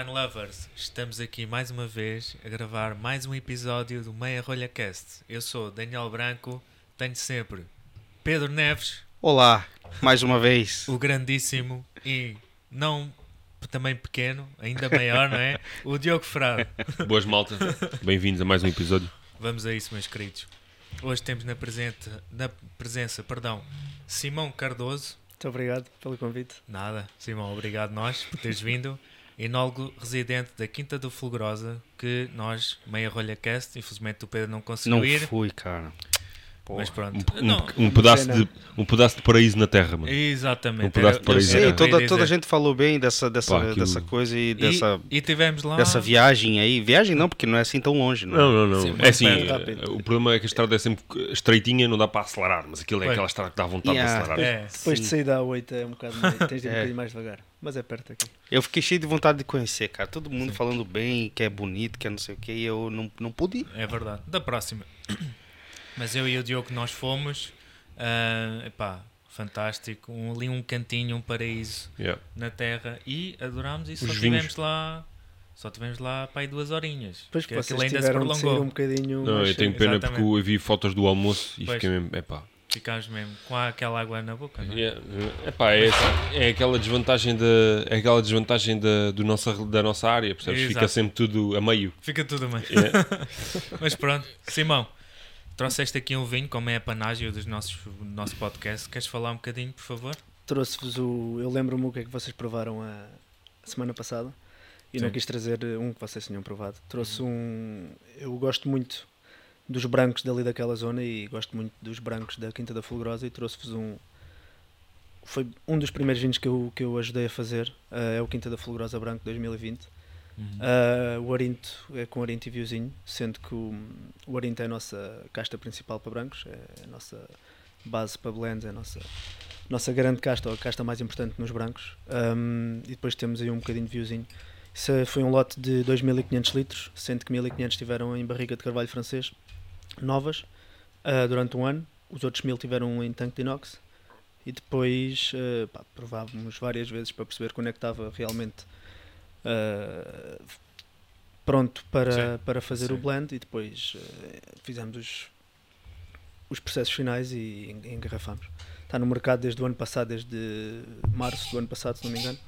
Wine Lovers, estamos aqui mais uma vez a gravar mais um episódio do Meia Rolha Cast. Eu sou Daniel Branco, tenho sempre Pedro Neves, Olá, mais uma vez. o grandíssimo e não também pequeno, ainda maior, não é? O Diogo Frado. Boas malta, bem-vindos a mais um episódio. Vamos a isso, meus queridos. Hoje temos na, presente, na presença, perdão, Simão Cardoso. Muito obrigado pelo convite. Nada, Simão, obrigado nós por teres vindo. Enólogo residente da Quinta do Fulgurosa, que nós, Meia Rolha Cast, infelizmente o Pedro não conseguiu Não ir, fui, cara. Mas pronto. Um, não, um pedaço de, um pedaço de paraíso na terra, mano. exatamente. um pedaço de paraíso. Sim, toda, toda a gente falou bem dessa, dessa, Pá, aquilo- dessa coisa e E, dessa, e tivemos lá. dessa viagem aí. Viagem não, porque não é assim tão longe, não é? Não, não, não. Sim, é assim, perto. Rápido. o problema é que a estrada é sempre estreitinha, não dá para acelerar, mas aquilo é Pois. aquela estrada que dá vontade Yeah. de acelerar. É, Depois Sim. de sair da A8 é um bocado mais, tens de ir um É. bocadinho mais devagar. Mas é perto aqui. Eu fiquei cheio de vontade de conhecer, cara. Todo mundo Sim. falando bem, que é bonito, que é não sei o que, e eu não, não pude ir. é verdade. Da próxima. Mas eu e o Diogo nós fomos. ah, epá, fantástico. Um, ali um cantinho, um paraíso Yeah. na terra. E adorámos e só Os tivemos vinhos. lá. Só tivemos lá para aí duas horinhas. Depois que aquilo ainda se de prolongou. um bocadinho Não, mais eu tenho pena Exatamente. porque eu vi fotos do almoço e Pois. fiquei mesmo, epá. Ficámos mesmo com aquela água na boca. Não é? Yeah, epá, é, é aquela desvantagem, da, é aquela desvantagem da, do nossa, da nossa área, percebes? Fica Exato. sempre tudo a meio. Fica tudo bem. Yeah. Mas pronto, Simão, trouxeste aqui um vinho, como é a panágio dos nossos, do nosso podcast. Queres falar um bocadinho, por favor? Trouxe-vos o. Eu lembro-me o que é que vocês provaram a, a semana passada e não quis trazer um que vocês tinham provado. Trouxe um. Eu gosto muito dos brancos dali daquela zona e gosto muito dos brancos da Quinta da Fulgurosa e trouxe-vos um. Foi um dos primeiros vinhos que eu, que eu ajudei a fazer. ah, é o Quinta da Fulgurosa Branco 2020. Ah, o Arinto é com Arinto e Viozinho, sendo que o, o Arinto é a nossa casta principal para brancos, é a nossa base para blends, é a nossa, nossa grande casta, ou a casta mais importante nos brancos. Ahm, e depois temos aí um bocadinho de Viozinho. Isso foi um lote de 2.500 litros, sendo que 1.500 estiveram em barriga de carvalho francês, novas, ah, durante um ano. Os outros 1.000 tiveram em tanque de inox. E depois ah, pá, várias vezes para perceber quando é que estava realmente ah, pronto para, Sim, para fazer sim. o blend e depois ah, fizemos os, os processos finais e en- engarrafamos. Está no mercado desde o ano passado, desde março do ano passado, se não me engano.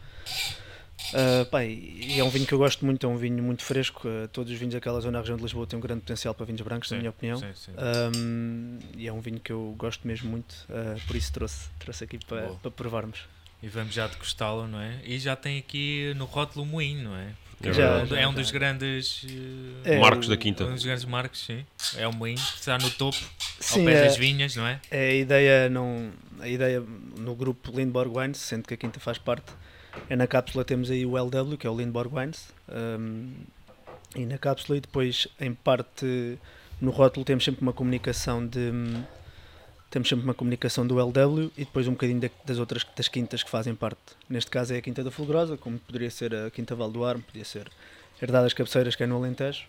Ah, pá, e é um vinho que eu gosto muito, é um vinho muito fresco. ah, todos os vinhos daquela zona da região de Lisboa têm um grande potencial para vinhos brancos, na minha opinião. Sim, sim. Um, e é um vinho que eu gosto mesmo muito, uh, por isso trouxe, trouxe aqui para, para provarmos. E vamos já degustá-lo, não é? E já tem aqui no rótulo moinho, não é? Porque É é, um, Já, é um já. dos grandes eh, É, Marcos o- da Quinta. um dos grandes marcos, sim. É o moinho, que está no topo, ao Sim, pé é, das vinhas, não é? é a ideia não a ideia no grupo Lindborg Wines, sendo que a Quinta faz parte, é na cápsula temos aí o LW, que é o Lindborg Wines, um, e na cápsula e depois em parte no rótulo temos sempre uma comunicação de temos sempre uma comunicação do LW e depois um bocadinho da- das outras das quintas que fazem parte. Neste caso é a Quinta da Fulgurosa, como poderia ser a Quinta Val do Armo, podia ser Herdade das Cabeceiras, que é no Alentejo,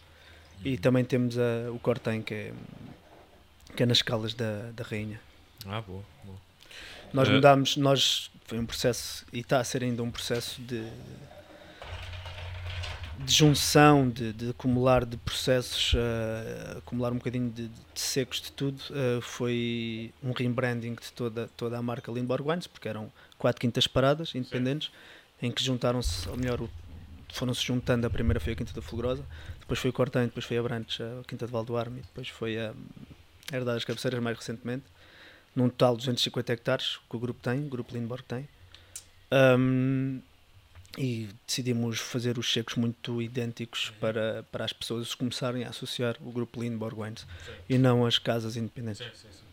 e também temos a, o Cortem, que é, que é nas escalas da, da Rainha. Ah, boa, boa. Nós Eh, mudámos, nós foi um processo e está a ser ainda um processo de, de junção, de, de acumular de processos, eh, acumular um bocadinho de, de secos de tudo. eh, foi um rebranding de toda, toda a marca Lindborg Wines, porque eram quatro quintas paradas independentes, em que juntaram-se, ou melhor, foram-se juntando. A primeira foi a Quinta da Fulgurosa, depois foi o Cortém, depois foi a Brantes, a Quinta de Valdoarme, depois foi a Herdade das Cabeceiras mais recentemente num total de 250 hectares que o grupo tem, o grupo Lindborg tem. Ahm, e decidimos fazer os secos muito idênticos para, para as pessoas começarem a associar o grupo Lindborg Wines e não as casas independentes. sim, sim.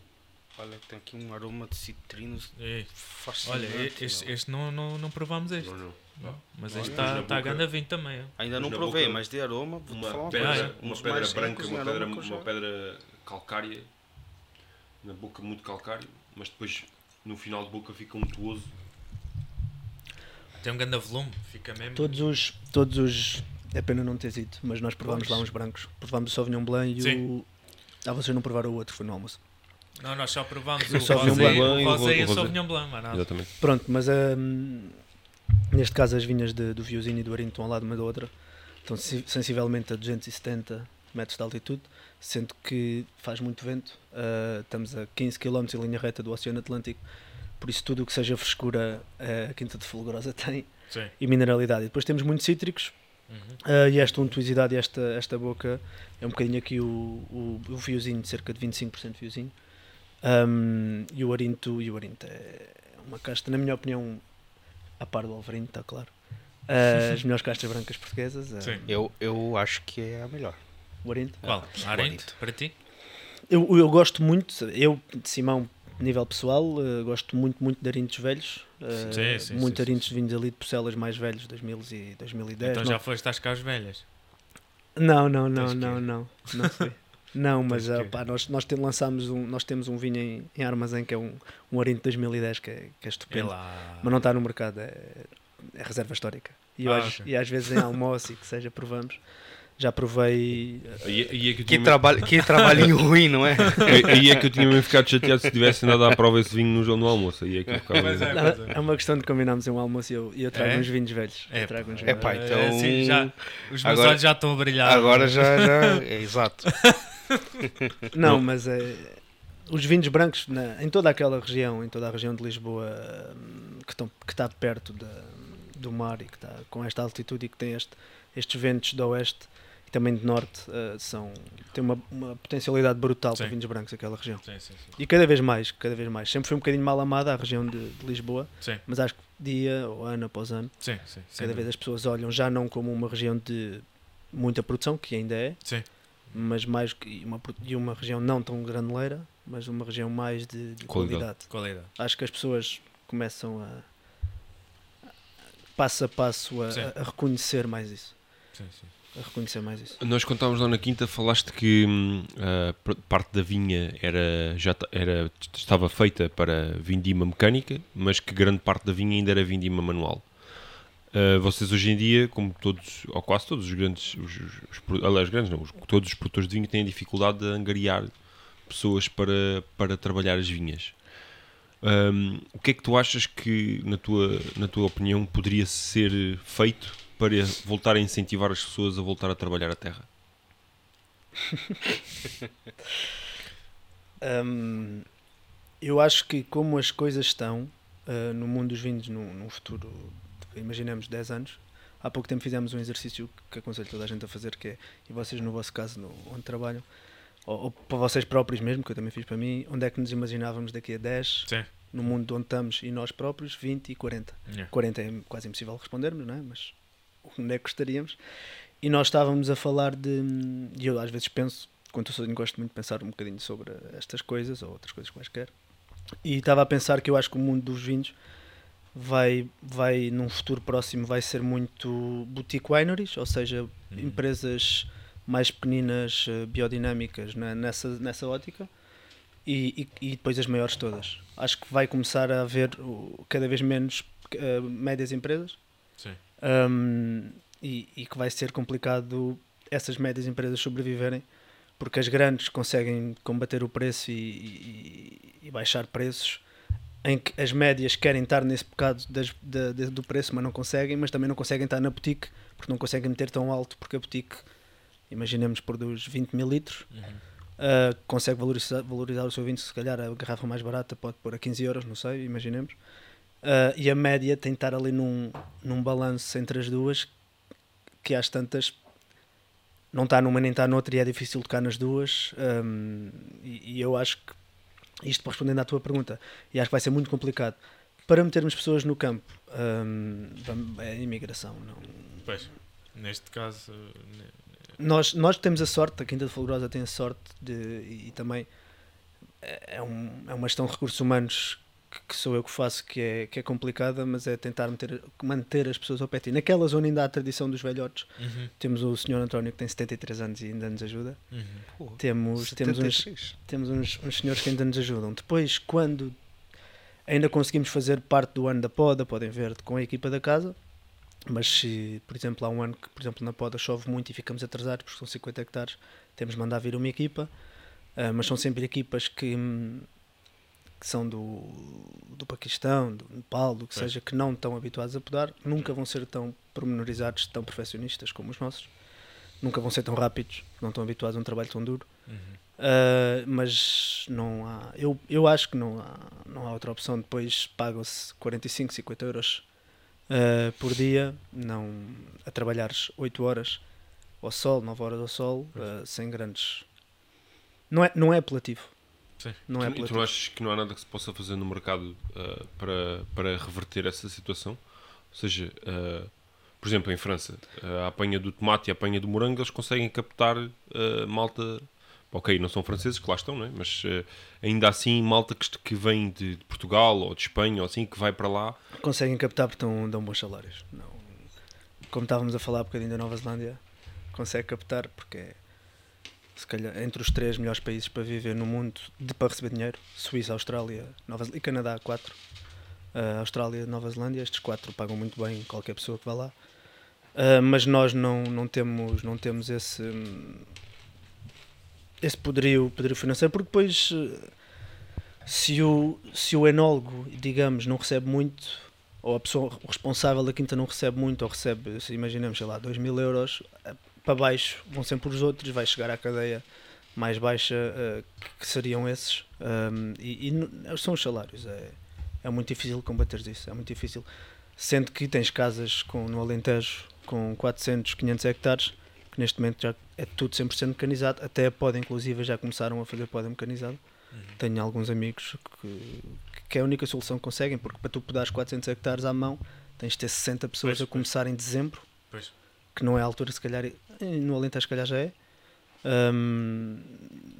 Olha, tem aqui um aroma de citrinos fascinante. Olha, este, meu. este não, não, não provámos este. Não, não. Não, mas este está tá boca- ganda vinho também. ó. Ainda não provei, boca, mas de aroma, vou-te Uma falar uma pedra, coisa. um uma pedra branca, uma pedra, uma pedra calcária, na boca muito calcário, mas depois no final de boca fica untuoso. Tem um grande volume, fica mesmo. Todos os, todos os. É pena não teres ido, mas nós provámos lá uns brancos. Provámos o Sauvignon Blanc e Sim. o. Ah, vocês não provaram o outro, foi no almoço. Não, nós só provámos O o Sauvignon rosé, Blanc. o rosé e o. Sauvignon Blanc, mas nada. Exatamente. Pronto, mas hum, Neste caso, as vinhas de- do Viozinho e do Arinto estão ao lado uma da outra. Estão sensi- sensivelmente a 270 metros de altitude, sendo que faz muito vento. Uh, estamos a 15 km em linha reta do Oceano Atlântico, por isso tudo o que seja frescura uh, a Quinta de Fulgurosa tem Sim. e mineralidade. E depois temos muitos cítricos Uhum. uh, e esta untuosidade e esta, esta boca é um bocadinho aqui o, o, o fiozinho, cerca de 25% de fiozinho. Um, e o Arinto, e o Arinto é uma casta, na minha opinião, a par do Alvarinho, está claro. Uh, as melhores castas brancas portuguesas. uh, Sim. Eu, eu acho que é a melhor. o Arinto. Qual? o Arendt, Arendt. para ti? Eu, eu gosto muito, eu, de Simão, nível pessoal, uh, gosto muito, muito de Arintos velhos. Uh, Sim, sim, muito sim, Arintos sim. vindos ali de Porcelas mais velhos, 2000 e 2010. então não, já foste às caras velhas. Não, não, não, não, não, não fui. Não, mas pá, nós, nós tem- lançámos um, nós temos um vinho em, em armazém que é um, um Arinto 2010 que é, que é estupendo, mas não está no mercado, é, é reserva histórica. E, Ah, ok. e às vezes em almoço e que seja provamos, já provei. Aí, aí é que Que, tinha, trabalho, que trabalhinho ruim, não é? aí, é que eu tinha mesmo ficado chateado se tivesse andado à prova esse vinho no, no almoço. Aí é que eu ficava. É. não, é uma questão de combinarmos em um almoço e eu, eu trago É? uns vinhos velhos. É, eu trago uns pá, Epá, velhos. então- assim, já, os meus Agora- olhos já estão a brilhar. Agora já, já é exato. Não, Não. mas é, os vinhos brancos na- em toda aquela região, em toda a região de Lisboa hum, que, estão, que está perto da- do mar e que está com esta altitude e que tem este- estes ventos do oeste e também do norte, uh, são, tem uma, uma potencialidade brutal para Sim. vinhos brancos aquela região. Sim, sim, sim. E cada vez mais, cada vez mais. Sempre foi um bocadinho mal amada a região de, de Lisboa, Sim, mas acho que dia ou ano após ano, sim, sim. sem cada vez as pessoas olham já não como uma região de muita produção, que ainda é, Sim. mas mais que uma, e uma região não tão graneleira, mas uma região mais de, de Qualidade. qualidade. Acho que as pessoas começam a passo a passo a, a reconhecer mais isso. Sim, sim. A reconhecer mais isso. Nós contávamos lá na quinta, falaste que pr- parte da vinha era, já era, estava feita para vindima mecânica, mas que grande parte da vinha ainda era vindima manual. Uh, vocês hoje em dia, como todos, ou quase todos os grandes, os, os, os aliás, grandes não, os- todos os produtores de vinho têm dificuldade de angariar pessoas para, para trabalhar as vinhas. Um, o que é que tu achas que, na tua, na tua opinião, poderia ser feito para voltar a incentivar as pessoas a voltar a trabalhar a terra? Hum, eu acho que como as coisas estão uh, no mundo dos vinhos num, num futuro, imaginemos 10 anos, há pouco tempo fizemos um exercício que aconselho toda a gente a fazer, que é, e vocês no vosso caso, no, onde trabalham, ou, ou para vocês próprios mesmo, que eu também fiz para mim, onde é que nos imaginávamos daqui a 10, Sim. no mundo onde estamos, e nós próprios, 20 e 40. Yeah. 40 é quase impossível respondermos, não é? Mas onde é que gostaríamos? E nós estávamos a falar de. E eu às vezes penso, quando eu sozinho, gosto muito de pensar um bocadinho sobre estas coisas ou outras coisas quaisquer. E estava a pensar que eu acho que o mundo dos vinhos vai, vai num futuro próximo, vai ser muito boutique wineries, ou seja, Uhum. empresas mais pequeninas, eh, biodinâmicas né, nessa, nessa ótica. E, e, e depois as maiores todas. Acho que vai começar a haver cada vez menos eh, médias empresas Sim. Um, e, e que vai ser complicado essas médias empresas sobreviverem porque as grandes conseguem combater o preço e, e- e baixar preços em que as médias querem estar nesse bocado das- da- da- do preço mas não conseguem mas também não conseguem estar na boutique porque não conseguem meter tão alto porque a boutique imaginemos produz 20 mil litros Uhum. Uh, consegue valorizar, valorizar o seu vinho, se calhar a garrafa mais barata pode pôr a 15 euros, não sei, imaginemos. Uh, e a média tem de estar ali num, num balanço entre as duas, que às tantas não está numa nem está noutra e é difícil tocar nas duas. Um, e, e eu acho que, isto respondendo à tua pergunta, e acho que vai ser muito complicado. Para metermos pessoas no campo, um, é a imigração, não, Pois. Neste caso. ne- nós, nós temos a sorte, a Quinta de Folgrosa tem a sorte de, e, e também é, é um, é uma gestão de recursos humanos que, sou eu que faço, que é, que é complicada, mas é tentar meter, manter as pessoas ao pé. de ti. Naquela zona ainda há a tradição dos velhotes. Uhum. Temos o senhor António que tem 73 anos e ainda nos ajuda. Uhum. Temos, temos, uns, 76. temos uns, uns senhores que ainda nos ajudam. Depois, quando ainda conseguimos fazer parte do ano da poda, podem ver com a equipa da casa. Mas se, por exemplo, há um ano que, por exemplo, na poda chove muito e ficamos atrasados porque são 50 hectares, temos de mandar vir uma equipa. Ah, mas são sempre equipas que, hum, que são do, do Paquistão, do Nepal, do que seja, que não estão habituados a podar, nunca vão ser tão pormenorizados, tão perfeccionistas como os nossos. Nunca vão ser tão rápidos, não estão habituados a um trabalho tão duro. Uhum. Uh, mas não há, eu, eu acho que não há, não há outra opção. Depois pagam-se 45, 50 euros uh, por dia, não, a trabalhares 8 horas ao sol, 9 horas ao sol, uh, sem grandes. Não é, não é apelativo. Sim. Não é e tu não achas que não há nada que se possa fazer no mercado ah, para, para reverter essa situação? Ou seja, ah, por exemplo, em França, ah, a apanha do tomate e a apanha do morango, eles conseguem captar malta. Ok, não são franceses que lá estão, não é? mas ainda assim, malta que, que vem de, de Portugal ou de Espanha ou assim, que vai para lá. Conseguem captar porque dão, dão bons salários. Não, como estávamos a falar um bocadinho da Nova Zelândia, consegue captar porque é se calhar entre os três melhores países para viver no mundo de, para receber dinheiro: Suíça, Austrália Nova, e Canadá, quatro. Uh, Austrália, Nova Zelândia, estes quatro pagam muito bem qualquer pessoa que vá lá. Uh, mas nós não, não temos, não temos esse, esse poderio, poderio financeiro, porque depois se o, se o enólogo, digamos, não recebe muito, ou a pessoa responsável da quinta não recebe muito, ou recebe, se imaginemos, sei lá, 2 mil euros, para baixo vão sempre os outros, vai chegar à cadeia mais baixa, eh, que seriam esses, Um, e, e são os salários, é, é muito difícil combater isso, é muito difícil. Sendo que tens casas com, no Alentejo com 400, 500 hectares, que neste momento já é tudo 100% mecanizado, até a poda inclusive já começaram a fazer poda mecanizada. Uhum. Tenho alguns amigos que, que é a única solução que conseguem, porque para tu podares 400 hectares à mão, tens de ter 60 pessoas Pois, a pois. começar em dezembro, Pois. Que não é a altura, se calhar, eh, no Alentejo, se calhar já é.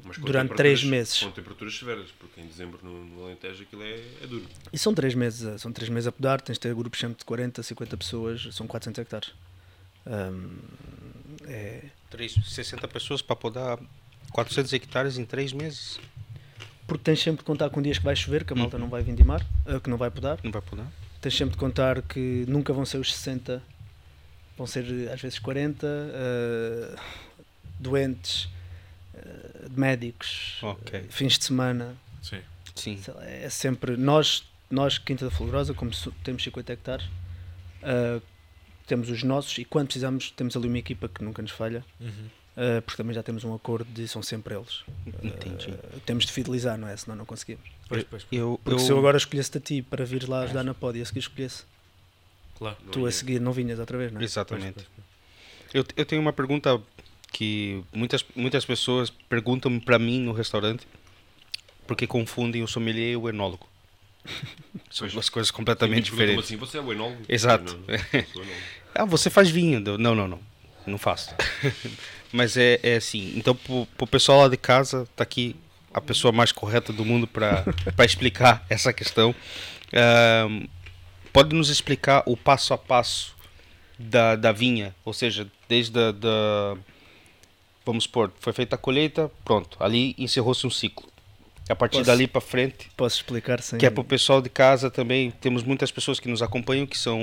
Mas com Durante três meses. Com temperaturas severas, porque em dezembro no, no Alentejo aquilo é, é duro. e são 3 meses, a- são três meses a podar, tens de ter grupos sempre de 40, 50 pessoas, são 400 hectares. Ahm, é, Três, 60 pessoas para podar 400 hectares em 3 meses. porque tens sempre de contar com dias que vai chover, que a malta Uhum. não vai vindimar, eh, que não vai podar. Não vai podar? tens sempre de contar que nunca vão ser os 60, vão ser eh, às vezes 40 eh, doentes, eh, médicos, Ok. eh, fins de semana. Sim. Sim. É sempre. Nós, nós Quinta da Fulgurosa, como temos 50 hectares, eh, temos os nossos e quando precisamos, temos ali uma equipa que nunca nos falha. Uhum. eh, porque também já temos um acordo de são sempre eles. Entendi. Eh, temos de fidelizar, não é? Senão não conseguimos. Pois, pois, pois. Eu, Porque eu, se eu agora escolhesse-te a ti para vires lá ajudar na pod e a seguir escolhesse, Claro. Tu a seguir não vinhas outra vez, não é? Exatamente. Pois, pois, Eu, eu tenho uma pergunta que muitas, muitas pessoas perguntam para mim no restaurante porque confundem o sommelier e o enólogo. São duas coisas completamente diferentes. assim, você é o enólogo? Exato. Não- não. Ah, você faz vinho? Não, não, não. Não faço. Mas é, é assim. Então, pro, pro pessoal lá de casa, tá aqui a pessoa mais correta do mundo para explicar essa questão. Ahn, pode nos explicar o passo a passo da, da vinha? Ou seja, desde a, da. Vamos supor, foi feita a colheita, pronto. Ali encerrou-se um ciclo. A partir Posso- dali para frente, Posso explicar sem. que é para o pessoal de casa também. Temos muitas pessoas que nos acompanham que são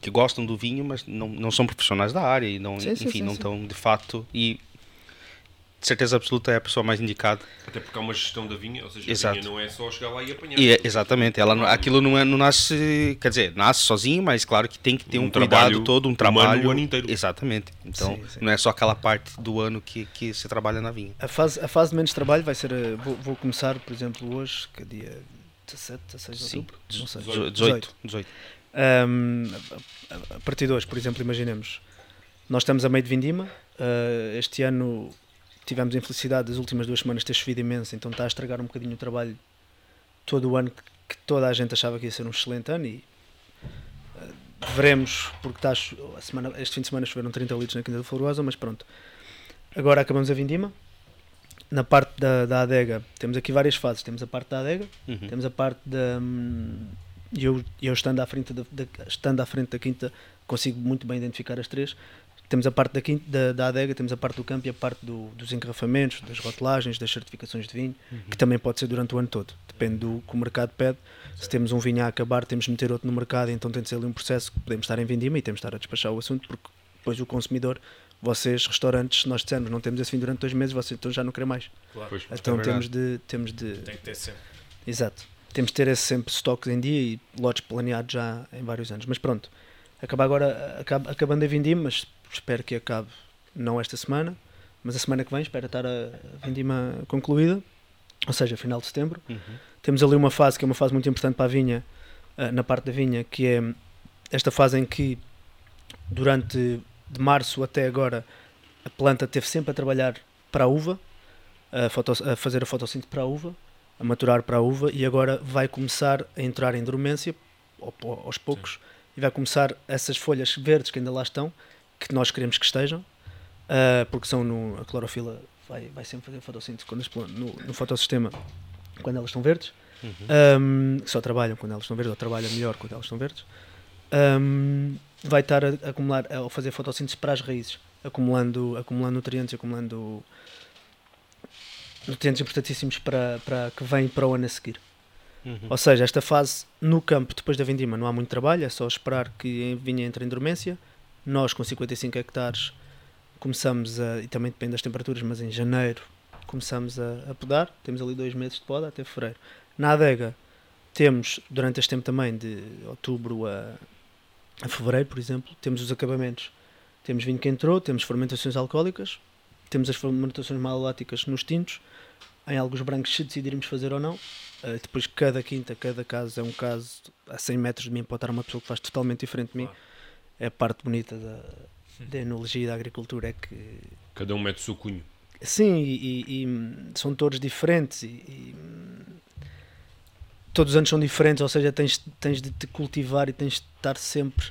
que gostam do vinho, mas não, não são profissionais da área e não, Sim, sim, enfim, sim, não sim. estão de fato e de certeza absoluta é a pessoa mais indicada. Até porque há uma gestão da vinha, ou seja, Exato. a vinha não é só chegar lá e apanhar. E é- exatamente, ela não- aquilo não, é, não nasce, quer dizer, nasce sozinho, mas claro que tem que ter um, Um cuidado trabalho todo, um trabalho o ano inteiro. Exatamente. Então, Sim, sim. não é só aquela parte do ano que, que se trabalha na vinha. A fase, a fase de menos trabalho vai ser. a- vou, vou começar, por exemplo, hoje, que é dia 17, 16 de outubro. Não sei. 18, 18, 18. Ahm, a, partir de hoje, por exemplo, imaginemos, nós estamos a meio de Vindima. ah, este ano tivemos a infelicidade das últimas duas semanas ter chovido imenso, então está a estragar um bocadinho o trabalho todo o ano que, que toda a gente achava que ia ser um excelente ano e ah, veremos, porque está a a semana, este fim de semana choveram 30 litros na Quinta da Florosa, mas pronto. Agora acabamos a Vindima. Na parte da, da adega, temos aqui várias fases. Temos a parte da adega, Uhum. temos a parte da. hum, e Eu, eu estando, à frente da, da- estando à frente da quinta, consigo muito bem identificar as três. Temos a parte da, quinta, da, da adega, temos a parte do campo e a parte do- dos engarrafamentos, das rotelagens, das certificações de vinho, que também pode ser durante o ano todo. Depende do que o mercado pede. Se temos um vinho a acabar, temos de meter outro no mercado, então tem de ser ali um processo que podemos estar em vindima e temos de estar a despachar o assunto, porque depois o consumidor, vocês, restaurantes, se nós dissermos não temos esse vinho durante dois meses, vocês então já não querem mais. Claro. Pois. Então verdade. temos de, temos de Tem que ter sempre. Exato. Temos de ter esse sempre estoques em dia e lotes planeados já em vários anos. Mas pronto, acaba agora, acaba, acabando a vindima, mas espero que acabe não esta semana, mas a semana que vem espero estar a vindima concluída, ou seja, final de setembro. Uhum. Temos ali uma fase que é uma fase muito importante para a vinha, eh, na parte da vinha, que é esta fase em que durante de março até agora a planta teve sempre a trabalhar para a uva, a, a fazer a fotossíntese para a uva, a maturar para a uva e agora vai começar a entrar em dormência ao- aos poucos e vai começar essas folhas verdes que ainda lá estão, que nós queremos que estejam, ah, porque são no, a clorofila vai, vai sempre fazer fotossíntese quando no, no fotossistema quando elas estão verdes, Ahm, que só trabalham quando elas estão verdes ou trabalham melhor quando elas estão verdes. Ahm, vai estar a, a acumular, a fazer fotossíntese para as raízes, acumulando, acumulando nutrientes, acumulando nutrientes importantíssimos para, para que vêm para o ano a seguir. Uhum. Ou seja, esta fase no campo, depois da vindima, não há muito trabalho, é só esperar que a vinha entre em dormência. Nós, com 55 hectares, começamos a, e também depende das temperaturas, mas em janeiro começamos a, a podar. Temos ali dois meses de poda até fevereiro. Na adega, temos, durante este tempo também, de outubro a, a fevereiro, por exemplo, temos os acabamentos. Temos vinho que entrou, temos fermentações alcoólicas, temos as fermentações maloláticas nos tintos, em alguns brancos se decidirmos fazer ou não. Uh, depois cada quinta, cada caso é um caso a 100 metros de mim pode estar uma pessoa que faz totalmente diferente de mim. É a parte bonita da, da enologia e da agricultura é que Cada um mete o seu cunho. sim, e, e- e, são todos diferentes e, e, todos os anos são diferentes, ou seja, tens, tens de te cultivar e tens de estar sempre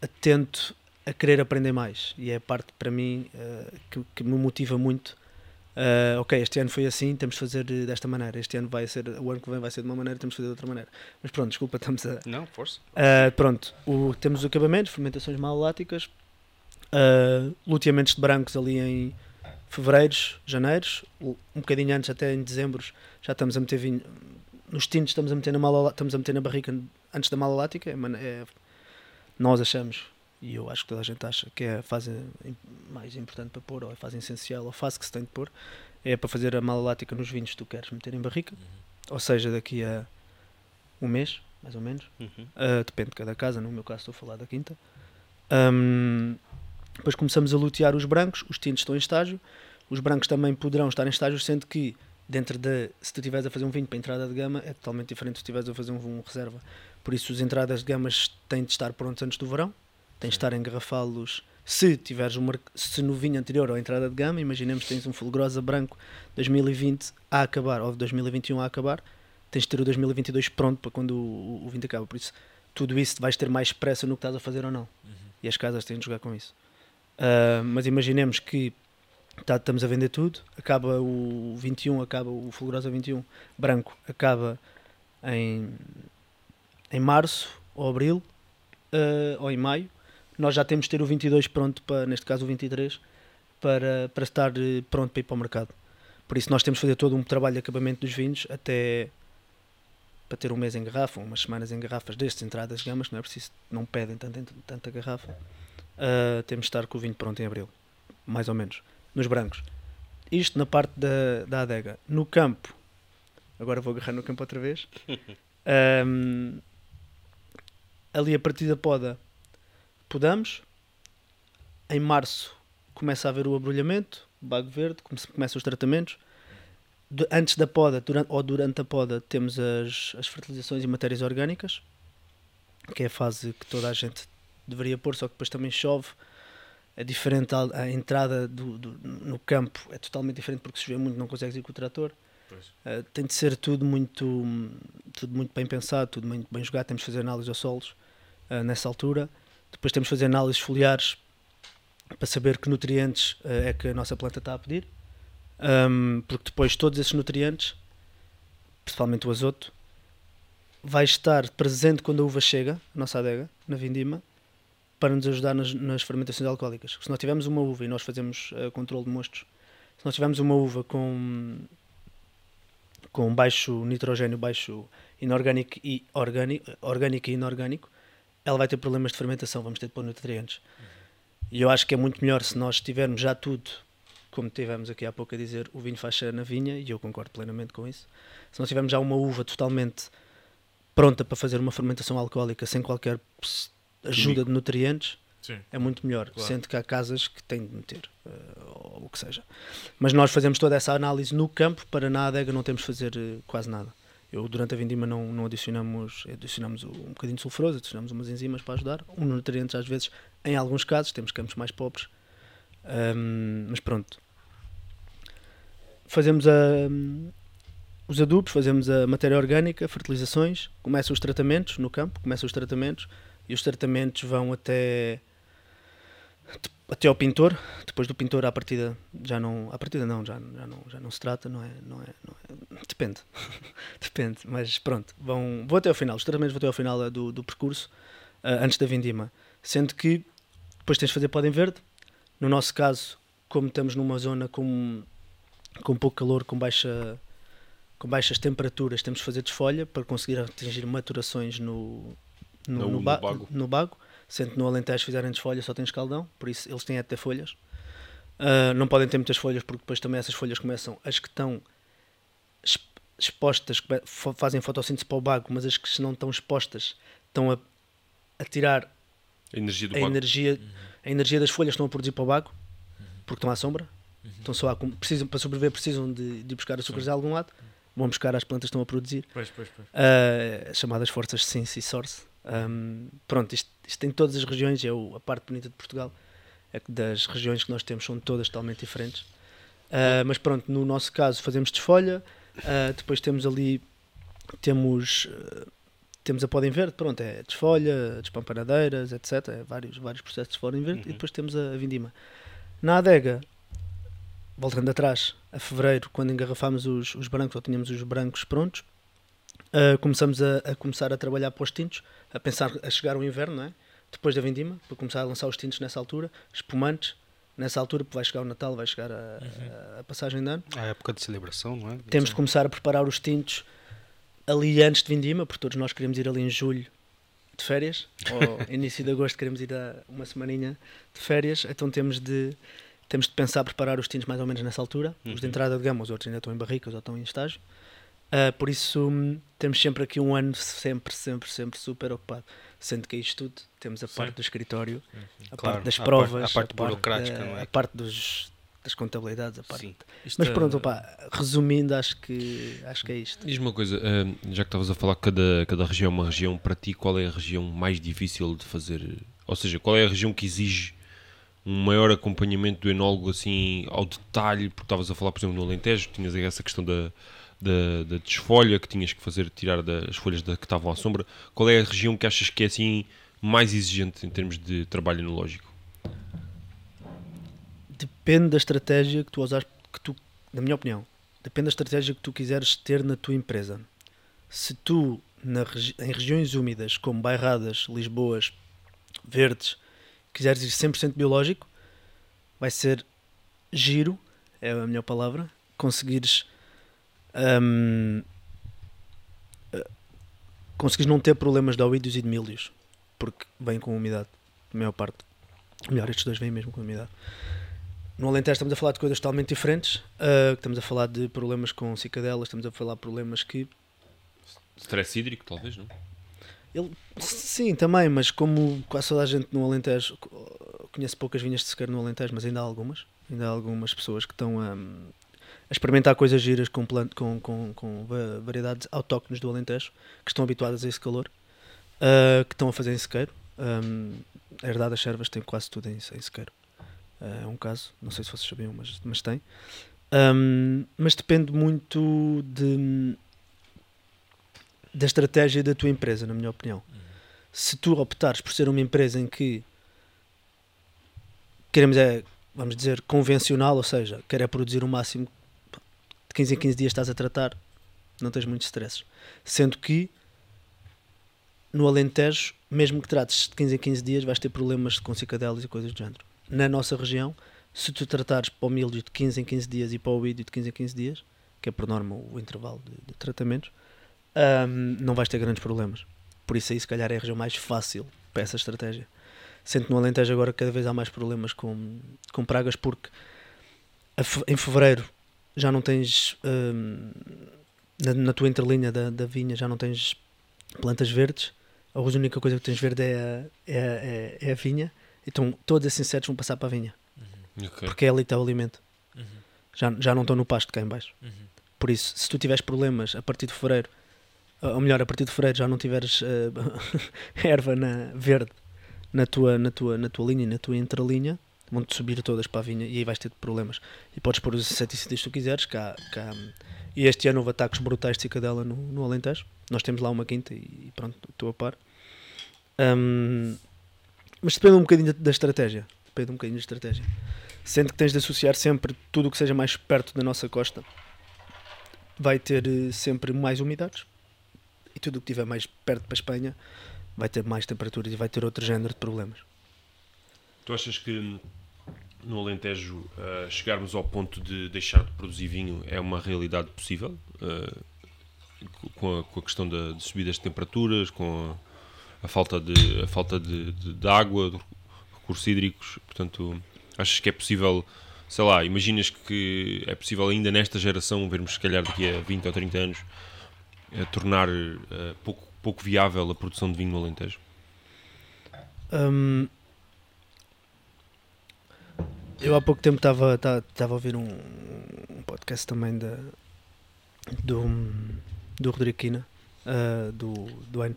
atento a querer aprender mais. E é a parte para mim eh, que, que me motiva muito. Eh, ok, este ano foi assim, temos de fazer eh, desta maneira. Este ano vai ser, o ano que vem vai ser de uma maneira, temos de fazer de outra maneira. Mas pronto, desculpa, estamos a, Não, força. Uh, pronto, o- temos os acabamentos, fermentações maloláticas, uh, luteamentos de brancos ali em fevereiros, janeiros, um bocadinho antes, até em dezembro, já estamos a meter vinho. Nos tintos estamos a meter na, malolá- estamos a meter na barrica antes da malolática, é, é- nós achamos, e eu acho que toda a gente acha, que é a fase mais importante para pôr, ou a fase essencial, ou a fase que se tem de pôr, é para fazer a malolática nos vinhos que tu queres meter em barrica, ou seja, daqui a um mês, mais ou menos. Uhum. Uh, depende de cada casa, no meu caso estou a falar da quinta. Um, depois começamos a lutear os brancos, os tintos estão em estágio, os brancos também poderão estar em estágio, sendo que dentro de, se tu estiveres a fazer um vinho para entrada de gama, é totalmente diferente se tu estiveres a fazer um, um reserva. Por isso, as entradas de gamas têm de estar prontos antes do verão, tens de estar a engarrafá-los. Se tiveres um, se no vinho anterior ou entrada de gama, imaginemos que tens um Fulgrosa branco 2020 a acabar, ou 2021 a acabar, tens de ter o 2022 pronto para quando o, o, o vinho acaba. Por isso, tudo isso vais ter mais pressa no que estás a fazer ou não. E as casas têm de jogar com isso. Ah, mas imaginemos que tá- estamos a vender tudo, acaba o 21, acaba o Fulgurosa 21 branco, acaba em, em março ou abril ah, ou em maio. Nós já temos de ter o 22 pronto, para, neste caso o 23, para, para estar eh, pronto para ir para o mercado. Por isso, nós temos de fazer todo um trabalho de acabamento dos vinhos até para ter um mês em garrafa, umas semanas em garrafas destes, entradas gamas, não é preciso, não pedem tanta, tanta garrafa. Ah, temos de estar com o vinho pronto em abril, mais ou menos, nos brancos. Isto na parte da, da adega. No campo, agora vou agarrar no campo outra vez. Ahm, ali a partir da poda, podamos. Em março começa a haver o abrulhamento, o bago verde, come- começam os tratamentos. Du- antes da poda, durante, ou durante a poda, temos as, as fertilizações e matérias orgânicas, que é a fase que toda a gente deveria pôr, só que depois também chove. É diferente a, a entrada do, do- no campo, é totalmente diferente porque se chover muito não consegues ir com o trator. Uh, tem de ser tudo muito, tudo muito bem pensado, tudo muito bem jogado. Temos de fazer análise aos solos uh, nessa altura. Depois temos de fazer análises foliares para saber que nutrientes uh, é que a nossa planta está a pedir. Um, porque depois todos esses nutrientes, principalmente o azoto, vai estar presente quando a uva chega, a nossa adega, na vindima, para nos ajudar nas, nas fermentações alcoólicas. Se nós tivermos uma uva e nós fazemos uh, controle de mostos, se nós tivermos uma uva com com baixo nitrogênio, baixo inorgânico e orgânico, orgânico e inorgânico, ela vai ter problemas de fermentação, vamos ter de pôr nutrientes. E eu acho que é muito melhor se nós tivermos já tudo como tivemos aqui há pouco a dizer, o vinho faz cheiro na vinha e eu concordo plenamente com isso. Se nós tivermos já uma uva totalmente pronta para fazer uma fermentação alcoólica sem qualquer ajuda de nutrientes, Sim. é muito melhor. Claro. Sendo que há casas que têm de meter, eh, ou o que seja. Mas nós fazemos toda essa análise no campo, para na adega não temos de fazer eh, quase nada. Eu, durante a vindima, não, não adicionamos, adicionamos um bocadinho de sulfuroso, adicionamos umas enzimas para ajudar, um nutrientes às vezes, em alguns casos, temos campos mais pobres. Ahm, mas pronto. Fazemos a, os adubos, fazemos a matéria orgânica, fertilizações, começam os tratamentos no campo, começam os tratamentos e os tratamentos vão até até ao pintor, depois do pintor à partida já não, à partida não, já, já não, já não se trata, não é, não é, não é depende, depende, mas pronto, vão, vou até ao final, os tratamentos vão até ao final eh, do, do percurso, eh, antes da vindima, sendo que depois tens de fazer podem verde, no nosso caso, como estamos numa zona com, com pouco calor, com baixa com baixas temperaturas, temos de fazer desfolha para conseguir atingir maturações no, no, No- no, no ba- bago. no bago. Sendo que no Alentejo se fizerem desfolha só tem escaldão, por isso eles têm é de ter folhas. Ah, não podem ter muitas folhas porque depois também essas folhas começam, as que estão exp- expostas, fazem fotossíntese para o bago, mas as que não estão expostas estão a, a tirar A energia do a bago. energia, a energia das folhas estão a produzir para o bago porque estão à sombra. Então só há, com- precisam, para sobreviver precisam de, de buscar açúcares de algum lado. Vão buscar as plantas que estão a produzir. Pois, pois, pois. Uh, chamadas forças Sense e Source. Um, pronto, isto, isto tem todas as regiões, é o- a parte bonita de Portugal. É que das regiões que nós temos são todas totalmente diferentes. Uh, mas pronto, no nosso caso fazemos desfolha, uh, depois temos ali, temos, uh, temos a podem verde, pronto, é desfolha, despampanadeiras, etc. É vários, vários processos de podem verde e Uhum. depois temos a, a vindima. Na adega, voltando atrás, a fevereiro, quando engarrafámos os, os brancos, ou tínhamos os brancos prontos, Uh, começamos a, a começar a trabalhar para os tintos, a pensar a chegar o inverno, não é? depois da vindima, para começar a lançar os tintos nessa altura, espumantes, nessa altura, porque vai chegar o Natal, vai chegar a, a- a passagem de ano. A época de celebração, não é? Temos de começar a preparar os tintos ali antes de vindima, porque todos nós queremos ir ali em julho de férias, ou início de agosto queremos ir a uma semaninha de férias, então temos de, temos de pensar preparar os tintos mais ou menos nessa altura. Os de Uhum. entrada de gama, os outros ainda estão em barricas ou estão em estágio. Ah, por isso hum, temos sempre aqui um ano sempre, sempre, sempre super ocupado. Sendo que é isto tudo, temos a Sim. parte do escritório, a Claro, parte das a parte- provas, a parte burocrática, não é? a parte dos, das contabilidades, a parte. Sim. Mas é- pronto, opá, resumindo, acho que, acho que é isto. Diz-me uma coisa, ah, já que estavas a falar que cada, cada região é uma região, para ti qual é a região mais difícil de fazer? Ou seja, qual é a região que exige um maior acompanhamento do enólogo assim ao detalhe? Porque estavas a falar, por exemplo, no Alentejo, tinhas aí essa questão da, da, da desfolha que tinhas que fazer, tirar das folhas da, que estavam à sombra. Qual é a região que achas que é assim mais exigente em termos de trabalho enológico? Depende da estratégia que tu usares, que tu, na minha opinião, depende da estratégia que tu quiseres ter na tua empresa. Se tu, na em regiões úmidas, como Bairradas, Lisboas, Verdes, quiseres ir 100% biológico, vai ser giro, é a minha palavra, conseguires hum, eh, conseguires não ter problemas de oídos e de milhos, porque vêm com umidade, a maior parte. Melhor, estes dois vêm mesmo com umidade. No Alentejo estamos a falar de coisas totalmente diferentes. ah, estamos a falar de problemas com cicadelas, estamos a falar de problemas que. Stress hídrico, talvez, não? Ele, sim, também, mas como quase toda a gente no Alentejo, co- conhece poucas vinhas de sequer no Alentejo, mas ainda há algumas. Ainda há algumas pessoas que estão a, a experimentar coisas giras com, plant, com, com, com va- variedades autóctones do Alentejo, que estão habituadas a esse calor, ah, que estão a fazer em sequeiro. Um, a herdade das servas tem quase tudo em, em sequeiro. Ah, é um caso, não sei se vocês sabiam, mas, mas tem. Um, mas depende muito de, da estratégia da tua empresa, na minha opinião. Se tu optares por ser uma empresa em que queremos é, vamos dizer, convencional, ou seja, quer é produzir o máximo de 15 em 15 dias estás a tratar, não tens muitos stresses. Sendo que no Alentejo, mesmo que trates de 15 em 15 dias, vais ter problemas com cicadelas e coisas do género. Na nossa região, se tu tratares para o milho de 15 em 15 dias e para o vídeo de 15 em 15 dias, que é por norma o intervalo de, de tratamentos, ahm, não vais ter grandes problemas. Por isso aí se calhar é a região mais fácil para essa estratégia. Sendo que no Alentejo agora cada vez há mais problemas com, com pragas porque em fevereiro já não tens hum, na, na tua entrelinha da, da vinha já não tens plantas verdes. A única coisa que tens verde é a, é, é, é a vinha. Então todos esses insetos vão passar para a vinha. Ok. Porque é ali que está o alimento. Uhum. Já, já não estão no pasto cá em baixo. Uhum. Por isso, se tu tiveres problemas a partir de fevereiro, ou melhor, a partir de fevereiro já não tiveres eh, erva na, verde na tua, na, tua, na tua linha e na tua entrelinha, vão-te subir todas para a vinha e aí vais ter problemas. E podes pôr os inseticidas que tu quiseres. Cá, cá, e este ano houve ataques brutais de cicadela no, no Alentejo. Nós temos lá uma quinta e pronto, estou a par. Hum, mas depende um bocadinho da, da estratégia. Depende um bocadinho da estratégia. Sendo que tens de associar sempre tudo o que seja mais perto da nossa costa vai ter eh, sempre mais umidades e tudo o que estiver mais perto para a Espanha vai ter mais temperaturas e vai ter outro género de problemas. Tu achas que no Alentejo ah, chegarmos ao ponto de deixar de produzir vinho é uma realidade possível? Ah, com, a, com a questão da, de subidas de temperaturas, com a, a falta, de, a falta de, de, de água, de recursos hídricos, portanto, achas que é possível, sei lá, imaginas que é possível ainda nesta geração, vermos se calhar daqui a 20 ou 30 anos, a tornar pouco, pouco viável a produção de vinho no Alentejo? Hum, eu há pouco tempo estava estava a ouvir um, um podcast também da, do, do Rodrigo Quina, ah, do, do 12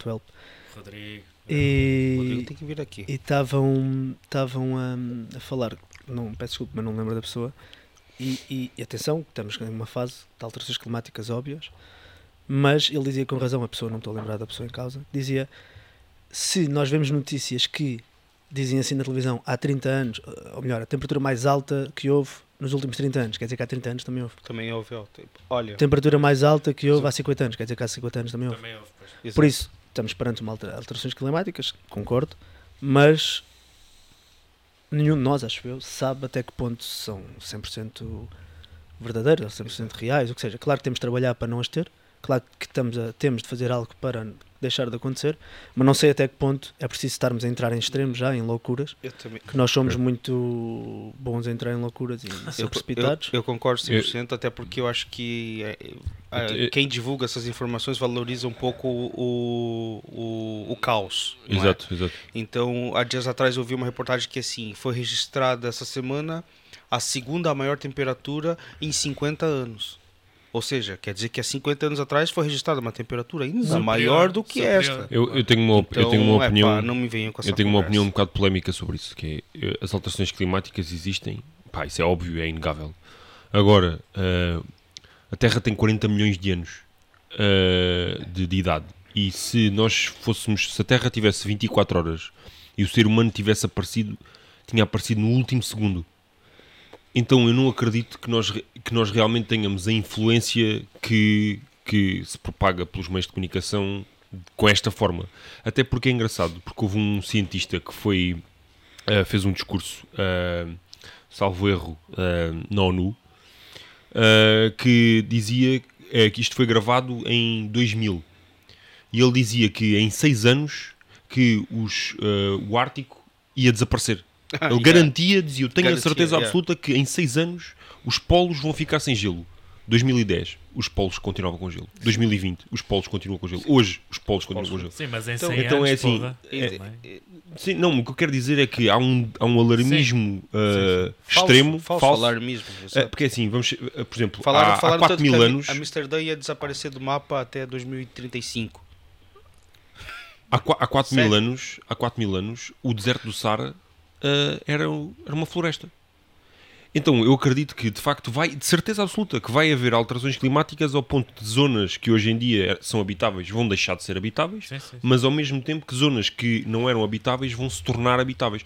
Rodrigo. E tem que vir aqui. e estavam estavam a, a falar, não, peço desculpa, mas não lembro da pessoa. E, e- e atenção, estamos numa fase de alterações climáticas óbvias, mas ele dizia com razão, a pessoa, não estou a lembrar da pessoa em causa, dizia: se nós vemos notícias que dizem assim na televisão há 30 anos, ou melhor, a temperatura mais alta que houve nos últimos 30 anos, quer dizer que há 30 anos também houve. Também houve. ó, tipo, Olha, Temperatura mais alta que houve há 50 anos, quer dizer que há 50 anos também houve. Também houve, pois. exato. Por isso, estamos perante uma altera- alterações climáticas, concordo, mas nenhum de nós, acho eu, sabe até que ponto são 100% verdadeiras, ou 100% reais, o que seja. Claro que temos de trabalhar para não as ter, claro que estamos a, temos de fazer algo para deixar de acontecer, mas não sei até que ponto é preciso estarmos a entrar em extremos já, em loucuras, Eu também. que nós somos muito bons a entrar em loucuras e ser Eu, precipitados. eu, eu concordo 100%, até porque eu acho que é, é, Eu- quem divulga essas informações valoriza um pouco o, o, o caos. é? Exato, exato. Então, há dias atrás eu vi uma reportagem que assim, foi registrada essa semana a segunda maior temperatura em 50 anos. Ou seja, quer dizer que há 50 anos atrás foi registrada uma temperatura ainda Superior, maior do que superior. esta. Eu, eu tenho uma, Então, eu tenho uma epá, opinião. não me venham com essa Eu tenho uma conversa. opinião um bocado polémica sobre isso, que é as alterações climáticas existem, pá, isso é óbvio, é inegável. Agora, eh, a Terra tem 40 milhões de anos eh, de, de idade e se nós fôssemos, se a Terra tivesse 24 horas e o ser humano tivesse aparecido, tinha aparecido no último segundo. Então eu não acredito que nós, que nós realmente tenhamos a influência que, que se propaga pelos meios de comunicação com esta forma. Até porque é engraçado, porque houve um cientista que foi eh, fez um discurso, eh, salvo erro, eh, na ONU, que dizia que isto foi gravado em 2000. E ele dizia que em seis anos que os, o Ártico ia desaparecer. Ele Yeah. garantia, dizia, eu tenho Garantia, a certeza yeah. absoluta que em seis anos os polos vão ficar sem gelo. 2010, os polos continuavam com gelo. 2020, os polos continuam com gelo. Hoje, os polos continuam com gelo. Sim, mas em Então- 100 então anos, é assim, é- também. Sim, não, o que eu quero dizer é que há um, há um alarmismo uh, Falso, extremo, falso, falso, alarmismo. Uh, porque assim, vamos, uh, por exemplo, Falaram, há, há falaram 4 tanto mil anos, A Amsterdã ia desaparecer do mapa até 2035. há, há 4 mil anos, há 4 mil anos, o deserto do Sara uh, era, era uma floresta. Então eu acredito que de facto vai, de certeza absoluta, que vai haver alterações climáticas ao ponto de zonas que hoje em dia são habitáveis vão deixar de ser habitáveis, Sim, sim, sim. mas ao mesmo tempo que zonas que não eram habitáveis vão se tornar habitáveis.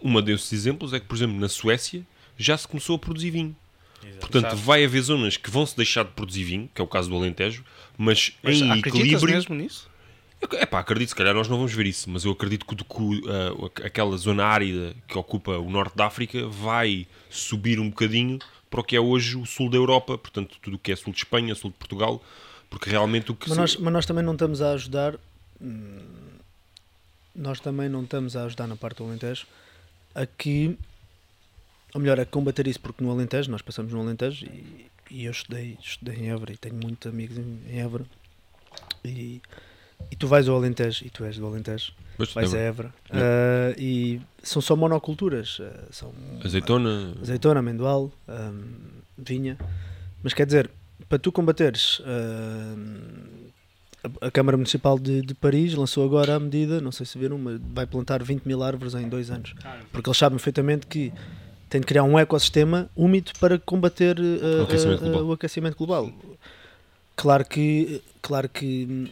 Uma desses exemplos é que, por exemplo, na Suécia já se começou a produzir vinho. Exato. Portanto, Exato. vai haver zonas que vão se deixar de produzir vinho, que é o caso do Alentejo, mas, Mas em equilíbrio. mesmo nisso? É pá, acredito, se calhar nós não vamos ver isso, mas eu acredito que, que o, ah, aquela zona árida que ocupa o norte da África vai subir um bocadinho para o que é hoje o sul da Europa, portanto, tudo o que é sul de Espanha, sul de Portugal, porque realmente o que. Mas se- nós, mas nós também não estamos a ajudar. hum, Nós também não estamos a ajudar na parte do Alentejo a que ou melhor, é combater isso, porque no Alentejo, nós passamos no Alentejo e, e eu estudei, estudei em Évora e tenho muitos amigos em, em Évora. E, e tu vais ao Alentejo, e tu és do Alentejo, Pois, vais a lembro. Évora, ah, e são só monoculturas. ah, são Azeitona. azeitona, amendoal, hum, vinha. Mas quer dizer, para tu combateres, a, a Câmara Municipal de, de Paris lançou agora a medida, não sei se viram, mas vai plantar 20 mil árvores em dois anos. Porque eles sabem perfeitamente que tem de criar um ecossistema úmido para combater uh, O aquecimento uh, uh, global. o aquecimento global. Claro que, claro que hum,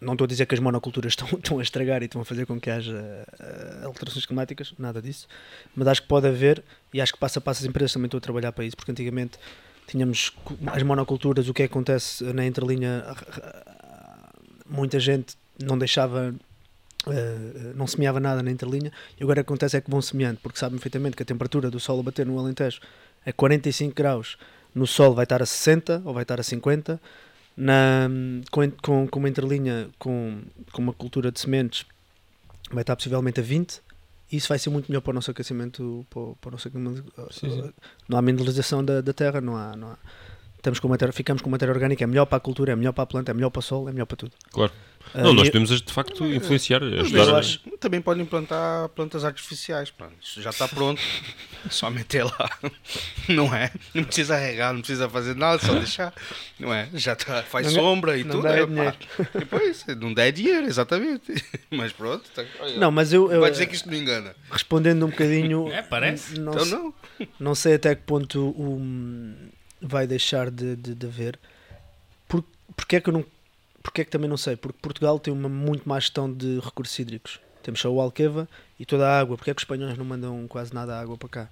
não estou a dizer que as monoculturas estão, estão a estragar e estão a fazer com que haja uh, alterações climáticas, nada disso, mas acho que pode haver e acho que passo a passo as empresas também estão a trabalhar para isso, porque antigamente tínhamos as monoculturas, o que acontece na entrelinha, muita gente não deixava, uh, não semeava nada na entrelinha e agora acontece é que vão semeando, porque sabem perfeitamente que a temperatura do sol a bater no Alentejo é 45 graus, no sol vai estar a 60 ou vai estar a 50, na, com, com, com uma entrelinha com, com uma cultura de sementes vai estar possivelmente a 20 e isso vai ser muito melhor para o nosso aquecimento para, o- para o nosso aquecimento. Sim, sim. não há mineralização da, da terra não há, não há estamos com matéria, ficamos com matéria orgânica é melhor para a cultura, é melhor para a planta é melhor para o sol, é melhor para tudo Claro. Ah, Não, nós podemos de facto influenciar, ajudar. acho também podem plantar plantas artificiais. pá. Isso já está pronto. só meter lá. Não é? Não precisa regar, não precisa fazer nada, só deixar. Não é? Já tá, faz Não dá- sombra e não tudo. dá é, dinheiro. pá. Depois, não dá é dinheiro, exatamente. Mas pronto. Tá, olha, não, mas eu, eu vai dizer que isto não engana. respondendo um bocadinho É, parece. não, Então não. não sei até que ponto o, vai deixar de, de, de haver. Por, porque é que eu não. Porque é que também não sei? Porque Portugal tem uma muito má gestão de recursos hídricos. Temos só o Alqueva e toda a água. Porque é que os espanhóis não mandam quase nada de água para cá?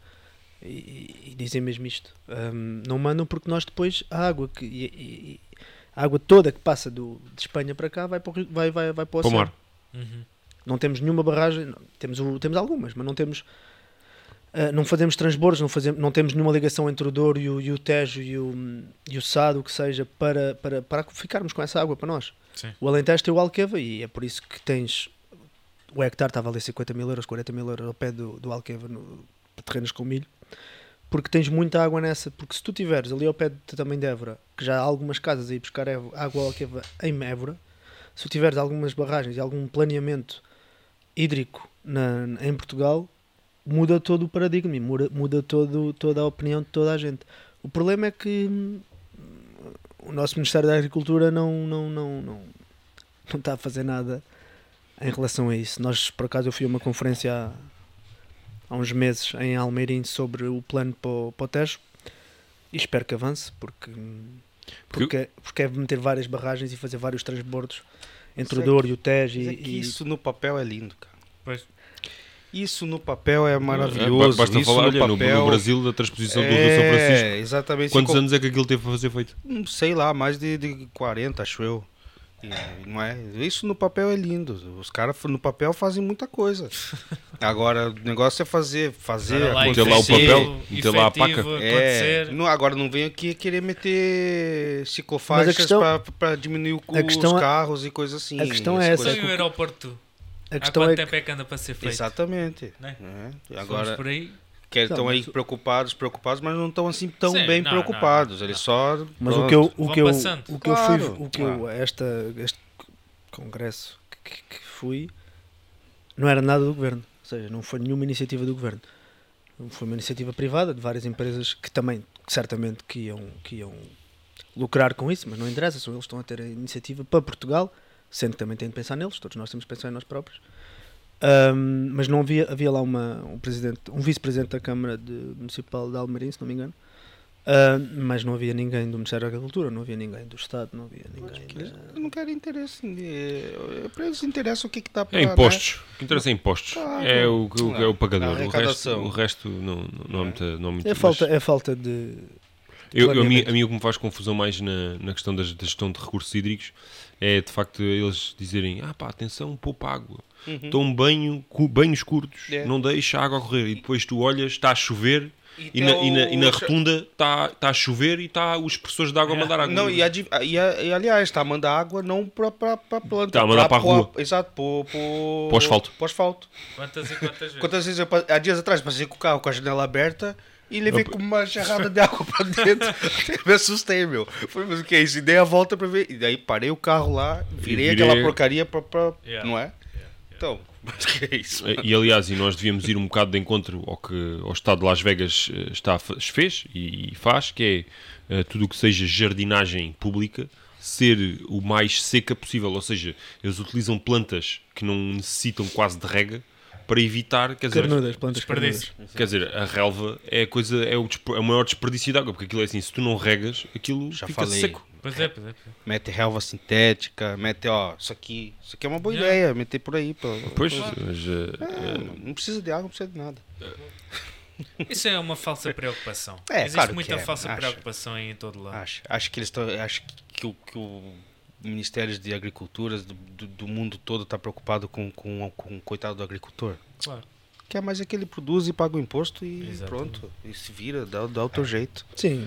E, e- dizem mesmo isto. Hum, não mandam porque nós depois a água que e- e- a água toda que passa do, de Espanha para cá vai para o, rio- vai, vai, vai para o Para o mar. Uhum. Não temos nenhuma barragem, não, temos, o- temos algumas, mas não temos. Ah, não fazemos transbordos, não, fazemos, não temos nenhuma ligação entre o Douro e o, e o Tejo e o, e o Sado, o que seja, para, para, para ficarmos com essa água para nós. Sim. O Alentejo tem o Alqueva e é por isso que tens. O hectare está a valer 50 mil euros, 40 mil euros ao pé do, do Alqueva, no, para terrenos com milho, porque tens muita água nessa. Porque se tu tiveres ali ao pé de, também de Évora, que já há algumas casas aí buscar água Alqueva em Évora, se tu tiveres algumas barragens e algum planeamento hídrico na, em Portugal, muda todo o paradigma e muda, muda todo, toda a opinião de toda a gente. O problema é que hum, o nosso Ministério da Agricultura não, não, não, não, não está a fazer nada em relação a isso. Nós, por acaso, eu fui a uma conferência há, há uns meses em Almeirim sobre o plano para o, para o Tejo e espero que avance porque, porque, porque é meter várias barragens e fazer vários transbordos entre o é Douro e o Tejo Mas e, é que e- isso no papel é lindo, cara. Pois. Isso no papel é É, maravilhoso. Basta isso falar no olha, papel no Brasil da transposição do Rio São Francisco. É, exatamente. Quantos anos é que aquilo teve para ser feito? Hum, sei lá, mais de, de 40, acho eu. Não é? Isso no papel é lindo. Os caras no papel fazem muita coisa. Agora, o negócio é fazer, fazer lá Meter lá o acontecer. papel, meter lá a paca. É, acontecer. não, agora não venho aqui querer meter questão- para diminuir o, os é- carros e coisas assim. a questão é essa, coisas. o aeroporto? A Há questão quanto é que tempo é que anda para ser feito? Exatamente. Né? É, Agora, por aí. que estão Não, aí mas- preocupados, preocupados, mas não estão assim tão Sim, bem não, preocupados. não, Eles não. só. Mas o pronto. que eu, o que eu, o que eu Claro, fui, o que eu, esta, este congresso que, que- que fui, não era nada do governo. Ou seja, não foi nenhuma iniciativa do governo. Foi uma iniciativa privada de várias empresas que também, certamente, que iam, que iam lucrar com isso, mas não interessa, são eles que estão a ter a iniciativa para Portugal, sendo que também têm de pensar neles, todos nós temos de pensar em nós próprios. Ahm, mas não havia, havia lá uma, um, presidente, um vice-presidente da Câmara de, Municipal de Almerim, se não me engano, Ah, mas não havia ninguém do Ministério da Agricultura, não havia ninguém do Estado, não havia ninguém. Da- não querem interesse. eh, Para eles interessa o que está para. É impostos. O que interessa é impostos. Claro. É o, que- o que é o pagador. A O resto, o resto não, não, há muita. Não há muita É falta, é falta de. Eu, eu- a, mim, a mim o que me faz confusão mais na, na questão da gestão de recursos hídricos é de facto eles dizerem: ah pá, atenção, poupa água. Uhum. Toma banho, banhos curtos, É. não deixa a água correr. E depois tu olhas, está a chover E na, e na, e na rotunda está tá a chover e está os professores de água a mandar água. Não, e, e, a- e, aliás, está a mandar água não para a planta. Tá a mandar para a rua. Exato, para o asfalto. Asfalto. Quantas e quantas vezes? Quantas vezes eu, há dias atrás passei com o carro com a janela aberta e levei Não, com uma jarrada de água para dentro. me assustei, meu. Falei, mas o que é isso? E dei a volta para ver. E daí parei o carro lá, virei, virei- aquela porcaria para. Yeah. Não é? Então, mas o que é isso? E aliás, e nós devíamos ir um bocado de encontro ao que o Estado de Las Vegas eh, está, fez e, e faz, que é eh, tudo o que seja jardinagem pública ser o mais seca possível. Ou seja, eles utilizam plantas que não necessitam quase de rega para evitar, quer dizer, Carnudas, plantas Desperdício. carnudas. quer dizer, a relva é a coisa, é o, é o maior desperdício de água, porque aquilo é assim, se tu não regas, aquilo Já fica falei. seco. Pois é, pois é. pois é. Mete relva sintética, mete, ó, isso aqui. Isso aqui é uma boa Yeah. ideia, meter por aí. Pra, Pois, pra- mas, eh, É, mano, não precisa de água, não precisa de nada. Isso é uma falsa preocupação. É, Existe claro que muita é, falsa acho. preocupação aí em todo lado. Acho, acho que eles estão. Acho que, que, que o Ministério de Agricultura do, do, do mundo todo está preocupado com, com, com o coitado do agricultor. Claro. Quer mais é que ele produz e paga o imposto e Exatamente. pronto. E se vira, dá, dá o teu jeito. Sim.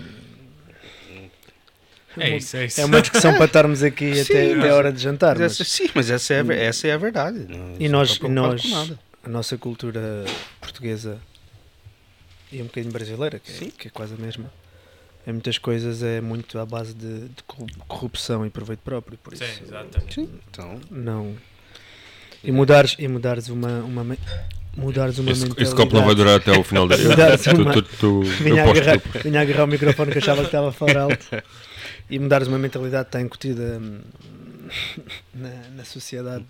É isso, é isso. É uma discussão para estarmos aqui Sim, até, mas- até a hora de jantar. Mas Mas essa- sim, mas essa é, a ver- essa é a verdade. Não, E nós, não tá nós a nossa cultura portuguesa e um bocadinho brasileira, que é, Sim. que é quase a mesma, em muitas coisas é muito à base de, de corru- corrupção e proveito próprio. Por isso, Sim, exatamente. Sim, então. não. E mudares, e mudares uma, uma, me- mudares uma esse, mentalidade. esse copo não vai durar até ao final da Mudares eu, uma- tu- tu- tu- eu Vinha a, agarrar, vinha a agarrar o microfone que achava que estava a falar alto e mudares uma mentalidade que está incutida hum, na, na sociedade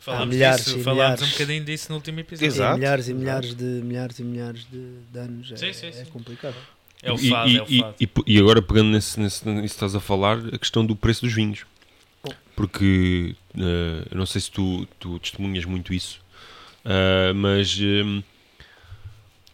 Falámos, milhares disso, e falámos milhares. um bocadinho disso no último episódio. Exato. milhares e milhares de milhares e milhares de, de anos é, Sim, sim, é sim. complicado. É o E- fado, e, é o e- fado. e- e agora pegando nesse, nesse, nisso que estás a falar, a questão do preço dos vinhos. Porque eh, eu não sei se tu, tu testemunhas muito isso, eh, mas eh,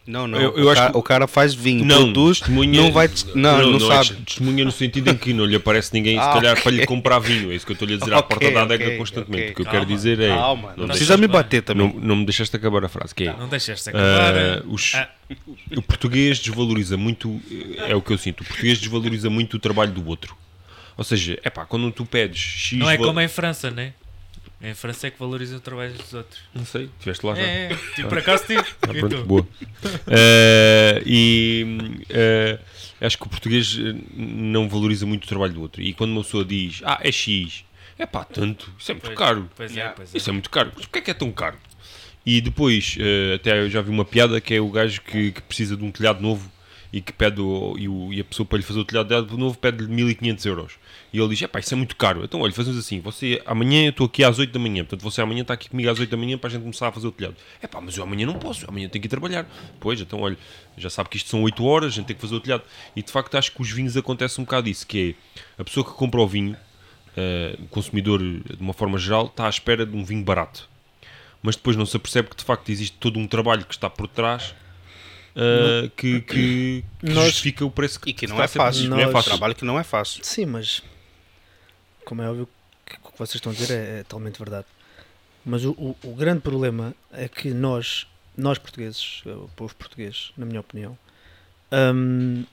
Não, não. Eu- eu o, acho cara, que- o cara faz vinho, não, produz, testemunha, não vai. Não, não, é sabe. testemunha no sentido em que não lhe aparece ninguém, se Ah, calhar, ok. para lhe comprar vinho. É isso que eu estou-lhe a dizer à Ok, porta da adega ok, constantemente. O que eu Calma, quero dizer é. Calma, não, não, precisa me bater também. não, não me deixaste acabar a frase, que é. Não deixaste acabar. Ah, os- Ah. O português desvaloriza muito, é o que eu sinto, o português desvaloriza muito o trabalho do outro. Ou seja, é pá, quando tu pedes X. não é como em França, né? Em França é que valoriza o trabalho dos outros. Não sei, estiveste lá já. É, é. Tipo, por acaso tive. Ah, E pronto, boa. Eh, e eh, acho que o português eh, não valoriza muito o trabalho do outro. E quando uma pessoa diz, ah, é X, é pá, tanto, isso é muito Pois, caro. Pois é, pois é. Isso é muito caro. Mas porquê é que é tão caro? E depois, eh, até eu já vi uma piada que é o gajo que, que precisa de um telhado novo e que pede o, e, o- e a pessoa para lhe fazer o telhado novo pede-lhe 1500 euros. E ele diz: Epá, isso é muito caro. Então, olha, fazemos assim: você amanhã eu estou aqui às 8 da manhã, portanto você amanhã está aqui comigo às 8 da manhã para a gente começar a fazer o telhado. Epá, mas eu amanhã não posso, amanhã tenho que ir trabalhar. Pois, então, olha, já sabe que isto são 8 horas, a gente tem que fazer o telhado. E de facto, acho que os vinhos acontece um bocado isso: que é a pessoa que compra o vinho, eh, o consumidor de uma forma geral, está à espera de um vinho barato mas depois não se apercebe que de facto existe todo um trabalho que está por trás uh, que, que- que Nós- justifica o preço que E que não está é fácil. Nós- Não é fácil. Trabalho que não é fácil. Sim, mas como é óbvio que o que vocês estão a dizer é, é totalmente verdade. Mas o, o- o grande problema é que nós, nós portugueses, o povo português, na minha opinião, hum,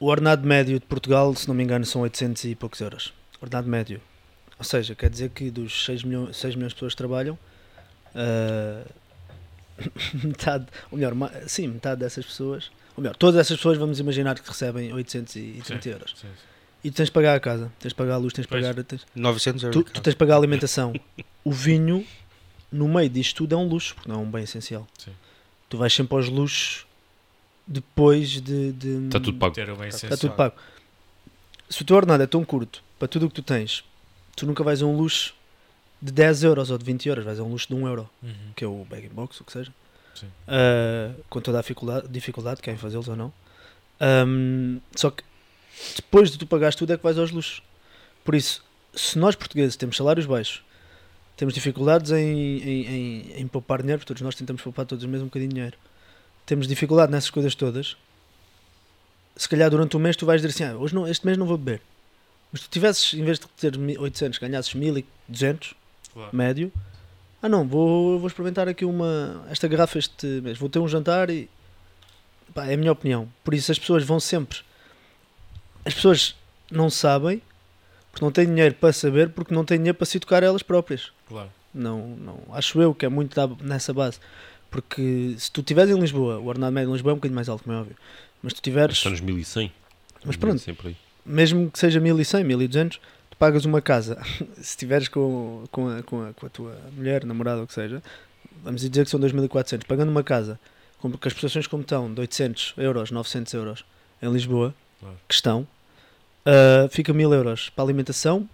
o ordenado médio de Portugal, se não me engano, são 800 e poucos euros. Ordenado médio. Ou seja, quer dizer que dos 6 milhões, 6 milhões de pessoas que trabalham, ah, metade, ou melhor, sim, metade dessas pessoas, ou melhor, todas essas pessoas vamos imaginar que recebem 830 Sim, euros. sim, sim. E tu tens de pagar a casa, tens de pagar a luz, tens de pagar. Tens, 900 euros. tu, tu tens de pagar a alimentação. O vinho, no meio disto tudo, é um luxo, porque não é um bem essencial. Sim. Tu vais sempre aos luxos depois de. de Está tudo pago. Ter o bem Está tudo pago. Se o teu ordenado é tão curto para tudo o que tu tens, tu nunca vais a um luxo de 10 euros ou de 20 euros, vais a um luxo de 1 euro, Uhum. que é o bag box, o que seja. Ah, com toda a dificuldade, dificuldade querem fazê-los ou não. Ahm, só que depois de tu pagares tudo é que vais aos luxos. Por isso, se nós portugueses temos salários baixos, temos dificuldades em, em, em, em poupar dinheiro, porque todos nós tentamos poupar todos os meses um bocadinho de dinheiro, temos dificuldade nessas coisas todas, se calhar durante um mês tu vais dizer assim, ah, hoje não, este mês não vou beber. Mas tu tivesses, em vez de ter mi- 800, ganhasses 1200 Claro. médio, Ah não, vou, vou experimentar aqui uma esta garrafa este mês, vou ter um jantar e pá, é a minha opinião. Por isso as pessoas vão sempre. As pessoas não sabem porque não têm dinheiro para saber, porque não têm dinheiro para se educar elas próprias. Claro. Não, não, acho eu que é muito nessa base. Porque se tu estiveres em Lisboa, o ordenado médio em Lisboa é um bocadinho mais alto, como é óbvio. Mas tu tiveres, Está nos 1100. Mas pronto. Sempre aí. mesmo que seja 1100, 1200, tu pagas uma casa. se estiveres com, com, a, com, a, com a tua mulher, namorada, ou o que seja, vamos dizer que são 2400, pagando uma casa com, com as prestações como estão, de 800 euros, 900 euros em Lisboa, Claro. que estão, ah, fica 1000 euros para alimentação,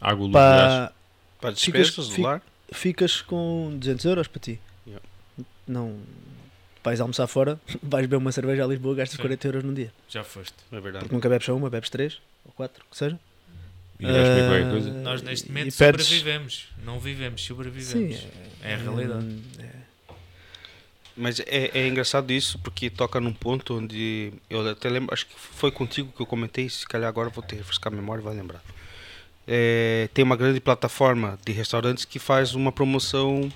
Água, luz, para, Para Ficas- despesas do fica- lar. ficas com 200 euros para ti. Yeah. Não vais almoçar fora, vais beber uma cerveja a Lisboa, gastas Sim. 40 euros num dia. Já foste. É verdade. Porque nunca bebes só uma, bebes três ou quatro, o que seja. E vais comer qualquer Ah, coisa. Nós neste momento e perdes- sobrevivemos. Não vivemos, sobrevivemos. Sim, é a realidade. é. Mas é, é engraçado isso porque toca num ponto onde eu até lembro, acho que foi contigo que eu comentei, se calhar agora vou ter que refrescar a memória e vai lembrar. É, tem uma grande plataforma de restaurantes que faz uma promoção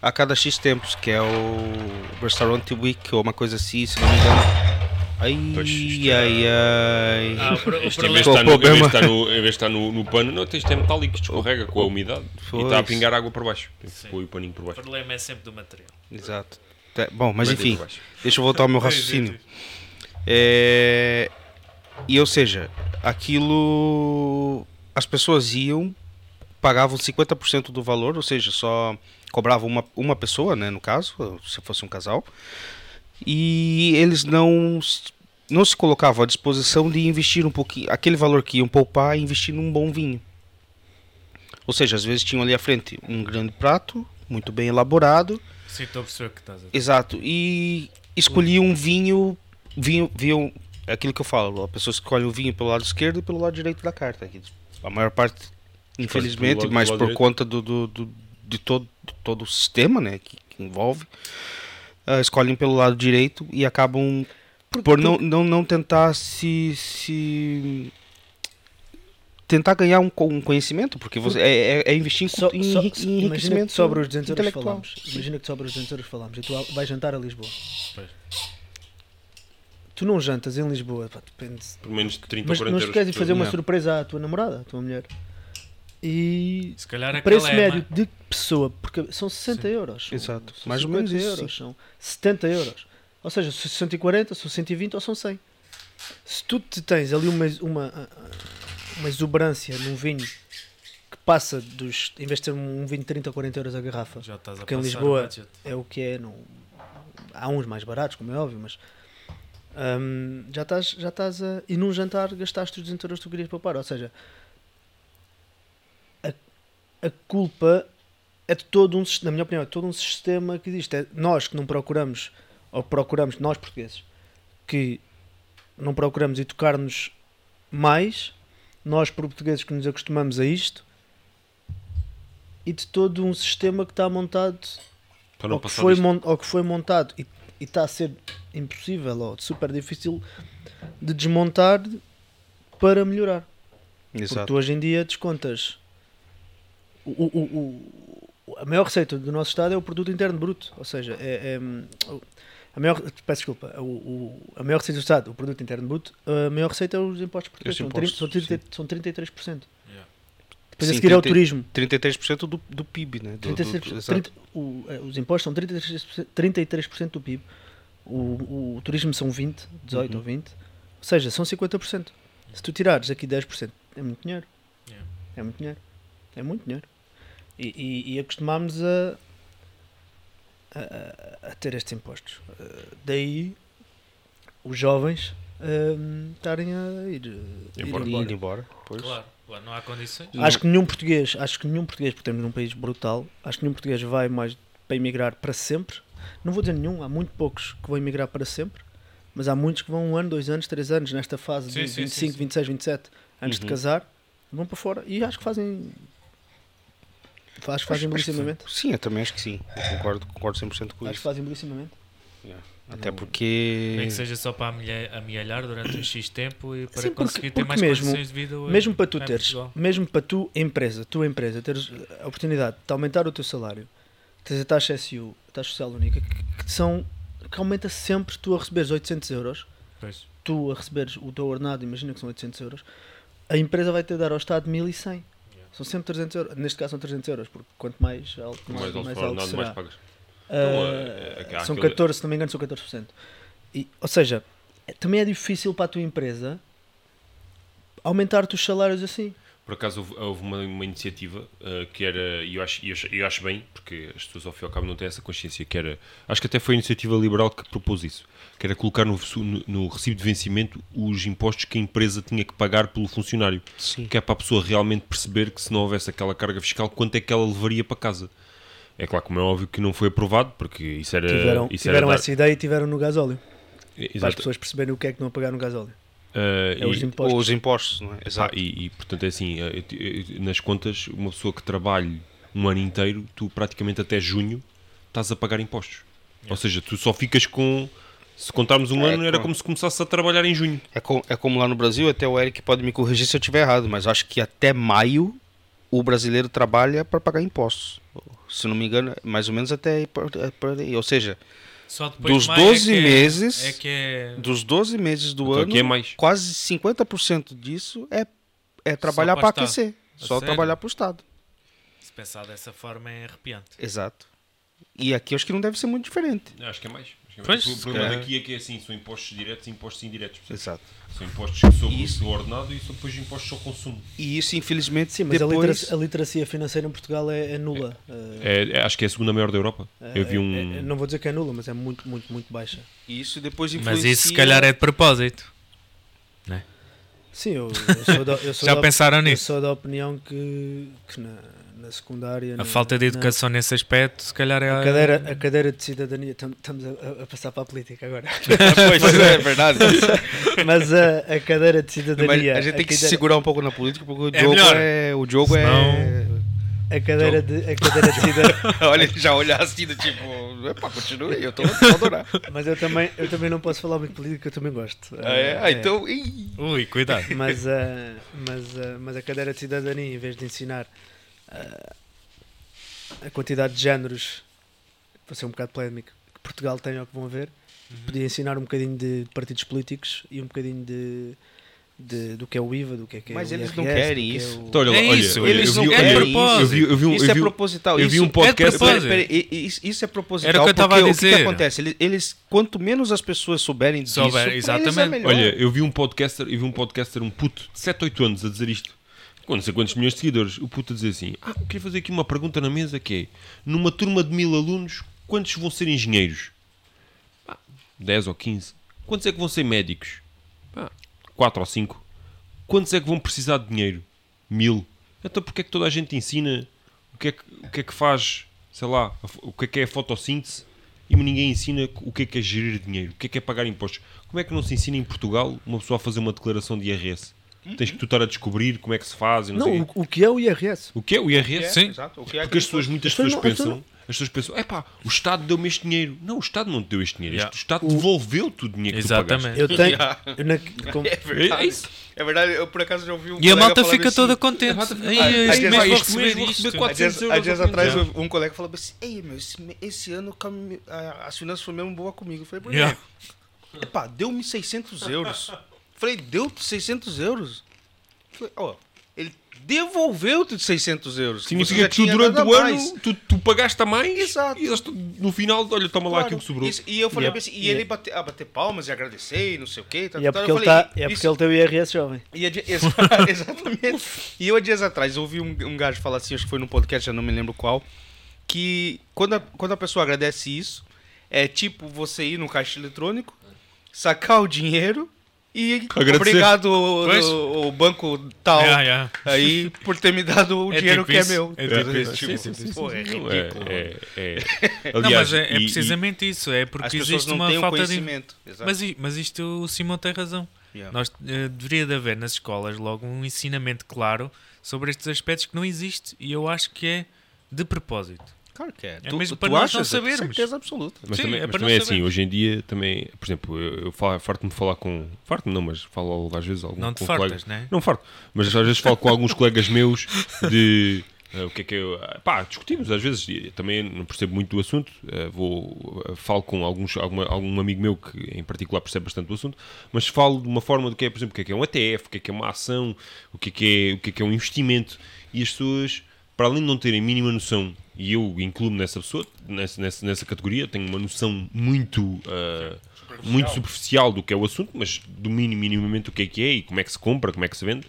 a cada X tempos, que é o Restaurant Week ou uma coisa assim, se não me engano. Ai, isto ai, ai. Ah, o o Isto, em vez de estar, no, em vez de estar no, no, no pano, não, tens de ter metálico que escorrega com a umidade e Pois. está a pingar água por baixo. Sim. Põe o paninho por O baixo. problema é sempre do material. Exato. Tá, Bom, mas enfim, deixa eu voltar ao meu raciocínio. É, E ou seja, aquilo. As pessoas iam, pagavam 50% do valor, ou seja, só cobravam uma, uma pessoa, né, no caso, se fosse um casal, e eles não, não se colocavam à disposição de investir um pouquinho, aquele valor que iam poupar e investir num bom vinho. Ou seja, às vezes tinham ali à frente um grande prato, muito bem elaborado, perceber o que estás a. Exato. E escolhi um vinho, vinho, vinho, é aquilo que eu falo, a pessoa escolhe o vinho pelo lado esquerdo e pelo lado direito da carta. A maior parte, infelizmente, mas por direito. conta do, do, do- de todo, todo o sistema né, que, que envolve, ah, escolhem pelo lado direito e acabam por, não, não, não tentar se, se tentar ganhar um, um conhecimento, porque você, é, é- é investir em, cu- em, enrique- em imagina enriquecimento que sobra os 200 euros falamos. Imagina que sobra os 200 euros falamos e tu vais jantar a Lisboa. Pois. Tu não jantas em Lisboa, pá, depende. Por menos de 30 Mas, ou 40 mas euros. queres ir por fazer uma Não. surpresa à tua namorada, à tua mulher. E Se calhar o preço é médio de pessoa, porque são 60 euros. São, Exato. são Mais ou 50 menos euros, sim. são 70 euros. Ou seja, são 140, são 120 ou são 100. Se tu te tens ali uma, uma, ah, uma exuberância num vinho que passa dos. Em vez de ter um vinho de 30 ou 40 euros a garrafa, Já estás a Porque em passar Lisboa- é o que é. Não... Há uns mais baratos, como é óbvio, mas hum, já estás já estás a. E num jantar gastaste os 200 euros que tu querias poupar. Ou seja, a, a culpa é de todo um na minha opinião, é todo um sistema que existe. É nós que não procuramos, ou procuramos, nós portugueses, que não procuramos educar-nos mais, nós portugueses que nos acostumamos a isto, e de todo um sistema que está montado ou que, foi ou que foi montado e e está a ser impossível ou super difícil de desmontar para melhorar. Porque Exato. tu hoje em dia descontas o- o- o- a maior receita do nosso Estado é o produto interno bruto, ou seja, é, é, a maior, peço desculpa, o, o- a maior receita do Estado, o produto interno bruto, a maior receita é os impostos portugueses, são, 30, são, impostos, 30, são 33%. Yeah. Depois a Sim, seguir é o 30 turismo. 33% do, do PIB, né? Do, do- 33%, do- exato. 30 o- eh, os impostos são 33%, 33% do PIB. O, o turismo são 20, 18 Uhum. ou 20. Ou seja, são 50%. Se tu tirares aqui 10%, é muito dinheiro. Yeah. É muito dinheiro. É muito dinheiro. E, e, e acostumámos a, a, a- a ter estes impostos. Eh, daí os jovens ehm, estarem a ir, eh, ir Embora. embora. Ir embora. Pois. Claro, claro, não há condições. Acho que nenhum português, acho que nenhum português, porque estamos num país brutal, acho que nenhum português vai mais para emigrar para sempre. Não vou dizer nenhum, há muito poucos que vão emigrar para sempre, mas há muitos que vão um ano, dois anos, três anos, nesta fase Sim, de sim, 25, sim, sim. 26, 27, antes de Uhum. casar, vão para fora e acho que fazem. Acho que fazem Acho- acho que belíssimamente. Sim, eu também acho que sim. Eu concordo, concordo 100% com Acho que isso. fazem belíssimamente. Até porque. Nem que seja só para amealhar durante um X tempo e para Sim, porque- conseguir ter porque mais mesmo- condições de vida. Mesmo para tu em teres, Portugal. mesmo para tu, empresa, tua empresa, teres a oportunidade de aumentar o teu salário tens a taxa SU, a taxa social única, que, que são que aumenta sempre tu a receberes 800 euros, Pois. tu a receberes o teu ordenado, imagina que são 800 euros, a empresa vai ter de dar ao Estado 1100. São sempre 300 euros. Neste caso são 300 euros, porque quanto mais alto, Mais mais, alto mais alto nada será. mais pagas. Ah, é- é- há são aquele- 14, se não me engano, são 14%. E, ou seja, é- também é difícil para a tua empresa aumentar-te os salários assim. Por acaso houve, houve uma, uma iniciativa uh, que era, e eu acho, eu, eu acho bem, porque as pessoas ao fim e ao cabo não têm essa consciência, que era, acho que até foi a iniciativa liberal que propôs isso, que era colocar no, no, no recibo de vencimento os impostos que a empresa tinha que pagar pelo funcionário. Sim. Que é para a pessoa realmente perceber que se não houvesse aquela carga fiscal, quanto é que ela levaria para casa. É claro, como é óbvio que não foi aprovado, porque isso era... tiveram isso tiveram era dar- essa ideia e tiveram no gasóleo. Para as Exato. pessoas perceberem o que é que não a pagar no gasóleo. Uh, É os e- impostos. Os impostos, não é? Exato. e, e, portanto é assim, eh, eu- nas contas, uma pessoa que trabalhe um ano inteiro, tu praticamente até junho estás a pagar impostos. Ou seja, tu só ficas com. Se contarmos um É, ano, era com- como se começasse a trabalhar em junho. É, com- é como lá no Brasil, até o Eric pode me corrigir se eu estiver errado, mas acho que até maio o brasileiro trabalha para pagar impostos. Se não me engano, mais ou menos até é. Ou seja, Dos de maio 12 é que é- meses- É que é. dos 12 meses do Então ano, é mais. quase 50% disso é, é trabalhar para aquecer. A Só sério? trabalhar para o Estado. Se pensar dessa forma é arrepiante. Exato. E aqui eu acho que não deve ser muito diferente. Acho que é mais. É Pois, o problema calhar. daqui é que é assim: são impostos diretos e impostos indiretos. Exato. São impostos que sobre Isso. o ordenado e são depois impostos ao consumo. E isso, infelizmente, Sim, mas a, depois... literacia, a literacia financeira em Portugal é, é nula. Uh, É, é- acho que é a segunda maior da Europa. é- Eu vi é- um. é- não vou dizer que é nula, mas é muito, muito, muito baixa. E isso depois Mas influencia... isso se calhar é de propósito. Sim, eu, eu sou da, eu sou Já da- pensaram eu nisso? sou da opinião que, que na secundária. A na- falta de na- educação nesse aspecto, se calhar é. A cadeira, a cadeira de cidadania, tam- estamos a, a passar para a política agora. pois é, é verdade. Mas a, a cadeira de cidadania. Mas a gente tem que se cadeira- segurar um pouco na política porque o É jogo melhor. é... O jogo Senão- A cadeira de, a cadeira de cidadania. é... Olha, já olha assim, tipo... Epá, continue, eu tô a adorar. Mas eu também, eu também não posso falar muito de política, eu também gosto. Ah, é? Ah, então... ih. Ui, cuidado. Mas, a mas, a mas a cadeira de cidadania, em vez de ensinar a quantidade de géneros, vou ser um bocado polémico, que Portugal tem ou que vão haver, podia ensinar um bocadinho de partidos políticos e um bocadinho de, de- do que é o IVA, do que é que é Mas o eles IRS, não querem que é isso. o- Então, olha, É olha, isso, olha, eles eu não querem olha, isso. Eu vi, eu vi Isso eu é proposital. eu vi um podcast. É propósito. Peraí, peraí, i- isso, isso é proposital. Era o que eu tava porque a O que, que dizer. acontece? Eles, eles- quanto menos as pessoas souberem disso, Souber, é exatamente. melhor. Olha, eu vi um podcaster, eu vi um podcaster, um puto de 7, 8 anos a dizer isto. Com não sei quantos milhões de seguidores, o puto a dizer assim: Ah, queria fazer aqui uma pergunta na mesa que é: numa turma de mil alunos, quantos vão ser engenheiros? Ah, 10 ou 15. Quantos é que vão ser médicos? Ah, 4 ou 5. Quantos é que vão precisar de dinheiro? Mil. Então porquê é que toda a gente ensina o que é que, o que, é que faz, sei lá, o que é que é a fotossíntese e ninguém ensina o que é que é gerir dinheiro, o que é que é pagar impostos. Como é que não se ensina em Portugal uma pessoa a fazer uma declaração de IRS? Tens que tu estar a descobrir como é que se faz e não, sei Não, o o, que é o IRS? O que é o IRS? É, Sim. exato. O que é Porque as pessoas, muitas As pessoas não- as pensam, as pessoas pensam, é pá, o Estado deu-me este dinheiro. Não, o Estado não te deu este dinheiro. Yeah. Este- O Estado devolveu-te o dinheiro que tu Exatamente. pagaste. Eu tenho. Na- com- É verdade. É isso. É verdade, eu por acaso já ouvi um E a colega malta falando fica assim, toda contente. mês vou isto. receber Há 400 dias, euros há dias ao fim. atrás Yeah. um colega falou assim: Ei, meu, esse, esse ano cam- a- as finanças foram mesmo boa comigo. Eu falei: Por quê? Yeah. Epá, deu-me 600 euros. Falei: Deu 600 euros? Falei: Ó, ele devolveu-te 600 euros. Significa Você já que tu durante o ano tu, tu pagaste a mais Exato. e eles no final, olha, toma lá Claro. aquilo que sobrou. Isso- e eu falei Yeah. assim, e ele bate, a bater palmas e agradecer e não sei o quê. Tá, E é porque eu ele, falei, tá, é porque ele tem o IRS jovem. E a di- ex- exatamente. E eu, há dias atrás, ouvi um, um gajo falar assim, acho que foi num podcast, já não me lembro qual, que quando a, quando a pessoa agradece isso, é tipo você ir no caixa eletrônico, sacar o dinheiro e Agradecer. obrigado o, o banco tal Yeah, yeah. aí por ter me dado o É dinheiro tipo que isso. é meu. É tipo isso. Tipo, Sim, sim, sim, pô, é Não, ridículo. é, é, é. Não, Aliás, mas é, é e- e- precisamente isso. É porque existe não uma falta de. Mas, i- mas isto o Simão tem razão. Yeah. Nós eh, deveria de haver nas escolas logo um ensinamento claro sobre estes aspectos que não existe e eu acho que é de propósito. Claro que é. É tu, mesmo tu para nós não achas? sabermos. Certeza absoluta. Mas Sim, também, é mas também é assim, hoje em dia também, por exemplo, eu, eu farto-me de falar com. Farto-me não, mas falo às vezes algum, Não te com fartas, colegas. né? Não farto, mas às vezes falo com alguns colegas meus de Uh, o que é que eu. uh, Pá, discutimos às vezes, também não percebo muito do assunto. uh, vou. uh, falo com alguns, alguma, algum amigo meu que em particular percebe bastante do assunto, mas falo de uma forma do que é, por exemplo, o que é que é um ETF, o que é que é uma ação, o que é que é, o que é, que é um investimento. E as pessoas, para além de não terem mínima noção, e eu incluo-me nessa pessoa, nessa, nessa, nessa categoria, tenho uma noção muito. uh, muito superficial do que é o assunto, mas domino minimamente o que é que é e como é que se compra, como é que se vende.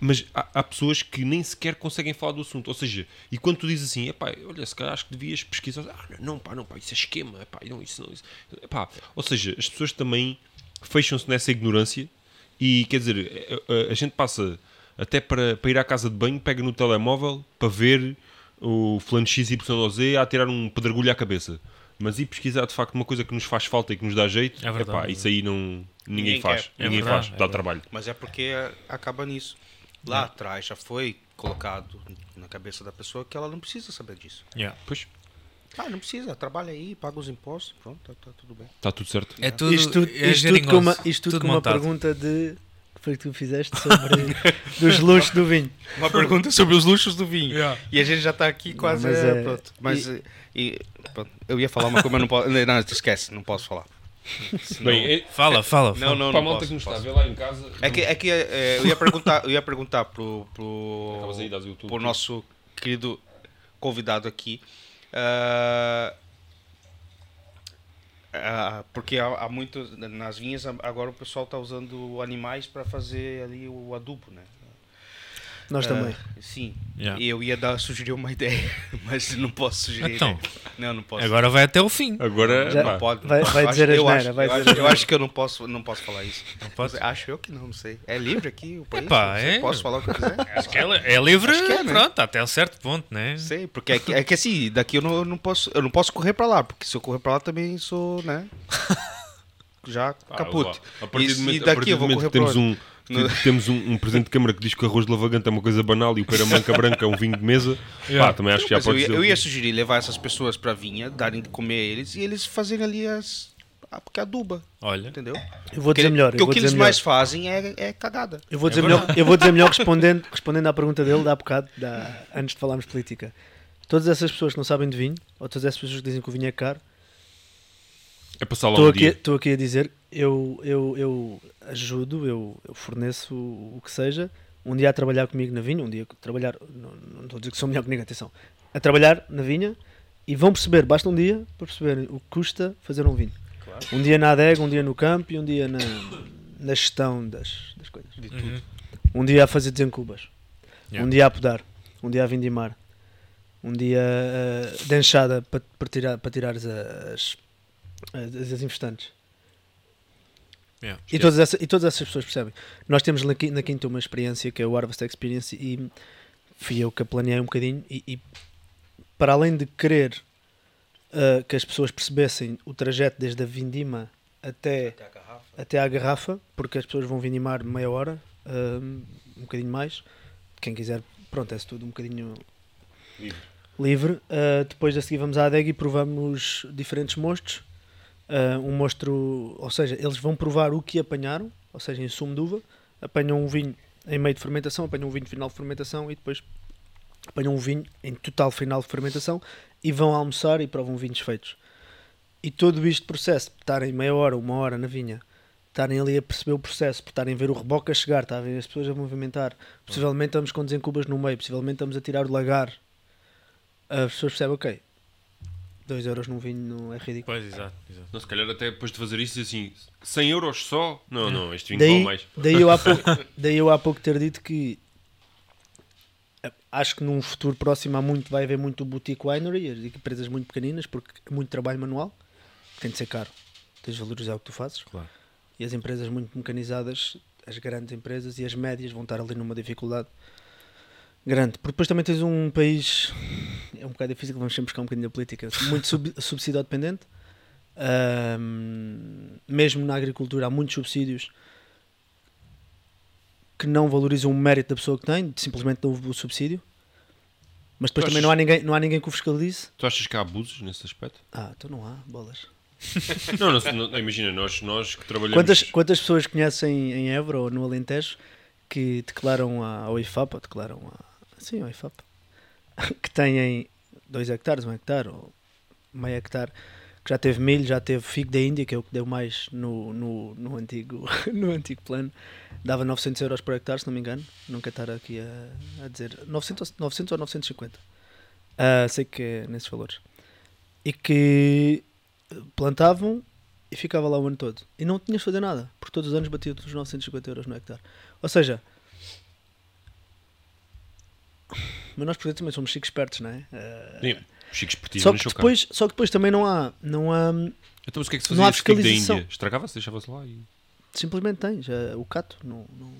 Mas há, há pessoas que nem sequer conseguem falar do assunto. Ou seja, e quando tu dizes assim, epá, olha, se calhar acho que devias pesquisar, ah, não, pá, não, pá, isso é esquema, epá, não, isso não, isso. Epá, ou seja, as pessoas também fecham-se nessa ignorância e quer dizer, a, a- a gente passa até para, para ir à casa de banho, pega no telemóvel para ver o fulano XYZ a tirar um pedregulho à cabeça. Mas ir pesquisar de facto uma coisa que nos faz falta e que nos dá jeito, É verdade. epá, isso aí não, ninguém, Ninguém faz. É ninguém verdade, faz, é dá trabalho. Mas é porque acaba nisso. Lá atrás já foi colocado na cabeça da pessoa que ela não precisa saber disso. Yeah. Pois, Ah, não precisa, trabalha aí, paga os impostos, pronto, tá, tá tudo bem. está tudo certo. É tudo, isto tudo, é isto tudo com uma, isto tudo tudo com uma pergunta de. Que tu fizeste sobre. dos luxos do vinho. Uma pergunta sobre os luxos do vinho. Yeah. E a gente já está aqui quase. mas é, é- pronto. Mas e- e- pronto, eu ia falar uma coisa, mas não posso. Não, esquece, não posso falar. Senão- Bem, é, Fala, fala. não, fala. não, para a não malta posso, que nos não está a ver lá em casa, É que, é que é, eu ia perguntar, eu ia perguntar pro, pro, pro nosso querido convidado aqui. ah, ah, porque há, há muito nas vinhas agora o pessoal está usando animais para fazer ali o adubo, né? Nós também. Ah, sim. Yeah. Eu ia dar sugerir uma ideia, mas não posso sugerir. Então. não, não posso. Agora vai até o fim. Agora, Já- não pode. não vai- vai Eu dizer acho- eu asneira, acho- vai eu dizer acho- Eu acho que eu não posso, não posso falar isso. Não pode? Acho eu que não, não sei. É livre aqui o país. Eu é. Posso falar o que eu quiser? Acho que ela é livre, Acho que é, né? pronto, até um certo ponto, né? Sei, porque é que, é que assim, daqui eu não, eu não posso, eu não posso correr pra lá, porque se eu correr pra lá também sou, né? Já caputo. a partir E, do momento, a daqui partir eu vou momento correr que pra temos onde? um que temos um, um presidente de câmara que diz que o arroz de lavagante é uma coisa banal e o pera manca branca é um vinho de mesa, Yeah. pá, também acho que já Mas eu, pode ia, ser. eu ia sugerir levar essas pessoas pra vinha, darem de comer a eles e eles fazerem ali as. ah, Porque aduba, Olha, entendeu? Eu vou dizer Porque- melhor. Porque o que eles melhor. mais fazem é, é cagada. Eu vou dizer melhor, eu vou dizer melhor respondendo, respondendo à pergunta dele de há bocado, da, antes de falarmos política. Todas essas pessoas que não sabem de vinho, ou todas essas pessoas que dizem que o vinho é caro, É passar lá estou um aqui, dia. estou aqui a dizer, eu, eu, eu ajudo, eu, eu forneço o, o que seja, um dia a trabalhar comigo na vinha, um dia a trabalhar, não, não estou a dizer que sou melhor comigo, atenção, a trabalhar na vinha e vão perceber, basta um dia para perceberem o que custa fazer um vinho. Um dia na adega, um dia no campo e um dia na, na gestão das, das coisas. Uhum. Um dia a fazer desencubas. Yeah. Um dia a podar. Um dia a vindimar. Um dia uh, de enxada para, para tirar, para tirar as, as, as, as infestantes. Yeah. E, todas essa, e todas essas pessoas percebem. Nós temos na na Quinta uma experiência que é o Harvest Experience e fui eu que a planeei um bocadinho e, e para além de querer uh, que as pessoas percebessem o trajeto desde a vindima até, até à garrafa, porque as pessoas vão vindimar meia hora, um, um bocadinho mais. Quem quiser, pronto, é tudo um bocadinho Livre. livre. Uh, depois a seguir vamos à adega e provamos diferentes mostos. Uh, um mostro, ou seja, eles vão provar o que apanharam, ou seja, em sumo de uva, apanham um vinho em meio de fermentação, apanham um vinho final de fermentação e depois apanham um vinho em total final de fermentação e vão almoçar e provam vinhos feitos. E todo este processo, estarem meia hora, uma hora na vinha, estarem ali a perceber o processo, por estarem a ver o reboque a chegar, estarem as pessoas a movimentar, possivelmente estamos com desencubas no meio, possivelmente estamos a tirar o lagar, as pessoas percebem, ok, 2 euros num vinho não é ridículo. Pois, exato. exato. Não, se calhar até depois de fazer isso, assim, 100 euros só? Não, não, este vinho Daí, vale mais. daí, eu há pouco, daí eu há pouco ter dito que eh, acho que num futuro próximo há muito, vai haver muito boutique winery, as empresas muito pequeninas, porque é muito trabalho manual, tem de ser caro, tens de valorizar o que tu fazes. Claro. E as empresas muito mecanizadas, as grandes empresas e as médias vão estar ali numa dificuldade grande. Porque depois também tens um país, é um bocado difícil, vamos sempre buscar um bocadinho da política, muito sub, subsídio dependente. Ahm, mesmo na agricultura há muitos subsídios que não valorizam o mérito da pessoa que tem, simplesmente dão o subsídio. Mas depois Tu também achas- não há, ninguém, não há ninguém que o fiscalize. Tu achas que há abusos nesse aspecto? Ah, então não há, bolas. não, não, não, imagina, nós, nós que trabalhamos... Quantas, quantas pessoas conhecem em Évora ou no Alentejo que declaram a- ao IFAP, ou declaram a, sim, ao IFAP, que têm 2 hectares, 1 hectare ou meio hectare, que já teve milho, já teve figo da Índia, que é o que deu mais no, no, no antigo, no antigo plano. Dava 900 euros por hectare, se não me engano. Nunca estar aqui a, a dizer 900, ou- 900 ou 950. Ah, sei que é nesses valores. E que plantavam e ficava lá o ano todo. E não tinhas de fazer nada, porque todos os anos batia os 950 euros no hectare. Ou seja, mas nós portugueses também somos chiques espertos, não é? Sim, Chico Esportivo só, no que depois, só que depois também não há, não há Então, mas o que é que se não fazia há esse figo da fiscalização. Índia? Estragava-se, deixava-se lá e... simplesmente tem, já, o cato. Não, não-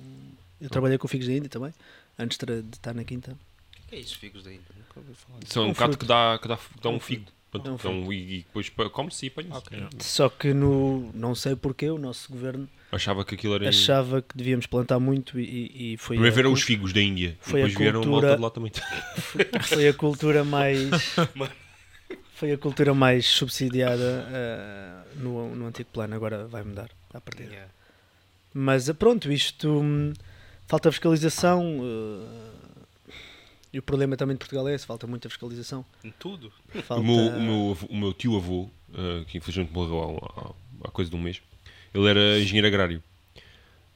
Eu trabalhei com figos da Índia também, antes de estar na quinta. O que é isso, figos da Índia? Nunca ouvi falar. É um, Um fruto. que dá, que dá, que dá um figo. Um- e, e depois come-se e apanha-se. Ok. É. Só que no, não sei porquê o nosso governo Achava que aquilo era... achava que devíamos plantar muito e, e- foi, Primeiro vieram os figos da Índia. foi a depois vieram a cultura- malta de lá também. foi a cultura mais foi a cultura mais subsidiada ah, no, no antigo plano, agora vai mudar a partir. Yeah. Mas ah, pronto, isto hum, falta fiscalização ah, e o problema também de Portugal é esse, falta muita fiscalização. Em tudo? Falta... O, meu, o, meu, o meu tio avô, eh, que infelizmente morreu há, há- há coisa de um mês, ele era engenheiro agrário.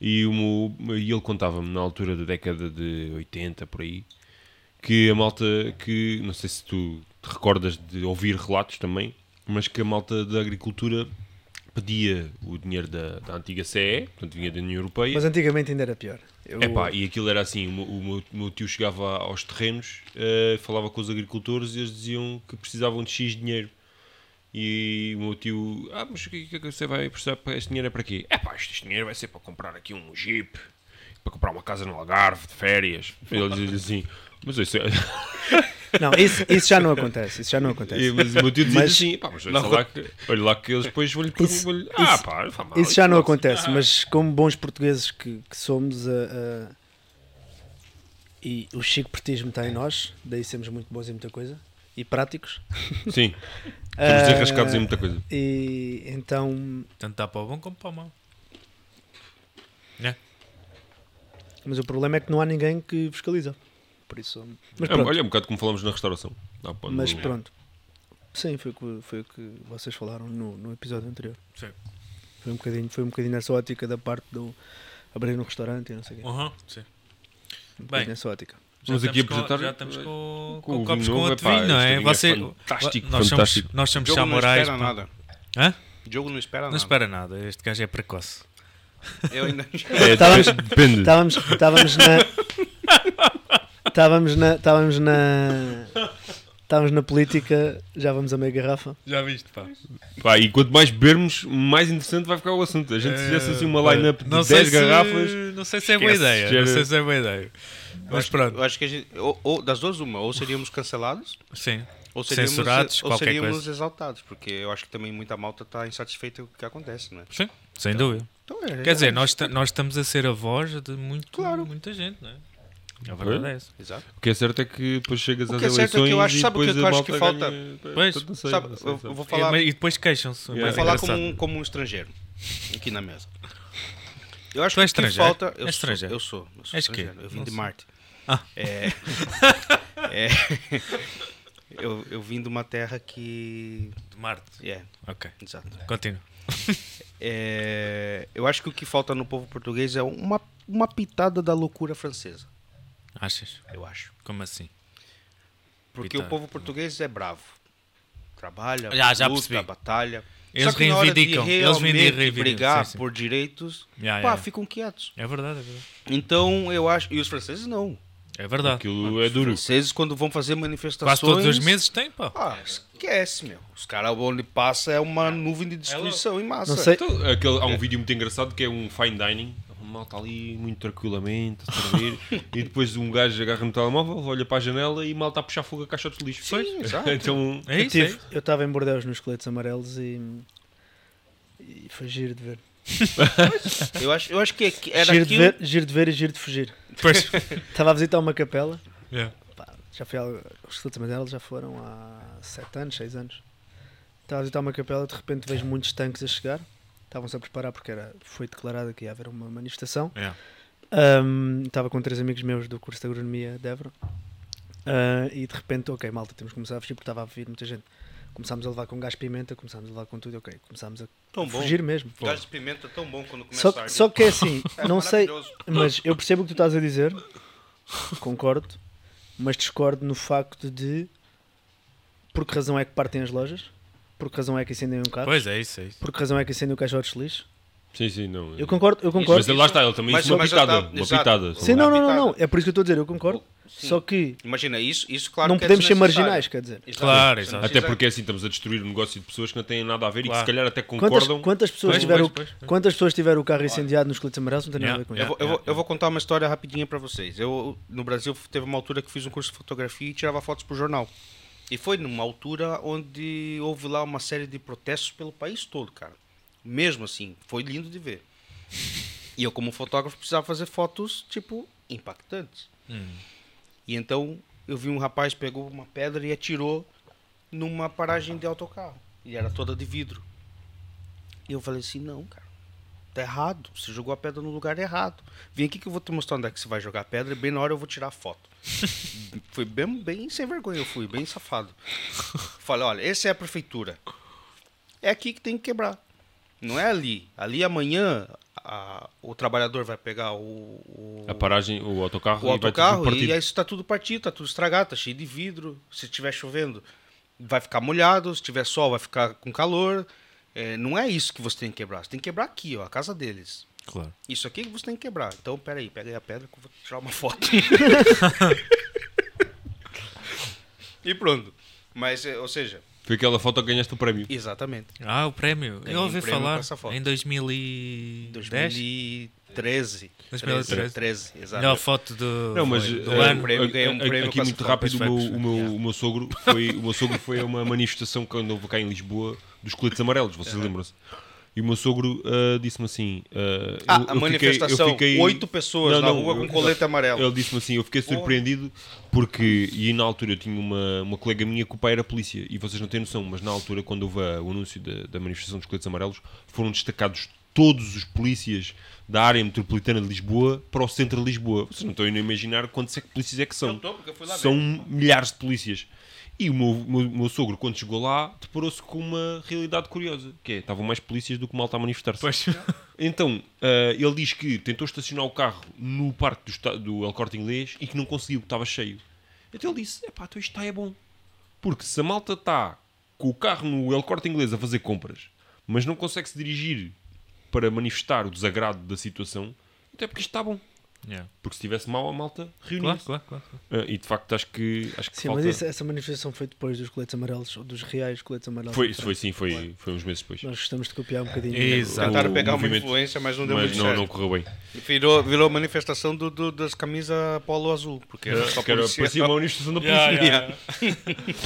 E, o e ele contava-me na altura da década de 80, por aí, que a malta que, não sei se tu te recordas de ouvir relatos também, mas que a malta da agricultura pedia o dinheiro da, da antiga CE, portanto vinha da União Europeia, Mas antigamente ainda era pior. Eu- Epá, e aquilo era assim, o meu, o meu- o meu tio chegava aos terrenos, eh, falava com os agricultores e eles diziam que precisavam de X dinheiro. E o meu tio, ah, mas o que, é que você vai precisar para este dinheiro é para quê? Epá, este dinheiro vai ser para comprar aqui um jeep, para comprar uma casa no Algarve de férias. E ele dizia assim, mas isso é... Não, isso, isso já não acontece. Isso já não acontece. E, mas o meu tio dizia Mas- assim, pá, mas olha Não, lá, que, olha lá que eles depois vão-lhe Ah, isso- pá, não mal, Isso já não não- acontece, mas como bons portugueses que, que somos, a- a- e o chico pertismo está em nós, daí sermos muito bons em muita coisa e práticos. Sim, Ah, estamos desenrascados em muita coisa. E então, Tanto dá para o bom como para o mau. mas o problema é que não há ninguém que fiscaliza. Por isso, mas É, pronto. olha, um bocado como falamos na restauração. Dá para- mas não- pronto. Sim, foi o que, foi o que vocês falaram no, no episódio anterior. Sim. Foi um bocadinho, foi um bocadinho nessa ótica da parte do abrir no restaurante e não sei o quê. Uhum, sim. Um Bem. bocadinho nessa ótica. Já Vamos aqui estamos com- apresentar- já estamos com, com com o copos com novo, outro vinho, não é? é Você, fantástico, nós, fantástico. Somos, nós somos O jogo não samurais. espera nada. Hã? O jogo não espera Não nada. espera nada. Este gajo é precoce. Eu ainda... É, Estávamos- depende. Estávamos, estávamos na. Estávamos na. Estávamos na. Estávamos na política, já vamos a meia garrafa. Já viste, pá. Pá, e quanto mais bebermos, mais interessante vai ficar o assunto. A gente se fizesse assim uma Eh, line-up de não sei 10 se- garrafas. Não sei se é boa ideia. já Não sei se é boa ideia. Mas acho- pronto. Eu acho que a gente... Ou, ou das duas, uma. Ou seríamos cancelados, Sim. ou seríamos, Censurados, ou seríamos coisa. exaltados. Porque eu acho que também muita malta está insatisfeita com o que acontece, não é? Sim, sem dúvida. Então, é, Quer é dizer, isso. nós, nós estamos a ser a voz de muito, Claro. muita gente, não é? A verdade é essa. Exato. O que é certo é que depois chegas O às que é certo é que eu eleições acho- sabe o que depois eu acho que falta? ganha- Pois, não sei, Sabe, não sei, eu, não sei. eu vou E, falar, mas- e depois queixam-se. Vou falar engraçado. como, um, como um estrangeiro aqui na mesa. Eu acho Tu que o que estrangeiro? falta. Eu sou, estrangeiro? Eu sou. Eu sou És quê? estrangeiro. Eu vim Não de sei. Marte. Ah. É, é, eu, eu vim de uma terra que. De Marte. É, Ok, exato. continua. É, eu acho que o que falta no povo português é uma, uma pitada da loucura francesa. Achas? Eu acho. Como assim? Porque Pitada. o povo português é bravo. Trabalha, Já, já luta, percebi. batalha. Eles Só que na hora de reivindicam, eles realmente reivindicam, brigar sim, sim. por direitos, Ya, pá, ya. ficam quietos. É verdade, é verdade. Então eu acho. E os franceses não. É verdade. Aquilo é Os duro. franceses, quando vão fazer manifestações. Quase todos os meses tem, pá. Ah, esquece, meu. Os caras onde passa é uma nuvem de destruição em massa. Não sei, Então, aquele- há um vídeo muito engraçado que é um fine dining. O mal está ali muito tranquilamente a servir. e depois um gajo agarra no telemóvel, olha para a janela e mal está a puxar fogo a caixa de lixo. Sim, exato. então, É eu isso, é eu estava em Bordeus nos coletes amarelos e, e foi giro de ver. Eu acho, eu acho que é que era Giro de, aquilo. ver giro de ver e giro de fugir. Pois. Estava a visitar uma capela, Yeah. pá, já fui ao- os coletes amarelos já foram há 7 anos, 6 anos. Estava a visitar uma capela, de repente vejo muitos tanques a chegar. Estavam-se a preparar porque era, foi declarado que ia haver uma manifestação. Yeah. Ahm, Estava com três amigos meus do curso de agronomia de Évora. Ah, e de repente, ok, malta, temos que começar a fugir porque estava a vir muita gente. Começámos a levar com gás de pimenta, começámos a levar com tudo, ok. Começámos a Tão bom. fugir mesmo. Gás de pimenta é tão bom quando começa Só, a arder. só que é assim, É não sei, mas eu percebo o que tu estás a dizer, concordo, mas discordo no facto de por que razão é que partem as lojas, por que razão é que incendem um carro, Pois é, isso, é isso. por que razão é que incendem o caixote de lixo. Sim, sim, não. Eu concordo, eu concordo. Mas lá está, ele também Mas- disse uma pitada. tá- uma pitada. Sim, não, não, não, não, é por isso que eu estou a dizer, eu concordo. Sim. Só que Imagina, isso, isso claro não que é podemos ser desnecessário. marginais, quer dizer. Exato. Claro, Isso é exato. Até porque assim estamos a destruir o negócio de pessoas que não têm nada a ver e que Claro. se calhar até Quantas, concordam. quantas pessoas Pois, tiveram, pois, pois, pois. quantas pessoas tiveram o carro incendiado nos coletes amarelos? Não tem nada a ver com Yeah, isso. Eu vou, eu, vou, eu vou contar uma história rapidinha pra vocês. Eu, no Brasil, teve uma altura que fiz um curso de fotografia e tirava fotos pro jornal. E foi numa altura onde houve lá uma série de protestos pelo país todo, cara. Mesmo assim, foi lindo de ver. E eu, como fotógrafo, precisava fazer fotos, tipo, impactantes. Hum. E então, eu vi um rapaz pegou uma pedra e atirou numa paragem de autocarro. E era toda de vidro. E eu falei assim, não, cara. Tá errado. Você jogou a pedra no lugar errado. Vem aqui que eu vou te mostrar onde é que você vai jogar a pedra e bem na hora eu vou tirar a foto. Foi bem, bem sem vergonha, eu fui, bem safado. Falei, olha, essa é a prefeitura. É aqui que tem que quebrar. Não é ali. Ali amanhã a- o trabalhador vai pegar o, o- A paragem, o autocarro, o e autocarro partido. e aí está tudo partido, está tudo estragado, tá cheio de vidro. Se estiver chovendo, vai ficar molhado. Se tiver sol, vai ficar com calor. É, não é isso que você tem que quebrar. Você tem que quebrar aqui, ó, a casa deles. Claro. Isso aqui que você tem que quebrar. Então, peraí, pega aí a pedra que eu vou tirar uma foto. e pronto. Mas, é, ou seja, Foi aquela foto que ganhaste o prémio. exatamente. Ah, o prémio. Ganhei Eu um ouvi prémio com falar essa foto. em 2010. 2013. 2013. 13, exato. Melhor foto do, Não, mas do eh, ano. prémio, ganhei um prémio aqui muito rápido o meu, o meu, yeah. o meu sogro foi o meu sogro foi a uma manifestação quando houve cá em Lisboa dos coletes amarelos, vocês lembram-se? E o meu sogro ah, disse-me assim: ah, Ah, eu- a eu fiquei- manifestação, fiquei- oito pessoas Não, na não, rua eu- com colete amarelo. Ele disse-me assim: eu fiquei surpreendido porque, e na altura eu tinha uma, uma colega minha que o pai era polícia, e vocês não têm noção, mas na altura, quando houve a- o anúncio da, da manifestação dos coletes amarelos, foram destacados todos os polícias da área metropolitana de Lisboa para o centro de Lisboa. Vocês não estão a imaginar quantos é que polícias é que são. Eu tô, porque eu fui lá São ver. milhares de polícias. E o meu, meu, meu sogro, quando chegou lá, deparou-se com uma realidade curiosa, que é, estavam mais polícias do que malta a manifestar-se. Pois. Então, ah, ele diz que tentou estacionar o carro no parque do, do El Corte Inglês e que não conseguiu, que estava cheio. Então ele disse, epá, então isto está é bom. Porque se a malta está com o carro no El Corte Inglês a fazer compras, mas não consegue se dirigir para manifestar o desagrado da situação, até porque isto está bom. Yeah. Porque se estivesse mal, a malta Claro, reunia-se. claro, claro. Ah, e de facto acho que, acho que Sim, falta... mas isso- essa manifestação foi depois dos coletes amarelos, ou dos reais coletes amarelos. Foi, foi sim, foi, foi uns meses depois. Nós gostamos de copiar um bocadinho. Exato. Tentaram o pegar uma influência, mas não deu Mas muito não, certo. não correu bem. Virou, virou manifestação do, do- das camisas polo azul. Porque era só era, policial. parecia uma manifestação da polícia. Yeah, yeah,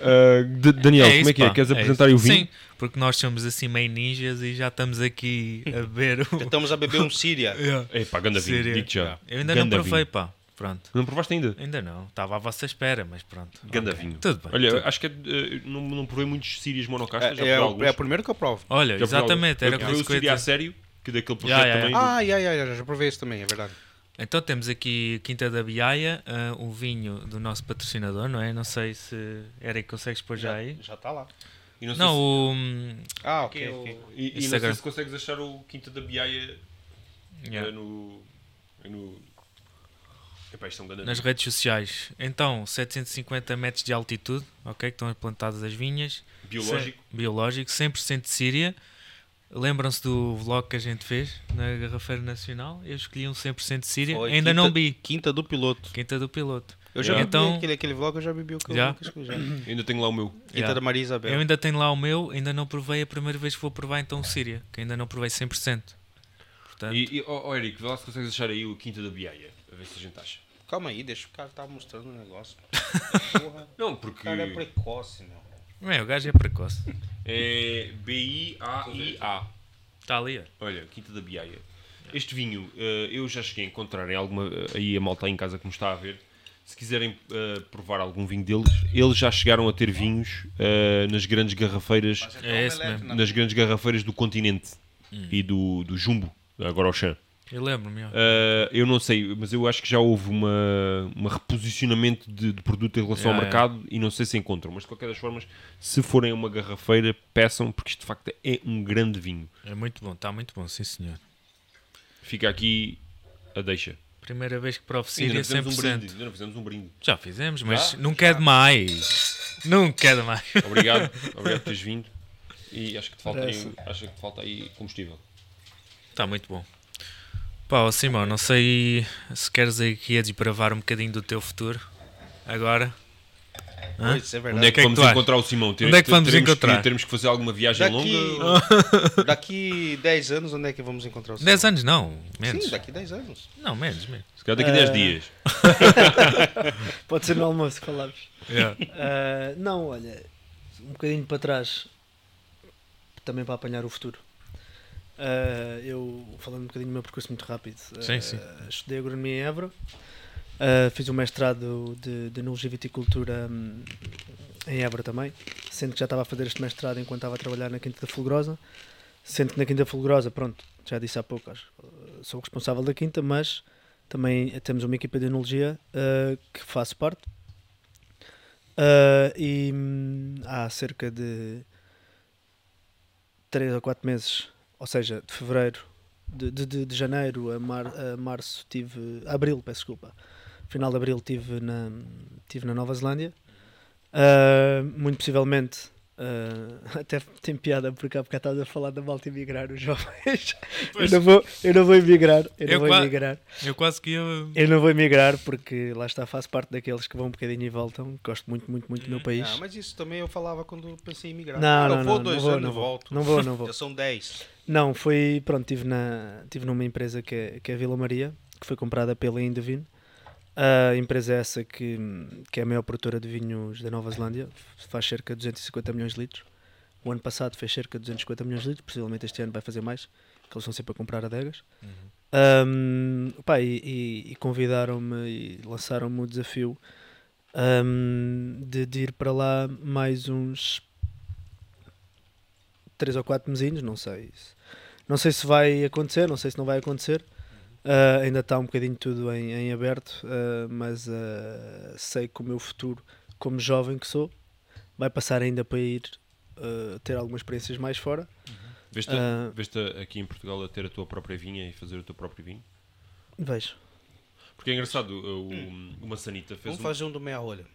Ah, D- Daniel, como isso, é que é? pá, Queres é apresentar o vinho? Sim, porque nós somos assim meio ninjas e já estamos aqui a beber o. Estamos a beber um Síria. Yeah. É pá, ganda vinho, digo já. Eu ainda Ganda não provei, vinho. pá. Pronto. Não provaste ainda? Ainda não. Estava à vossa espera, mas pronto. Ganda Ok. vinho. Tudo bem. Olha, tudo. acho que é, eh, não, não provei muitos sírias monocastas, já É, é, provei o- alguns. é o primeiro que eu provo. Olha, Já exatamente. Era eu com provei o síria a sério, que daquele projeto Já, já, também. Ah, já, já, já, já provei esse também, é verdade. Então temos aqui Quinta da Biaia, ah, o vinho do nosso patrocinador, não é? Não sei se. Eric, consegues pôr já aí? Já está lá. E não sei Não, se- o. Ah, ok, é o- ok. E, e não sei se consegues achar o Quinta da Biaia yeah. eh, no. no... Epá, isto é um ganda nas redes sociais. Então, 750 metros de altitude, ok? Que estão plantadas as vinhas. biológico. Se- biológico, 100% de Síria. Lembram-se do vlog que a gente fez na Garrafeira Nacional? Eu escolhi um 100% de Síria. Foi Ainda quinta- não vi. Quinta do piloto. Quinta do piloto. Eu já Já. bebi Então- aquele, aquele vlog, eu já bebi o que eu Já? já. Ainda tenho lá o meu. Quinta Yeah. da Maria Isabel. Eu ainda tenho lá o meu, ainda não provei. A primeira vez que vou provar então o Síria, que ainda não provei 100%. Portanto, E, e oh, oh, Eric, vê lá se consegues achar aí o Quinta da Biaia, a ver se a gente acha. Calma aí, deixa o cara estar mostrando o negócio. Porra, Não, o porque cara é precoce, meu. não é, o gajo é precoce. é B-I-A-I-A. Está ali, ó. Olha, Quinta da Biaia. Este vinho, eh, eu já cheguei a encontrar em alguma. eh, aí a malta aí em casa que me está a ver. Se quiserem eh, provar algum vinho deles, eles já chegaram a ter vinhos eh, nas grandes garrafeiras É esse mesmo. nas grandes garrafeiras do continente e do, do Jumbo, agora ao chão. Eu lembro-me. Uh, eu não sei, mas eu acho que já houve uma, uma reposicionamento de, de produto em relação ao Yeah, mercado e não sei se encontram. Mas de qualquer das formas, se forem a uma garrafeira, peçam, porque isto de facto é um grande vinho. É muito bom, está muito bom, sim senhor. Fica aqui a deixa. Primeira vez que provo Ainda não, Síria, fizemos um 100%. brinde, ainda não fizemos um brinde. Já fizemos, mas Já? nunca é demais. Nunca é demais. Obrigado, obrigado por teres vindo. E acho que te falta, aí, acho que te falta aí combustível. Está Tá muito bom. Pá, Simão, não sei se queres aqui a desbravar um bocadinho do teu futuro. Agora. Hã? É Onde verdade. é que, é que vamos achas? encontrar o Simão? Ter- Onde é que vamos teremos encontrar? Que, teremos que fazer alguma viagem Daqui, longa? daqui 10 anos, onde é que vamos encontrar o 10 anos não, menos. Sim, daqui 10 anos. Não, menos, menos. Se calhar daqui a 10 Ah. dias. Pode ser no almoço falamos. Yeah. Ah, não, olha, um bocadinho para trás, também para apanhar o futuro. Ah, eu, falando um bocadinho do meu percurso muito rápido, Sim, sim. estudei agronomia em Évora, ah, fiz um mestrado de, de enologia e viticultura hum, em Évora também, sendo que já estava a fazer este mestrado enquanto estava a trabalhar na Quinta da Fulgurosa, sendo que na Quinta da Fulgurosa, pronto, já disse há pouco, acho, sou responsável da Quinta, mas também temos uma equipa de enologia ah, que faço parte. Ah, e hum, há cerca de 3 ou 4 meses, ou seja, de fevereiro, de, de, de- janeiro a, mar, a março, tive. abril, peço desculpa. Final de abril estive na, tive na Nova Zelândia. Ah, muito possivelmente. ah, até tem piada porque há bocado estás a falar da malta emigrar, os jovens. Eu não, vou, eu não vou emigrar. Eu, Eu não vou qua- emigrar. Eu quase que ia. Eu não vou emigrar porque lá está, faço parte daqueles que vão um bocadinho e voltam. Gosto muito, muito, muito do meu país. Ah, mas isso também eu falava quando pensei em migrar. Não, não, não, vou não dois vou, anos, não vou. volto. Não vou, não vou. Já são 10. Não, foi, pronto, estive tive numa empresa que é, que é a Vila Maria, que foi comprada pela Indevine. A empresa é essa que, que é a maior produtora de vinhos da Nova Zelândia, faz cerca de 250 milhões de litros. O ano passado fez cerca de 250 milhões de litros, possivelmente este ano vai fazer mais, que eles estão sempre a comprar adegas. Um, pá, e, e- e convidaram-me e lançaram-me o desafio um, de, de ir para lá mais uns 3 ou 4 mesinhos, não sei. Não sei se vai acontecer, não sei se não vai acontecer. Uh, ainda está um bocadinho tudo em, em aberto, uh, mas uh, sei que o meu futuro, como jovem que sou, vai passar ainda para ir uh, ter algumas experiências mais fora. Veste, Ah. veste aqui em Portugal a ter a tua própria vinha e fazer o teu próprio vinho? Vejo. Porque é engraçado, o, o, o Maçanita fez Vamos um... fazer um do meia rolha.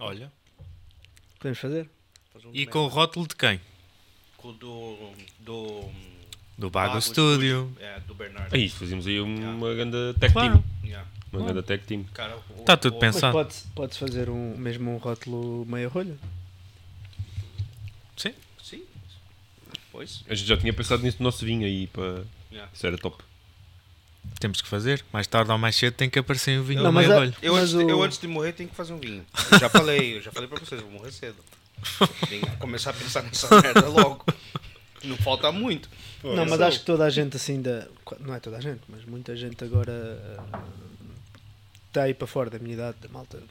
Olha. Podemos fazer? Fazer um E com o rótulo de quem? Com o do. do Do Bago Bago Studio. É, do Bernardo. Aí, fazíamos aí uma grande tech Claro. team. Yeah. Uma grande tech team. Cara, o- Tá tudo o- pensado. pode, pode fazer um, mesmo um rótulo meia rolha. Sim. Sim. Pois. A gente já tinha pensado nisso no nosso vinho aí, para... Yeah. isso era top. Temos que fazer. Mais tarde ou mais cedo tem que aparecer um vinho Não, no mas meio a- olho. Eu, antes, o- eu antes de morrer tenho que fazer um vinho. Eu já falei, eu já falei pra vocês, eu vou morrer cedo. Tenho que começar a pensar nessa merda logo. Não falta muito. Não, mas acho que toda a gente assim da. Não é toda a gente, mas muita gente agora está aí para fora da minha idade, da malta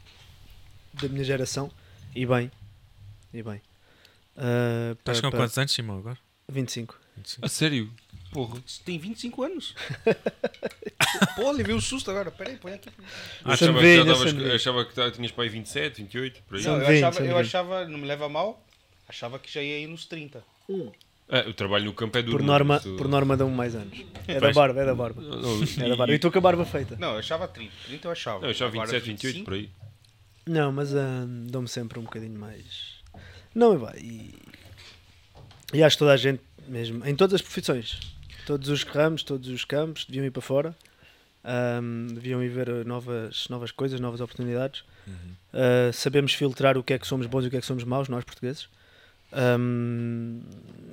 da minha geração. E bem. E bem. Ah, Estás com quantos anos, Simão, agora? 25. 25. A sério? Porra, tem 25 anos. Pô, levei um susto agora. Peraí, põe aqui. Ah, achava, que já davas- achava que tinhas para aí 27, 28, por aí. Não, eu, 20, achava, eu 20. achava, não me leva a mal, achava que já ia ir nos 30. Ah, o trabalho no campo é duro. Por não, norma, isso- por norma dão mais anos. É da Faz- barba, é da barba. Não, não, É da barba. E e- estou com a barba feita. Não, eu achava 30. 30 eu achava. não, eu achava Agora 27, 28, 25? por aí. Não, mas ah, dão-me sempre um bocadinho mais. Não, vai. E, e acho que toda a gente, mesmo, em todas as profissões, todos os ramos, todos os campos, deviam ir para fora, ahm, deviam ir ver novas, novas coisas, novas oportunidades. Ah, sabemos filtrar o que é que somos bons e o que é que somos maus, nós portugueses, Ahm,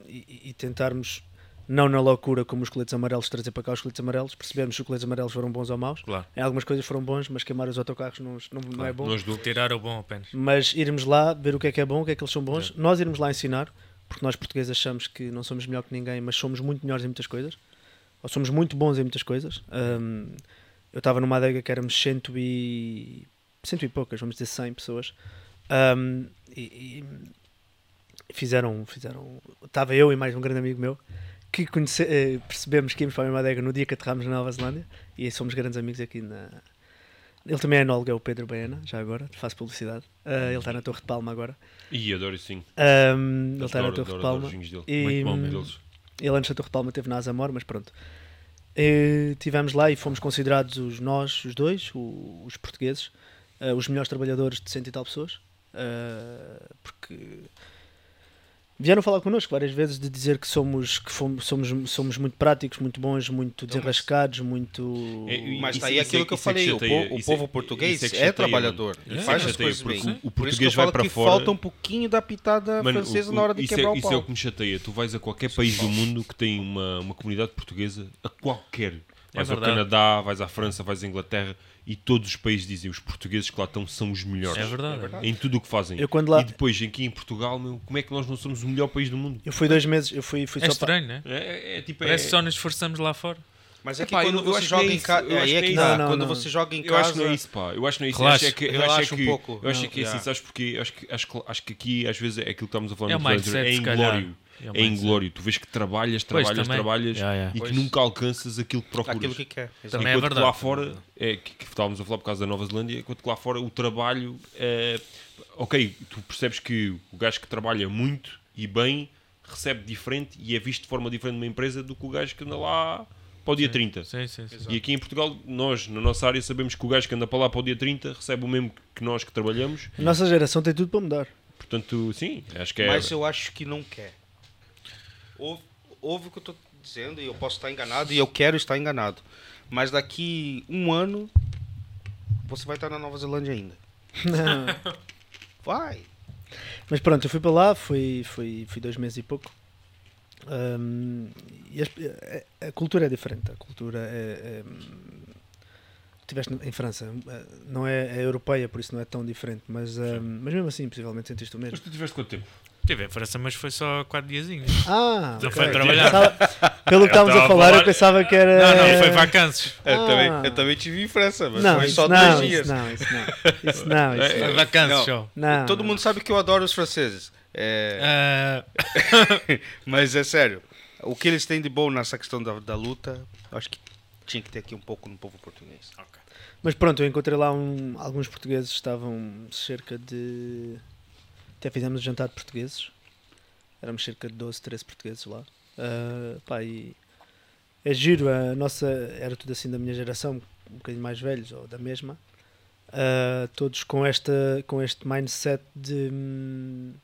e, e tentarmos, não na loucura como os coletes amarelos, trazer para cá os coletes amarelos, percebermos se os coletes amarelos foram bons ou maus. Claro. Em algumas coisas foram bons, mas queimar os autocarros não, não, não é bom Não ajudou. Tirar o bom apenas. mas irmos lá ver o que é que é bom, o que é que eles são bons, nós irmos lá ensinar, porque nós portugueses achamos que não somos melhor que ninguém, mas somos muito melhores em muitas coisas, ou somos muito bons em muitas coisas. Ahm, eu estava numa adega que éramos cento e, cento e poucas, vamos dizer 100 pessoas, Ahm, e, e fizeram, fizeram, estava eu e mais um grande amigo meu, que conhece, eh, percebemos que íamos para a mesma adega no dia que aterramos na Nova Zelândia e somos grandes amigos aqui na. Ele também é enólogo, é o Pedro Baena, já agora, faço publicidade. Ah, ele está na Torre de Palma agora. E adoro isso sim. Ahm, ele está na Adoro, Torre de adoro, adoro Palma. dele. E, Muito bom, hum, Deles. Ele antes da Torre de Palma esteve na Azamor, mas pronto. E tivemos lá e fomos considerados os nós, os dois, o- os portugueses, eh, os melhores trabalhadores de cento e tal pessoas. eh, porque vieram falar connosco várias vezes de dizer que somos, que fomos, somos, somos muito práticos, muito bons, muito desenrascados, muito. É, e- Mas Isso- tá aí isso aquilo é- que eu é que falei, o, chateia, po- o é- povo português é é, que chateia, trabalhador e é faz as chateia, coisas porque bem. o- o Por isso que eu português vai para fora- falta um pouquinho da pitada Mano, francesa o- na hora de quebrar é, o Isso é pau. o que me chateia. Tu vais a qualquer país do mundo que tem uma, uma comunidade portuguesa, a qualquer. Vais ao verdade. Canadá, vais à França, vais à Inglaterra e todos os países dizem os portugueses que lá estão são os melhores. É verdade. Em tudo o que fazem. Eu quando lá- E depois aqui em Portugal, meu, como é que nós não somos o melhor país do mundo? Eu fui dois meses, eu fui, fui É só para. estranho, né? É, é, é tipo. Parece é, que só nos esforçamos lá fora. Mas é que Epá, quando você joga é em casa. é é que Quando não. você joga em Eu acho que não é casa. isso, pá. Eu acho que não é isso. Relaxa, eu acho que, eu acho que, um pouco. Eu acho Não, que é assim, yeah. sabes porque? Eu acho que, acho, que- acho que aqui às vezes é aquilo que estamos a falar É influencer, é inglório. É o É mindset. inglório. Tu vês que trabalhas, Pois, trabalhas, também. trabalhas Yeah, yeah. e que Pois. nunca alcanças aquilo que procuras. Aquilo que quer. Também é enquanto verdade. que lá fora, é, que, que estávamos a falar por causa da Nova Zelândia, enquanto que lá fora o trabalho é. Ok, tu percebes que o gajo que trabalha muito e bem recebe diferente e é visto de forma diferente numa empresa do que o gajo que anda lá para o dia 30. Sim, sim, sim. E aqui em Portugal, nós, na nossa área, sabemos que o gajo que anda para lá para o dia 30 recebe o mesmo que nós que trabalhamos. A nossa geração tem tudo para mudar. Portanto, sim, acho que é. Mas eu acho que não quer. Ouve, ouve o que eu estou dizendo e eu posso estar enganado e eu quero estar enganado. Mas daqui um ano você vai estar na Nova Zelândia ainda. Vai. Mas pronto, eu fui para lá, fui, fui, fui dois meses e pouco. Ahm, e a, a cultura é diferente. A cultura é. é Estiveste em França, não é, é europeia, por isso não é tão diferente, mas, ahm, mas mesmo assim, possivelmente sentiste o mesmo. Mas tu tiveste quanto tempo? Estive em França, mas foi só 4 diazinhos. Ah, Não ok. foi trabalhar. Pensava- pelo que estávamos a estava a falar, falar- eu pensava que era. Não, não, foi vacances. Eu, Ah. também, eu também tive em França, mas Não, foi isso só dois dias. isso não, isso não. Isso não, isso Foi não. vacances não. não. Todo mundo sabe que eu adoro os franceses. É, Ah, Mas é sério, o que eles têm de bom nessa questão da, da luta, eu acho que tinha que ter aqui um pouco no povo português. Mas pronto, eu encontrei lá um- alguns portugueses, estavam cerca de. Até fizemos um jantar de portugueses. Éramos cerca de 12, 13 portugueses lá. Ah, pá, e é giro, a nossa. Era tudo assim da minha geração, um bocadinho mais velhos ou da mesma. Ah, todos com, esta, com este mindset de. hum,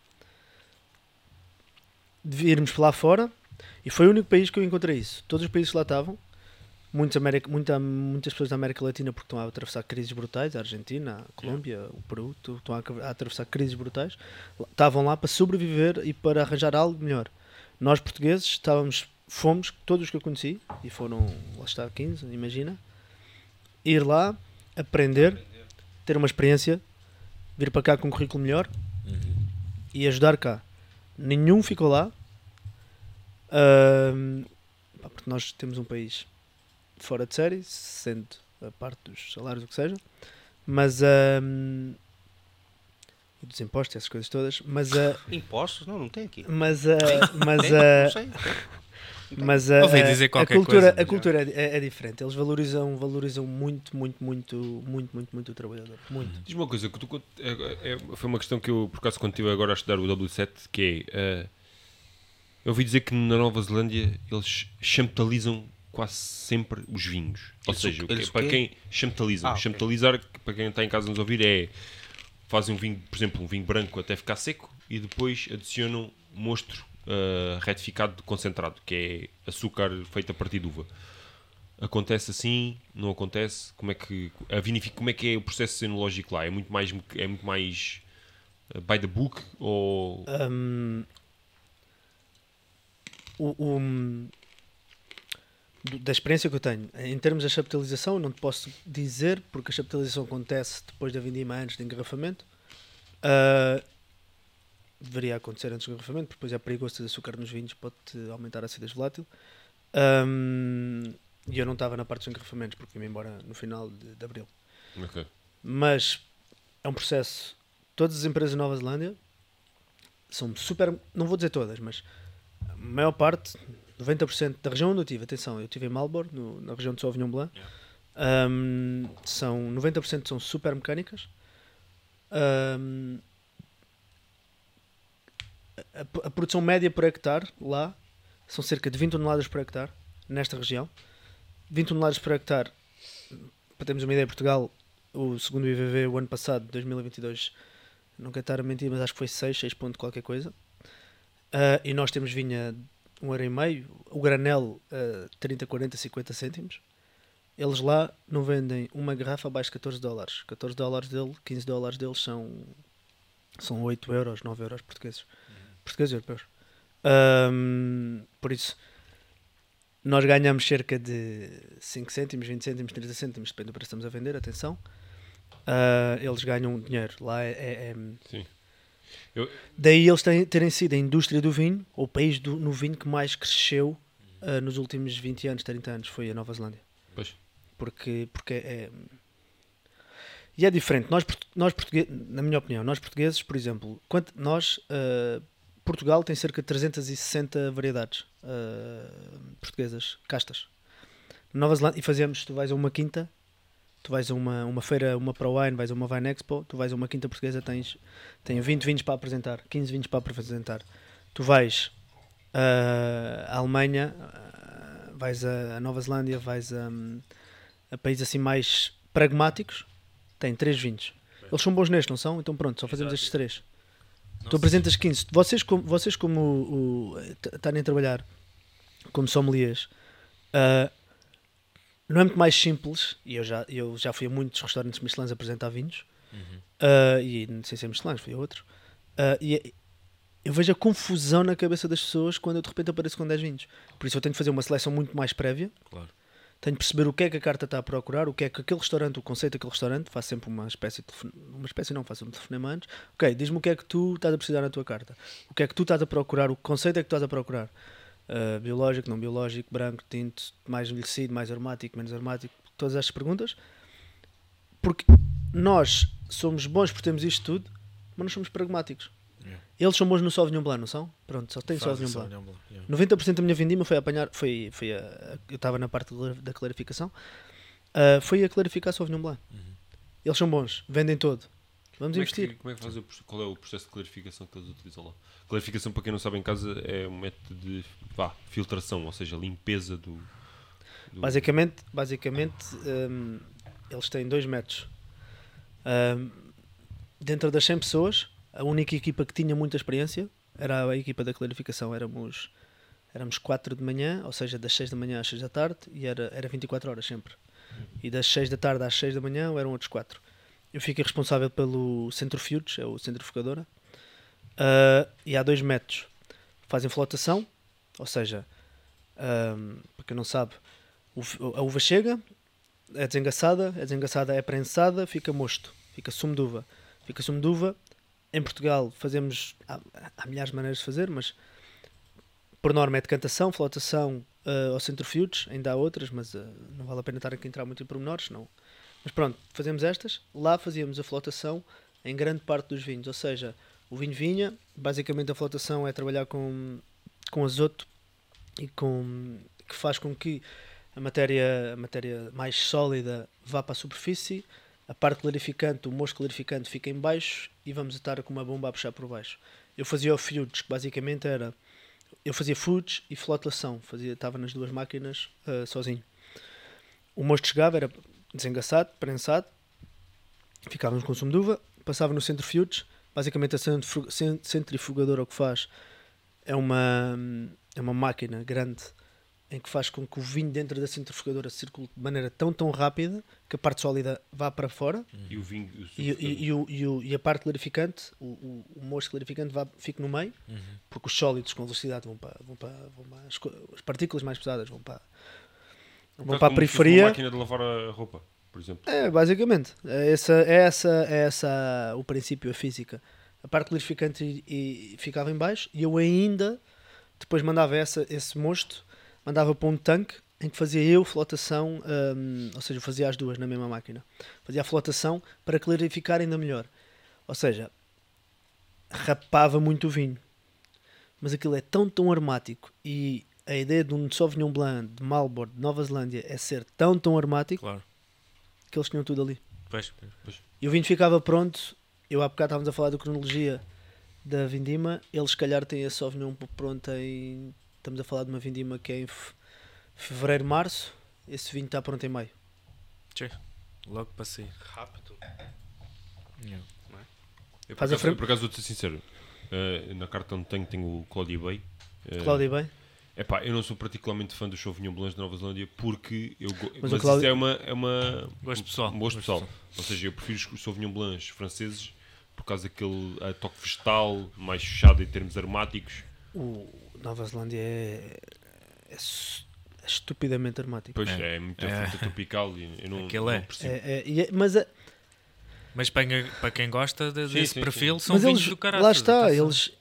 de irmos para lá fora. E foi o único país que eu encontrei isso. Todos os países que lá estavam muitos América, muita, muitas pessoas da América Latina porque estão a atravessar crises brutais, a Argentina, a Colômbia, o Peru, estão a, atravessar crises brutais, estavam lá para sobreviver e para arranjar algo melhor. Nós portugueses estávamos, fomos, todos os que eu conheci, e foram, lá está, 15, imagina, ir lá, aprender, ter uma experiência, vir para cá com um currículo melhor e ajudar cá. Nenhum ficou lá, pá, porque nós temos um país fora de série, sendo a parte dos salários, o que seja, mas e dos impostos, essas coisas todas, mas a Impostos? Não, não tem aqui. mas a mas Tem? a Não sei. mas a, a- dizer a qualquer cultura coisa, a cultura é, é- é diferente eles valorizam valorizam muito muito muito muito muito muito o trabalhador muito Diz uma coisa, que tu, é- é- foi uma questão que eu, por acaso, quando estive agora a estudar o W7, que é. eh, eu ouvi dizer que na Nova Zelândia eles champtalizam quase sempre os vinhos. Ou Eles o- seja, o que- para quem champtalizam, Ah, ok. champtalizar, que para quem está em casa a nos ouvir, é fazem um vinho, por exemplo, um vinho branco até ficar seco e depois adicionam mostro eh, retificado de concentrado, que é açúcar feito a partir de uva. Acontece assim? Não acontece? Como é que a vinific, como é que é o processo enológico lá? É muito mais é muito mais eh, by the book ou Hum, o, da experiência que eu tenho, em termos da chaptalização, eu não te posso dizer, porque a chaptalização acontece depois da vindima, antes do engarrafamento. Ah, deveria acontecer antes do engarrafamento, porque depois é perigoso ter açúcar nos vinhos, pode aumentar a acidez volátil. Hum, e eu não estava na parte dos engarrafamentos, porque vim embora no final de, de abril. Ok. Mas é um processo. Todas as empresas da Nova Zelândia são super. Não vou dizer todas, mas a maior parte, 90% da região onde eu estive, atenção, eu estive em Marlborough, no- na região de Sauvignon Blanc, Ahm, são 90% são super mecânicas. Ahm, a, a produção média por hectare lá são cerca de 20 toneladas por hectare nesta região. 20 toneladas por hectare, para termos uma ideia, Portugal, o segundo IVV, o ano passado, 2022, não quero estar a mentir, mas acho que foi 6, 6 ponto qualquer coisa. Ah, e nós temos vinha um euro e meio, o granel ah, 30, 40, 50 cêntimos. Eles lá não vendem uma garrafa abaixo de 14 dólares. 14 dólares dele, 15 dólares deles são, são 8 euros, 9 euros portugueses. Portugueses e europeus. Ahm, por isso, nós ganhamos cerca de 5 cêntimos, 20 cêntimos, 30 cêntimos, depende do preço que estamos a vender, atenção. Ah, eles ganham dinheiro. Lá é- é- é. Eu- Daí eles terem, terem sido a indústria do vinho, ou o país do, no vinho que mais cresceu ah, nos últimos 20 anos, 30 anos, foi a Nova Zelândia. Pois. Porque, porque é. E é diferente. Nós, nós portugueses, na minha opinião, nós portugueses, por exemplo, quanto, nós. ah, Portugal tem cerca de 360 variedades ah, portuguesas, castas. Nova Zelândia, e fazemos, tu vais a uma quinta, tu vais a uma, uma feira, uma Pro Wine, vais a uma Wine Expo, tu vais a uma quinta portuguesa, tens, tem 20 vinhos para apresentar, 15 vinhos para apresentar. Tu vais ah, à Alemanha, ah, vais a, Nova Zelândia, vais a, hum, a países assim mais pragmáticos, tem 3 vinhos. Eles são bons nestes, não são? Então pronto, só fazemos estes 3. Não Tu apresentas 15. Vocês como, vocês como o, estarem a trabalhar como sommeliers, ah, não é muito mais simples, e eu já, eu já fui a muitos restaurantes Michelin apresentar vinhos, Uhum. ah, e não sei se é Michelin, fui a outros, ah, e eu vejo a confusão na cabeça das pessoas quando eu de repente apareço com 10 vinhos. Por isso eu tenho que fazer uma seleção muito mais prévia, Claro. tenho que perceber o que é que a carta está a procurar, o que é que aquele restaurante, o conceito daquele restaurante, faço sempre uma espécie de uma espécie não, faço um telefonema antes. Ok, diz-me o que é que tu estás a precisar na tua carta. O que é que tu estás a procurar, o conceito é que tu estás a procurar. Uh, biológico, não biológico, branco, tinto, mais envelhecido, mais aromático, menos aromático, todas estas perguntas. Porque nós somos bons por termos isto tudo, mas não somos pragmáticos. Yeah. Eles são bons no Sauvignon Blanc, não são? Pronto, só tem Sauvignon Blanc. Sauvignon Blanc, yeah. 90% da minha vindima foi a apanhar, foi, foi a, a- eu estava na parte da- clarificação, Ah, foi a clarificar Sauvignon Blanc. Uhum. Eles são bons, vendem todo. Vamos Como é, investir. que, como é que faz o, qual é o processo de clarificação que eles utilizam lá? Clarificação, para quem não sabe em casa, é um método de vá, filtração, ou seja, limpeza do. do- Basicamente, basicamente hum, eles têm dois métodos. Hum, dentro das 100 pessoas, a única equipa que tinha muita experiência era a equipa da clarificação. Éramos, éramos 4 de manhã, ou seja, das 6 da manhã às 6 da tarde, e era, era 24 horas sempre. E das 6 da tarde às 6 da manhã eram outros 4. Eu fiquei responsável pelo Centrifuge, é o centrifugadora. Ah, e há dois métodos. Fazem flotação, ou seja, hum, para quem não sabe, a uva chega, é desengaçada, é desengaçada, é prensada, fica mosto, fica sumo de uva. Fica sumo de uva. Em Portugal fazemos, há, há milhares de maneiras de fazer, mas por norma é decantação, flotação uh, ou centrifuge, ainda há outras, mas ah, não vale a pena estar aqui a entrar muito em pormenores, não. Mas pronto, fazemos estas. Lá fazíamos a flotação em grande parte dos vinhos, ou seja, o vinho vinha, basicamente a flotação é trabalhar com, com azoto e com que faz com que a matéria, a matéria mais sólida vá para a superfície, a parte clarificante, o mosto clarificante fica em baixo e vamos estar com uma bomba a puxar por baixo. Eu fazia o Fuge, que basicamente era eu fazia Fuge e flotação, fazia, estava nas duas máquinas ah, sozinho. O mosto chegava, era desengaçado, prensado, ficávamos com sumo de uva, passava no centrifuge, basicamente a centrifu- cen- centrifugadora o que faz é uma, é uma máquina grande em que faz com que o vinho dentro da centrifugadora circule de maneira tão tão rápida que a parte sólida vá para fora E o vinho. e, e, e, o- e, o- e a parte clarificante, o, o, o mosto clarificante vá, fique no meio, Uhum. porque os sólidos com velocidade vão para, vão para, vão para as, as partículas mais pesadas vão para, Um vão para a periferia. Uma máquina de lavar a roupa, por exemplo. É, basicamente. É essa, é essa, é essa o princípio, a física. A parte clarificante e, e ficava em baixo e eu ainda depois mandava essa, esse mosto, mandava para um tanque em que fazia eu flotação, hum, ou seja, fazia as duas na mesma máquina. Fazia a flotação para clarificar ainda melhor. Ou seja, rapava muito o vinho. Mas aquilo é tão, tão aromático e a ideia de um Sauvignon Blanc de Marlborough de Nova Zelândia é ser tão, tão aromático Claro. que eles tinham tudo ali. Pois, pois. E o vinho ficava pronto. Eu há bocado estávamos a falar da cronologia da Vindima. Eles, se calhar, têm a Sauvignon pronta em. Estamos a falar de uma Vindima que é em fe- fevereiro, março. Esse vinho está pronto em maio. Logo para sair. Rápido. Yeah. Eu, por, Faz a acaso, frente. por acaso vou-te ser sincero. eh, na carta onde tenho, tenho o Claudio Bay. Eh, Cláudio, bem? Epá, eu não sou particularmente fã dos Sauvignon Blancs de Nova Zelândia porque eu go- Mas mas, o isso Cláudio- é uma, é uma Gosto pessoal. um gosto Gosto pessoal. Ou seja, eu prefiro os Sauvignon Blancs franceses por causa daquele eh, toque vegetal, mais fechado em termos aromáticos. O Nova Zelândia é, é é estupidamente aromático. Pois É. é, muito É. fruta tropical e eu não, Aquele não é. percebo. É- é- é- mas a- Mas para, quem- para quem gosta de- Sim, desse sim, perfil, sim. são mas vinhos eles, do caralho. lá está, atenção. eles,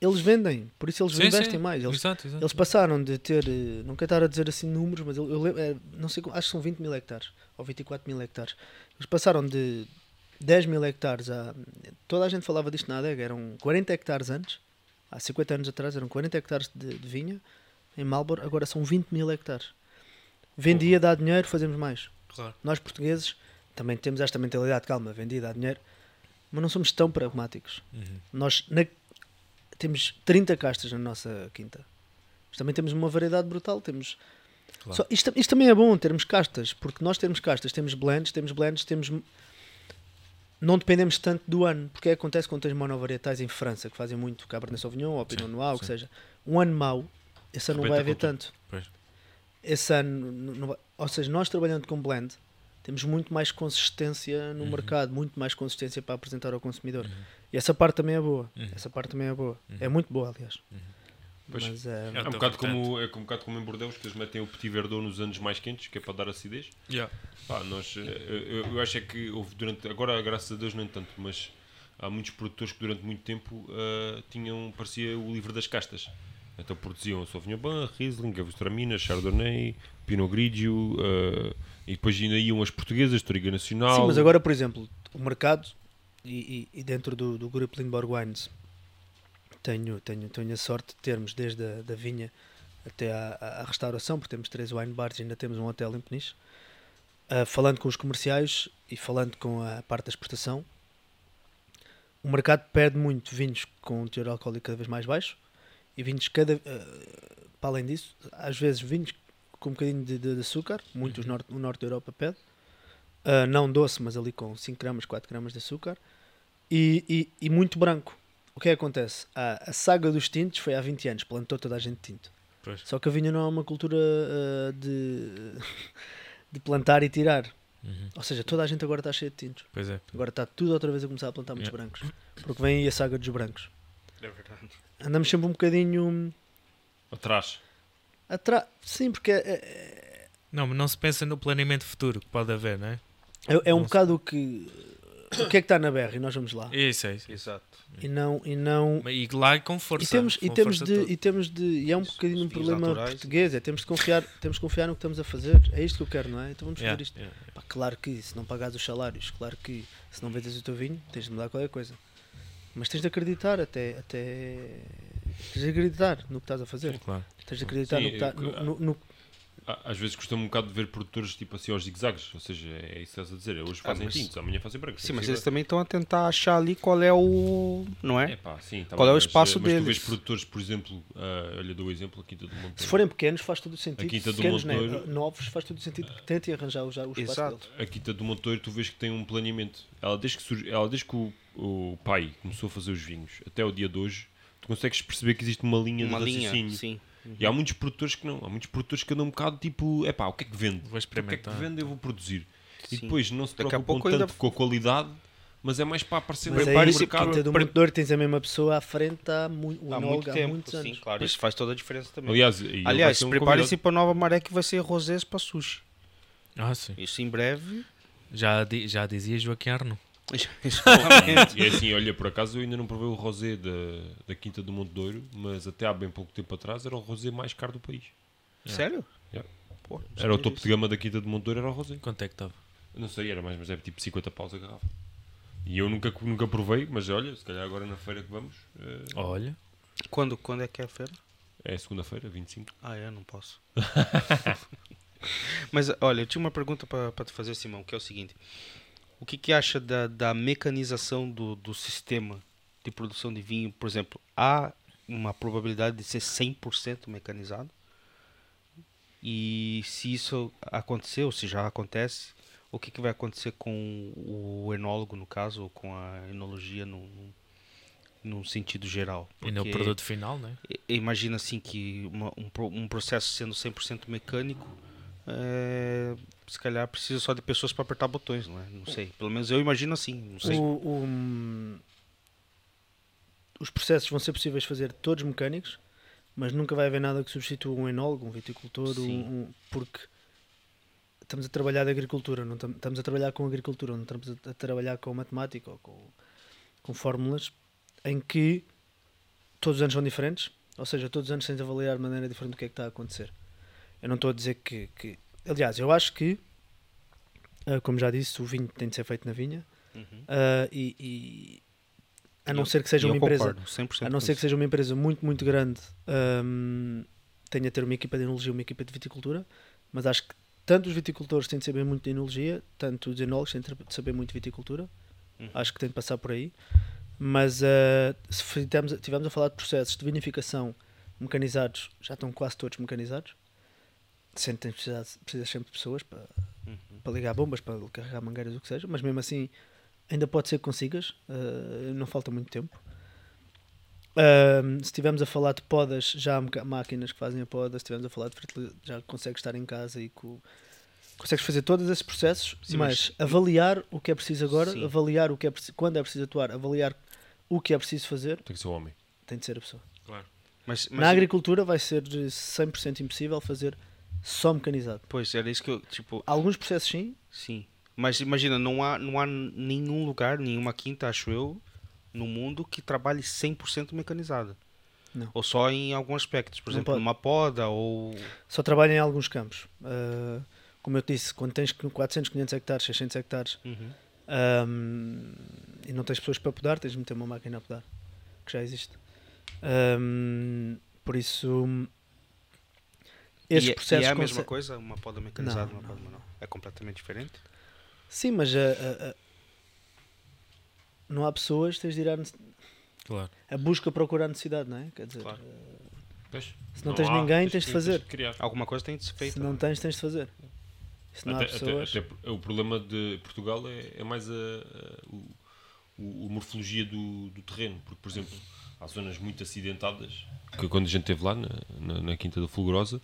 eles vendem, por isso eles Sim, investem sim. mais. Eles, Exato, exato. eles passaram de ter, eh, não quero estar a dizer assim números, mas eu, eu lembro, é, não sei, acho que são 20 mil hectares ou 24 mil hectares. Eles passaram de 10 mil hectares a. Toda a gente falava disto na adega, eram 40 hectares antes, há 50 anos atrás, eram 40 hectares de, de vinha em Marlborough, agora são 20 mil hectares. Vendia, dá dinheiro, fazemos mais. Claro. Nós portugueses também temos esta mentalidade, calma, vendi, dá dinheiro, mas não somos tão pragmáticos. Uhum. Nós na- temos 30 castas na nossa quinta. Mas também temos uma variedade brutal. Temos Claro. Só- isto, isto também é bom termos castas, porque nós temos castas, temos blends, temos blends, temos. Não dependemos tanto do ano, porque é acontece quando tens monovarietais em França, que fazem muito Cabernet Sauvignon ou Pinot Noir, o que seja. Um ano mau, esse ano não vai haver tanto. Pois. Esse ano, não- não vai- ou seja, nós trabalhando com blend, temos muito mais consistência no Uhum. mercado, muito mais consistência para apresentar ao consumidor. Uhum. E essa parte também é boa. Uhum. Essa parte também é boa. Uhum. É muito boa, aliás. Pois. Mas, É É um, tão bocado como, é um bocado como em Bordeaux, que eles metem o Petit Verdot nos anos mais quentes, que é para dar acidez. Yeah. Pá, nós, eh, eu, eu acho é que houve durante, agora graças a Deus nem tanto, mas há muitos produtores que durante muito tempo eh, tinham, parecia o livro das castas. Então produziam Sauvignon Blanc, Riesling, Gewürztraminer, Chardonnay, Pinot Grigio, eh, e depois ainda iam as portuguesas, Toriga Nacional. Sim, mas agora, por exemplo, o mercado e, e- e dentro do, do grupo Lindborg Wines tenho, tenho, tenho a sorte de termos desde a da vinha até à, à- restauração, porque temos três wine bars e ainda temos um hotel em Peniche. Ah, falando com os comerciais e falando com a parte da exportação, o mercado perde muito vinhos com um teor alcoólico cada vez mais baixo e vinhos cada ah, para além disso, às vezes vinhos com um bocadinho de, de- de açúcar, muitos Uhum. norte, o norte da Europa pede. Uh, não doce, mas ali com 5 gramas, 4 gramas de açúcar e, e, e muito branco. O que é que acontece? A, a saga dos tintos foi há 20 anos, plantou toda a gente tinto. Pois. Só que a vinha não é uma cultura uh, de, de plantar e tirar. Uhum. Ou seja, toda a gente agora está cheia de tintos. Pois é. Agora está tudo outra vez a começar a plantar muitos Yeah. brancos. Porque vem aí a saga dos brancos. É verdade. Andamos sempre um bocadinho Atrás. atrás. Sim, porque é, é, Não, mas não se pensa no planeamento futuro que pode haver, não é? é, é um Não bocado o que. O que é que está na berra e nós vamos lá. Isso, é isso. Exato. E não, e não, E lá com força. E temos, e temos força de, toda. e temos de, e é um Isso, bocadinho um problema naturais. português, é temos de confiar, temos de confiar no que estamos a fazer. É isto que eu quero, não é? Então vamos Yeah, fazer isto. yeah. Pá, claro que se não pagares os salários, claro que se não vendes o teu vinho, tens de mudar qualquer coisa. Mas tens de acreditar até, até tens de acreditar no que estás a fazer. Sim, claro. Tens de acreditar Sim, no que eu- no, no- Às vezes custa-me um bocado de ver produtores tipo assim aos zigzags, ou seja, é isso que estás a dizer. Hoje Ah, fazem mas- tintos, amanhã fazem brancos. Sim, mas eles também estão a tentar achar ali qual é o. Não é? É pá, sim, tá Qual bem, é o mas, espaço eh, mas tu deles? vês produtores, por exemplo, ah, olha, dou o exemplo aqui do Monte se forem pequenos faz todo o sentido. A Quinta do pequenos, Monte né? Douro- novos faz todo o sentido que tentem arranjar o, já o espaço Exato. deles. a Quinta do Monteiro tu vês que tem um planeamento. Ela desde que, surge, ela, desde que o, o pai começou a fazer os vinhos até o dia de hoje, tu consegues perceber que existe uma linha Uma de linha. raciocínio. Sim. E há muitos produtores que não. Há muitos produtores que andam um bocado tipo, é pá, o que é que vende? Vou O que é que experimentar. vende eu vou produzir. E Sim. depois não se Daqui a preocupam pouco tanto ainda- com a qualidade, mas é mais para aparecer Mas no aí, Prepare-se mercado. Quinta do pre- Monte Douro tens a mesma pessoa à frente há, mu o Há muito há tempo. muitos Sim, anos. claro. Isso faz toda a diferença também. Aliás, e Aliás, um preparem-se para a nova maré que vai ser rosés para sushi. Ah, sim. Isso em breve. Já, di- já dizia Joaquim Arno. E é assim, olha, por acaso eu ainda não provei o rosé da, da Quinta do Monte Douro, mas até há bem pouco tempo atrás era o rosé mais caro do país. Sério? Yeah. Pô, não Era o topo de gama da Quinta do Monte Douro, era o rosé. Quanto é que estava? Não sei, era mais, mas é tipo 50 paus a garrafa. E eu nunca, nunca provei, mas olha, se calhar agora na feira que vamos. eh, Olha. Quando, quando é que é a feira? É segunda-feira, 25. Ah, é? Não posso. Mas olha, eu tinha uma pergunta para te fazer, Simão, que é o seguinte: o que, que acha da, da mecanização do, do sistema de produção de vinho? Por exemplo, há uma probabilidade de ser 100% mecanizado? E se isso acontecer, ou se já acontece, o que, que vai acontecer com o enólogo, no caso, ou com a enologia no, no, no sentido geral? E no Porque- produto final, né? Imagina assim que uma- um, um processo sendo 100% mecânico, é, se calhar precisa só de pessoas para apertar botões, não é? Não sei. Pelo menos eu imagino assim, não sei. O- o- hum, os processos vão ser possíveis fazer todos mecânicos, mas nunca vai haver nada que substitua um enólogo, um viticultor, um- um- porque estamos a trabalhar de agricultura, não tam- estamos a trabalhar com agricultura, não estamos a, a trabalhar com matemática ou com, com fórmulas em que todos os anos são diferentes, ou seja, todos os anos tens de avaliar de maneira diferente o que é que está a acontecer. Eu não estou a dizer que, que- aliás, eu acho que, ah, como já disse, o vinho tem de ser feito na vinha. Uhum. Uh, e, e a não eu- ser que seja uma empresa concordo, 100% a não ser que seja uma empresa muito muito grande um, tenha de ter uma equipa de enologia uma equipa de viticultura mas acho que tanto os viticultores têm de saber muito de enologia tanto os enólogos têm de saber muito de viticultura Uhum. acho que tem de passar por aí mas uh, se estivermos a falar de processos de vinificação mecanizados já estão quase todos mecanizados tens precisado, precisas sempre de pessoas para, Uhum. para ligar bombas, para carregar mangueiras, o que seja, mas mesmo assim ainda pode ser que consigas, eh, não falta muito tempo. Ahm, se estivermos a falar de podas, já há máquinas que fazem a poda, se estivermos a falar de fertilidade, já consegues estar em casa e co- consegues fazer todos esses processos, Sim, mas, mas- avaliar o que é preciso agora, Sim. avaliar o que é preciso, quando é preciso atuar, avaliar o que é preciso fazer, Tem que ser o homem. tem de ser a pessoa. Mas, mas Na agricultura vai ser 100% impossível fazer só mecanizado. Pois, era isso que eu, tipo, Alguns processos sim, sim. Mas imagina, não há, não há nenhum lugar, nenhuma quinta, acho eu, no mundo que trabalhe 100% mecanizada. Não. Ou só em alguns aspectos. Por Não exemplo, pode. numa poda ou... só trabalha em alguns campos. Uh, como eu te disse, quando tens 400, 500 hectares, 600 hectares Uhum. um, e não tens pessoas para podar, tens de meter uma máquina a podar, que já existe. Um, por isso, esses e, é- processos. e é a mesma coisa? Uma poda mecanizada Não, uma não, poda manual? É completamente diferente? Sim, mas a- a- a- não há pessoas, tens de ir à Claro. a busca procurar a necessidade, não é? Quer dizer, Claro. Pois. se não, tens ninguém, tens de fazer. criar. Alguma coisa tem de ser feita. Se não tens, tens de fazer. Se não há Até- até- pessoas. até por- o problema de Portugal é, é mais a, a- o, o- a morfologia do, do terreno. Porque, por exemplo, há zonas muito acidentadas, que quando a gente esteve lá na, na, na Quinta da Fulgurosa,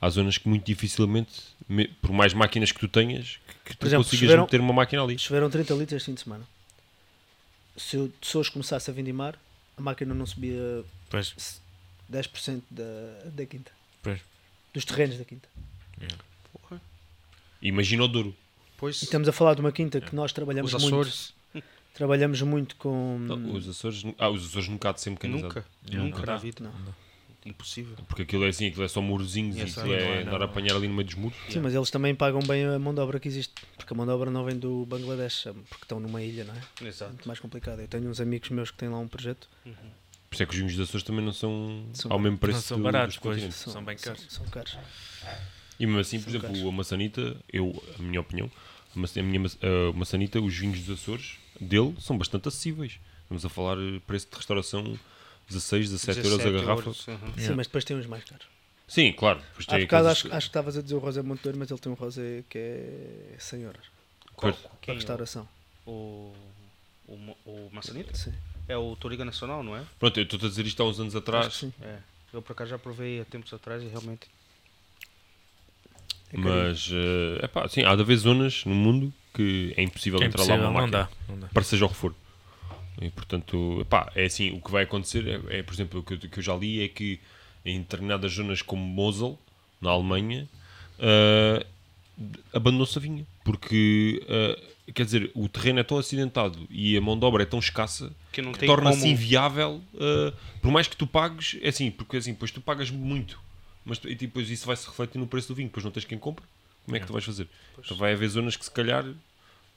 há zonas que muito dificilmente, me- por mais máquinas que tu tenhas, que, que tu exemplo, consigas choveram- meter uma máquina ali. Choveram 30 litros este fim de semana. Se se hoje começasse a vindimar, a máquina não subia Pois. 10% da, da quinta. Pois. Dos terrenos da quinta. Porra. Imagina o Douro. Pois, E estamos a falar de uma quinta que nós trabalhamos os muito. Açores, Trabalhamos muito com. Não, os Açores, ah, os Açores nunca há de ser mecanizado. nunca, Não, nunca não na dá. vida. Não. Impossível. Porque aquilo é assim, aquilo é só murozinhos e Exato. aquilo é é, andar a apanhar ali no meio dos muros. Sim, mas eles também pagam bem a mão de obra que existe. Porque a mão de obra não vem do Bangladesh, porque estão numa ilha, não é? É Exato. muito mais complicado. Eu tenho uns amigos meus que têm lá um projeto. Por isso é que os vinhos dos Açores também não são, São- ao mesmo preço Não são do- baratos, dos pois. continentes. São bem caros. São, são caros. E mesmo assim, por São exemplo, caros. a maçanita, eu, a minha opinião, a, minha a maçanita, os vinhos dos Açores dele são bastante acessíveis. Estamos a falar eh, preço de restauração 16, 17, euros a 17 garrafa. euros, uhum. Sim, Yeah. mas depois tem uns mais caros. Sim, claro. Depois tem bocado acho, acho que estavas a dizer o rosé Monteiro, mas ele tem um rosé que é 100 euros. Qual? Quem é restauração. O, o, o maçanita? Sim. É o Toriga Nacional, não é? Pronto, eu estou a dizer isto há uns anos que atrás, sim. É. Eu por acaso já provei há tempos atrás e realmente. É mas é epá, sim, há de haver zonas no mundo que é impossível É entrar lá impossível, uma não máquina. dá. Não dá. para seja o que for. E portanto, epá, é assim, o que vai acontecer é, é, por exemplo, o que eu, que eu já li é que em determinadas zonas como Mosel, na Alemanha, ah, abandonou-se a vinha. Porque, ah, quer dizer, o terreno é tão acidentado e a mão de obra é tão escassa Que que torna-se inviável, ah, por mais que tu pagues, é assim, porque assim, depois tu pagas muito, mas tu- e depois isso vai se refletir no preço do vinho, depois não tens quem compre, como é que tu vais fazer? Então vai haver zonas que se calhar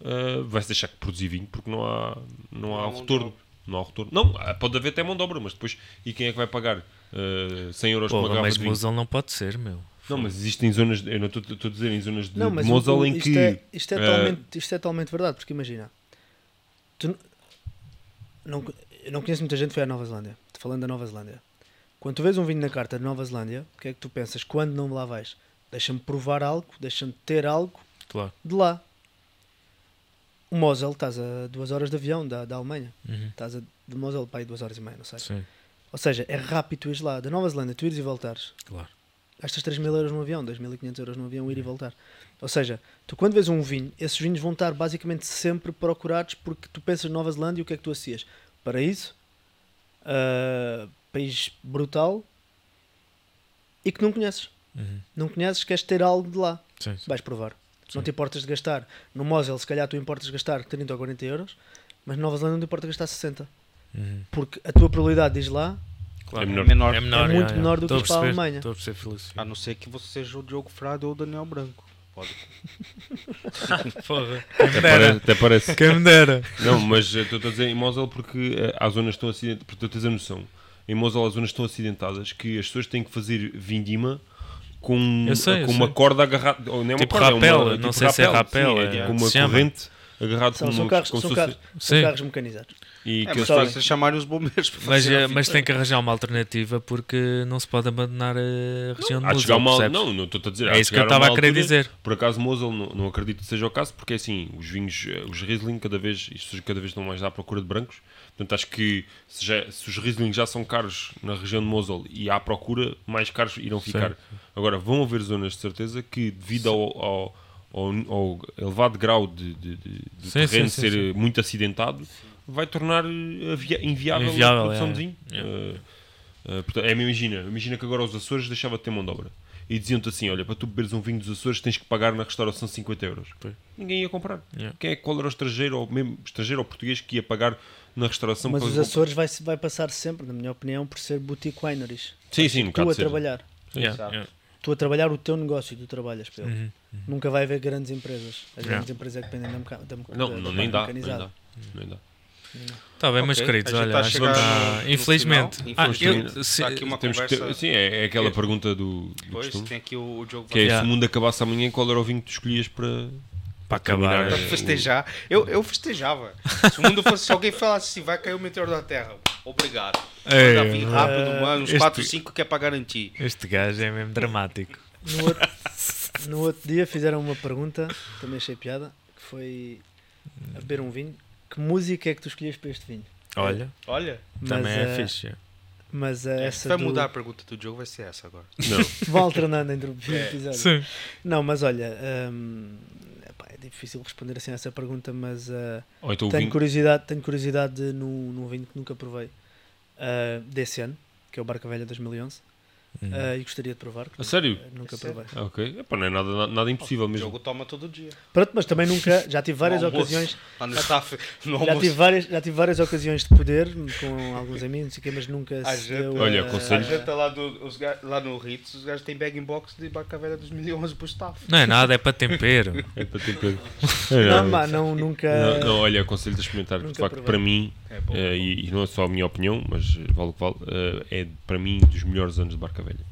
ah, vai-se deixar de produzir vinho porque não há, não há Não retorno. Não há retorno. Não, ah, pode haver até mão de obra, mas depois. E quem é que vai pagar uh, 100 euros por uma Porra, garrafa mas de vinho? Mosel não pode ser, meu. Não, mas existem zonas. Eu não estou a dizer em zonas de, Não, mas Mosel o- em isto, que. é, isto, é eh, totalmente, isto é totalmente verdade, porque imagina, tu não, eu não conheço muita gente que foi à Nova Zelândia, falando da Nova Zelândia. Quando tu vês um vinho na carta de Nova Zelândia, o que é que tu pensas? Quando não lá vais? Deixa-me provar algo, deixa-me ter algo Claro. de lá. O Mosel, estás a duas horas de avião da, da Alemanha. Uhum. Estás a, de Mosel para aí duas horas e meia, não sei. Sim, Ou seja, é rápido tu ires lá. Da Nova Zelândia, tu ires e voltares. claro. Gastas 3 mil euros no avião, 2.500 euros no avião, ir e voltar. Ou seja, tu quando vês um vinho, esses vinhos vão estar basicamente sempre procurados porque tu pensas Nova Zelândia e o que é que tu associas? Paraíso, ah, país brutal e que não conheces. Uhum. Não conheces, queres ter algo de lá. Sim, sim. Vais provar. Sim. Não te importas de gastar. No Mosel, se calhar tu importas de gastar 30 ou 40 euros, mas na Nova Zelândia não te importa gastar 60. Uhum. Porque a tua probabilidade de ir lá Claro. É menor. menor. É menor, É muito já, já. menor do que para a Alemanha. Estou a perceber, filosofia. A não ser que você seja o Diogo Frade ou o Daniel Branco. Pode. Porra. Quem me Até dera. parece, até parece. Quem me dera. Não, mas eh, estou a dizer em Mosel porque eh, há zonas que estão acidentadas. Porque tu tens a noção. Em Mosel há zonas estão acidentadas que as pessoas têm que fazer vindima com, sei, com uma sei. corda agarrada. Ou nem é uma Tipo corda, é uma- rapel, tipo não sei se é rapel, sim, é- é, com uma corrente agarrado são, com são uma carros, são carros, são carros mecanizados. E É, que mas eles fazem- se chamarem os bombeiros para Mas, fazer eh, mas tem que arranjar uma alternativa porque não se pode abandonar a região de Há de chegar uma, não, não estou a dizer. É isso que eu estava a querer altura- dizer. Por acaso Mosel não, não acredito que seja o caso, porque é assim, os vinhos, eh, os Riesling cada vez, isto cada vez estão mais à procura de brancos. Portanto, acho que se, já- se os Riesling já são caros na região de Mosel e há procura, mais caros irão ficar. Agora, vão haver zonas de certeza que, devido ao, ao, ao- ao elevado grau de, de, de- de Sim, terreno sim, sim, ser sim. muito acidentado, vai tornar inviável, Inviável, a produção é, de vinho. é. Portanto, é, imagina, imagina que agora os Açores deixava de ter mão de obra. E diziam-te assim: olha, para tu beberes um vinho dos Açores tens que pagar na restauração 50 euros. Pois. Ninguém ia comprar. Yeah. Quem é, qual era o estrangeiro, ou mesmo estrangeiro ou português que ia pagar na restauração? Mas para- os Açores vai, vai passar sempre, na minha opinião, por ser boutique wineries. Sim, sim, no Tu a trabalhar. Yeah, Exato. yeah. Tu a trabalhar o teu negócio e tu trabalhas para ele. Uhum. Nunca vai haver grandes empresas. As Yeah. grandes empresas é que dependem da, meca- da, Não, da, não da nem dá, nem dá. Nem dá. Tá bem, meus Ok, queridos, olha, tá que chegar tá- infelizmente. Ah, Infelizmente. eu- se- Está aqui uma que sim, é, é aquela pergunta do, do Pois, costume. tem aqui o, o Diogo Que é, Yeah. se o mundo acabasse amanhã, qual era o vinho que tu escolhias para, para acabar. para festejar. Eu, eu festejava. Se o mundo fosse, se alguém falasse assim, vai cair o meteoro da Terra. Obrigado. Ei, Manda vir rápido, eh, mano. Uns este- 4, 5 que é para garantir. Este gajo é mesmo dramático. No outro, no outro dia fizeram uma pergunta, também achei piada, que foi a beber um vinho. Que música é que tu escolhias para este vinho? Olha, Olha. também é eh, fixe. é. Mas Se essa vai do- mudar a pergunta do Diogo, vai ser essa agora. Não. Vão alternando entre o É. episódio. Sim. Não, mas olha, hum, epá, é difícil responder assim a essa pergunta, mas uh, Ou então tenho vinho. curiosidade, tenho curiosidade num, num vinho que nunca provei uh, desse ano, que é o Barca Velha 2011, Uh, e gostaria de provar. que A sério? nunca- Sério? provei. Ah, ok. Epá, não é nada, nada impossível O mesmo. Diogo toma todo dia. Pronto, mas também nunca, já tive várias ocasiões, já almoço. tive várias, já tive várias ocasiões de poder com alguns amigos, não o quê, mas nunca se janta. deu Olha, a- aconselho- A janta lá, do, os lá no Ritz, os gajos têm bag in box de Barca Velha 2011 para o staff. Não é nada, é para tempero. É para ter peso. Não, mas não, nunca... Não, não, olha, aconselho-te a experimentar. De facto, provei. para mim, É bom. eh, e, e não é só a minha opinião, mas vale o que vale, eh, é para mim dos melhores anos de Barca Velha.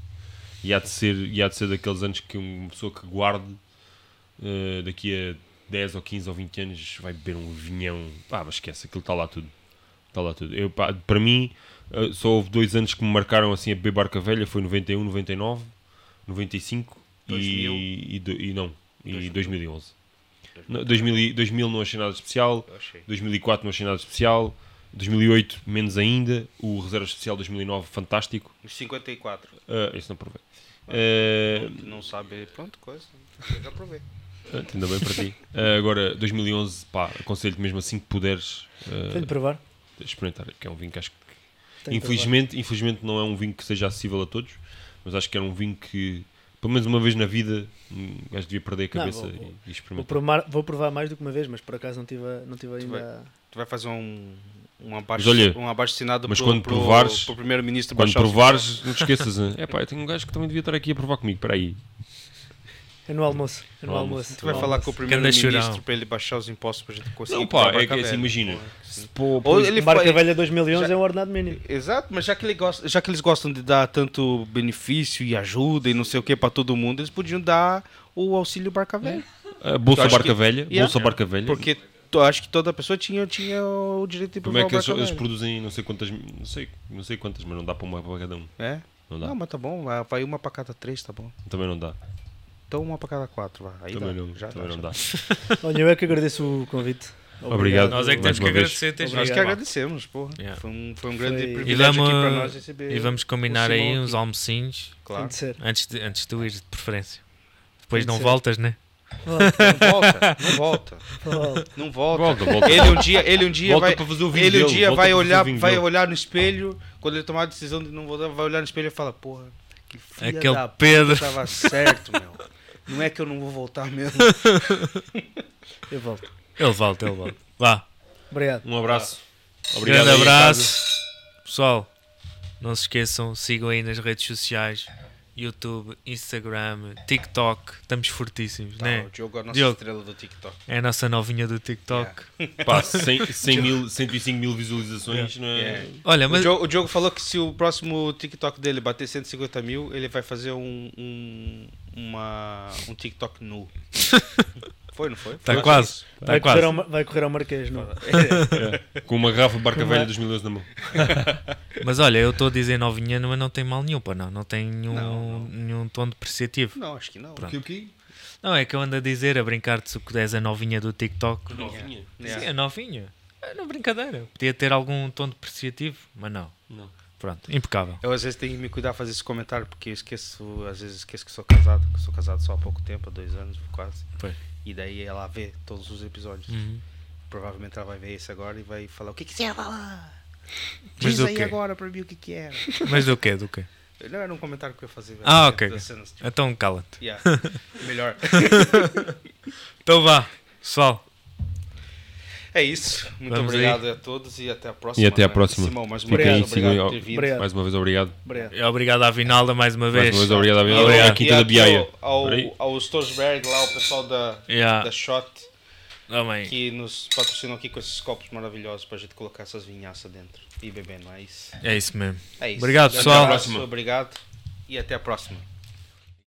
E há de ser, e há de ser daqueles anos que uma pessoa que guarde eh, daqui a 10 ou 15 ou 20 anos vai beber um vinhão. Pá, mas esquece, aquilo está lá tudo. Está lá tudo. Eu, pá, para mim, só houve dois anos que me marcaram assim a beber Barca Velha: foi 91, 99, 95 2000. e, e, e não, e 2000. 2011. Não, 2000, e- 2000 não achei nada especial, Eu achei. 2004 não achei nada especial, 2008 menos ainda, o Reserva Especial 2009 fantástico, Os 54. Ah, esse não provei. Ah, Não sabe, pronto, coisa. Eu já provei. ainda bem para ti. Ah, agora, 2011, pá, aconselho-te mesmo assim que puderes ah, Tenho de provar. experimentar, que é um vinho que acho que tenho infelizmente, infelizmente não é um vinho que seja acessível a todos, mas acho que era um vinho que, pelo menos uma vez na vida, um gajo devia perder a Não, cabeça vou- e- vou- e, Vou experimentar. provar, vou provar mais do que uma vez, mas por acaso não tive, não tive vai- ainda... Tu vai fazer um, um abaixo, Mas olha, um assinado mas pro, quando pro, provares- pro primeiro-ministro Quando provares, não te esqueças. É pá, eu tenho um gajo que também devia estar aqui a provar comigo. Espera aí. É no almoço. É no almoço. Tu vai No falar almoço. com o primeiro-ministro para ele baixar os impostos para a gente conseguir. Não, pá, é barca que assim, velha. imagina. Pô- Ou ele Barca fa- velha 2 milhões Já- é o ordenado mínimo. Exato, mas já que, ele gosta, já que eles gostam de dar tanto benefício e ajuda e não sei o que para todo mundo, eles podiam dar o auxílio barca velha. a Bolsa Barca que- Velha, Yeah. Bolsa Barca Velha. Porque eu acho que toda pessoa tinha, tinha o direito de Como é que eles, eles produzem não sei quantas, não sei, não sei quantas, mas não dá para uma para cada um. É? Não dá. Não, mas tá bom, vai- vai uma para cada três, tá bom. Também não dá. Então uma para cada quatro, vai. Aí também dá. não, já também dá, não dá. Olha, eu é que agradeço o convite. Obrigado. Nós é que temos que agradecer teres Nós que agradecemos, porra. Yeah. Foi, um, foi um grande Foi- privilégio vamos, aqui para nós receber. e vamos combinar aí Simão uns aqui. almocinhos Claro. de ser. antes de, antes de tu ires de preferência. Depois Tem de não ser. voltas, né? Volta, Não volta, não volta. Não volta. Volta, volta. Ele um dia, ele um dia Volta vai, ele um dia volta vai olhar, vai dele. olhar no espelho, quando ele tomar a decisão de não voltar, vai olhar no espelho e fala, porra, que filha Aquele da Pedro. puta tava certo, meu. Não é que eu não vou voltar mesmo. Eu volto. Ele volta, ele volta. Vá. Obrigado. Um abraço. Obrigado Grande abraço. Pessoal, não se esqueçam, sigam aí nas redes sociais. YouTube, Instagram, TikTok. Estamos fortíssimos, Tá, né? o Diogo é a nossa Diogo. estrela do TikTok. É a nossa novinha do TikTok. Pá, 100, 100 mil, 105 mil visualizações. Não é? Yeah. Olha, O mas Diogo, o Diogo falou que se o próximo TikTok dele bater 150 mil, ele vai fazer um, um, uma, um TikTok nu. Foi, não foi? Tá Foi quase. isso. Tá vai, quase. correr ao, vai correr ao Marquês, não? Com uma garrafa de barca velha é? dos milhões na mão. Mas olha, eu estou a dizer novinha, mas não tem mal nenhum, pá, não. Não tem nenhum, Não, não. nenhum tom depreciativo. Não, acho que não. Pronto. o quê? Não, é que eu ando a dizer, a brincar de se tu és a novinha do TikTok. Novinha. Yeah. Sim, é novinha. É na brincadeira. Podia ter algum tom depreciativo, mas não. Não. Pronto, impecável. Eu às vezes tenho que me cuidar a fazer esse comentário porque eu esqueço, às vezes esqueço que sou casado, que sou casado só há pouco tempo, há dois anos quase. Pois. E daí ela vê todos os episódios. Uhum. Provavelmente ela vai ver esse agora e vai falar o que que você ia falar? Diz aí quê? agora pra mim o que que era. Mas do quê? Do quê? Não, era um comentário que eu ia fazer. velho, Ah, ok. cenas, tipo, Então cala-te. yeah. Melhor. Então vá, pessoal. É isso. Muito Vamos obrigado a todos e até a próxima. E até a né? próxima. Simão, mais uma vez, obrigado aí. por ter vindo. Obrigado. Mais uma vez, obrigado. Obrigado. E Obrigado à Vinalda mais uma Mais vez. uma vez, obrigado à minha Obrigado. à Quinta E da aqui Biaia. Ao, ao, ao Storsberg, lá, o pessoal da, Yeah. da Shot, Amém. que nos patrocinam aqui com esses copos maravilhosos pra gente colocar essas vinhaças dentro e beber, não é isso? É isso mesmo. É isso. Obrigado, pessoal. abraço, Próxima. Obrigado e até a próxima.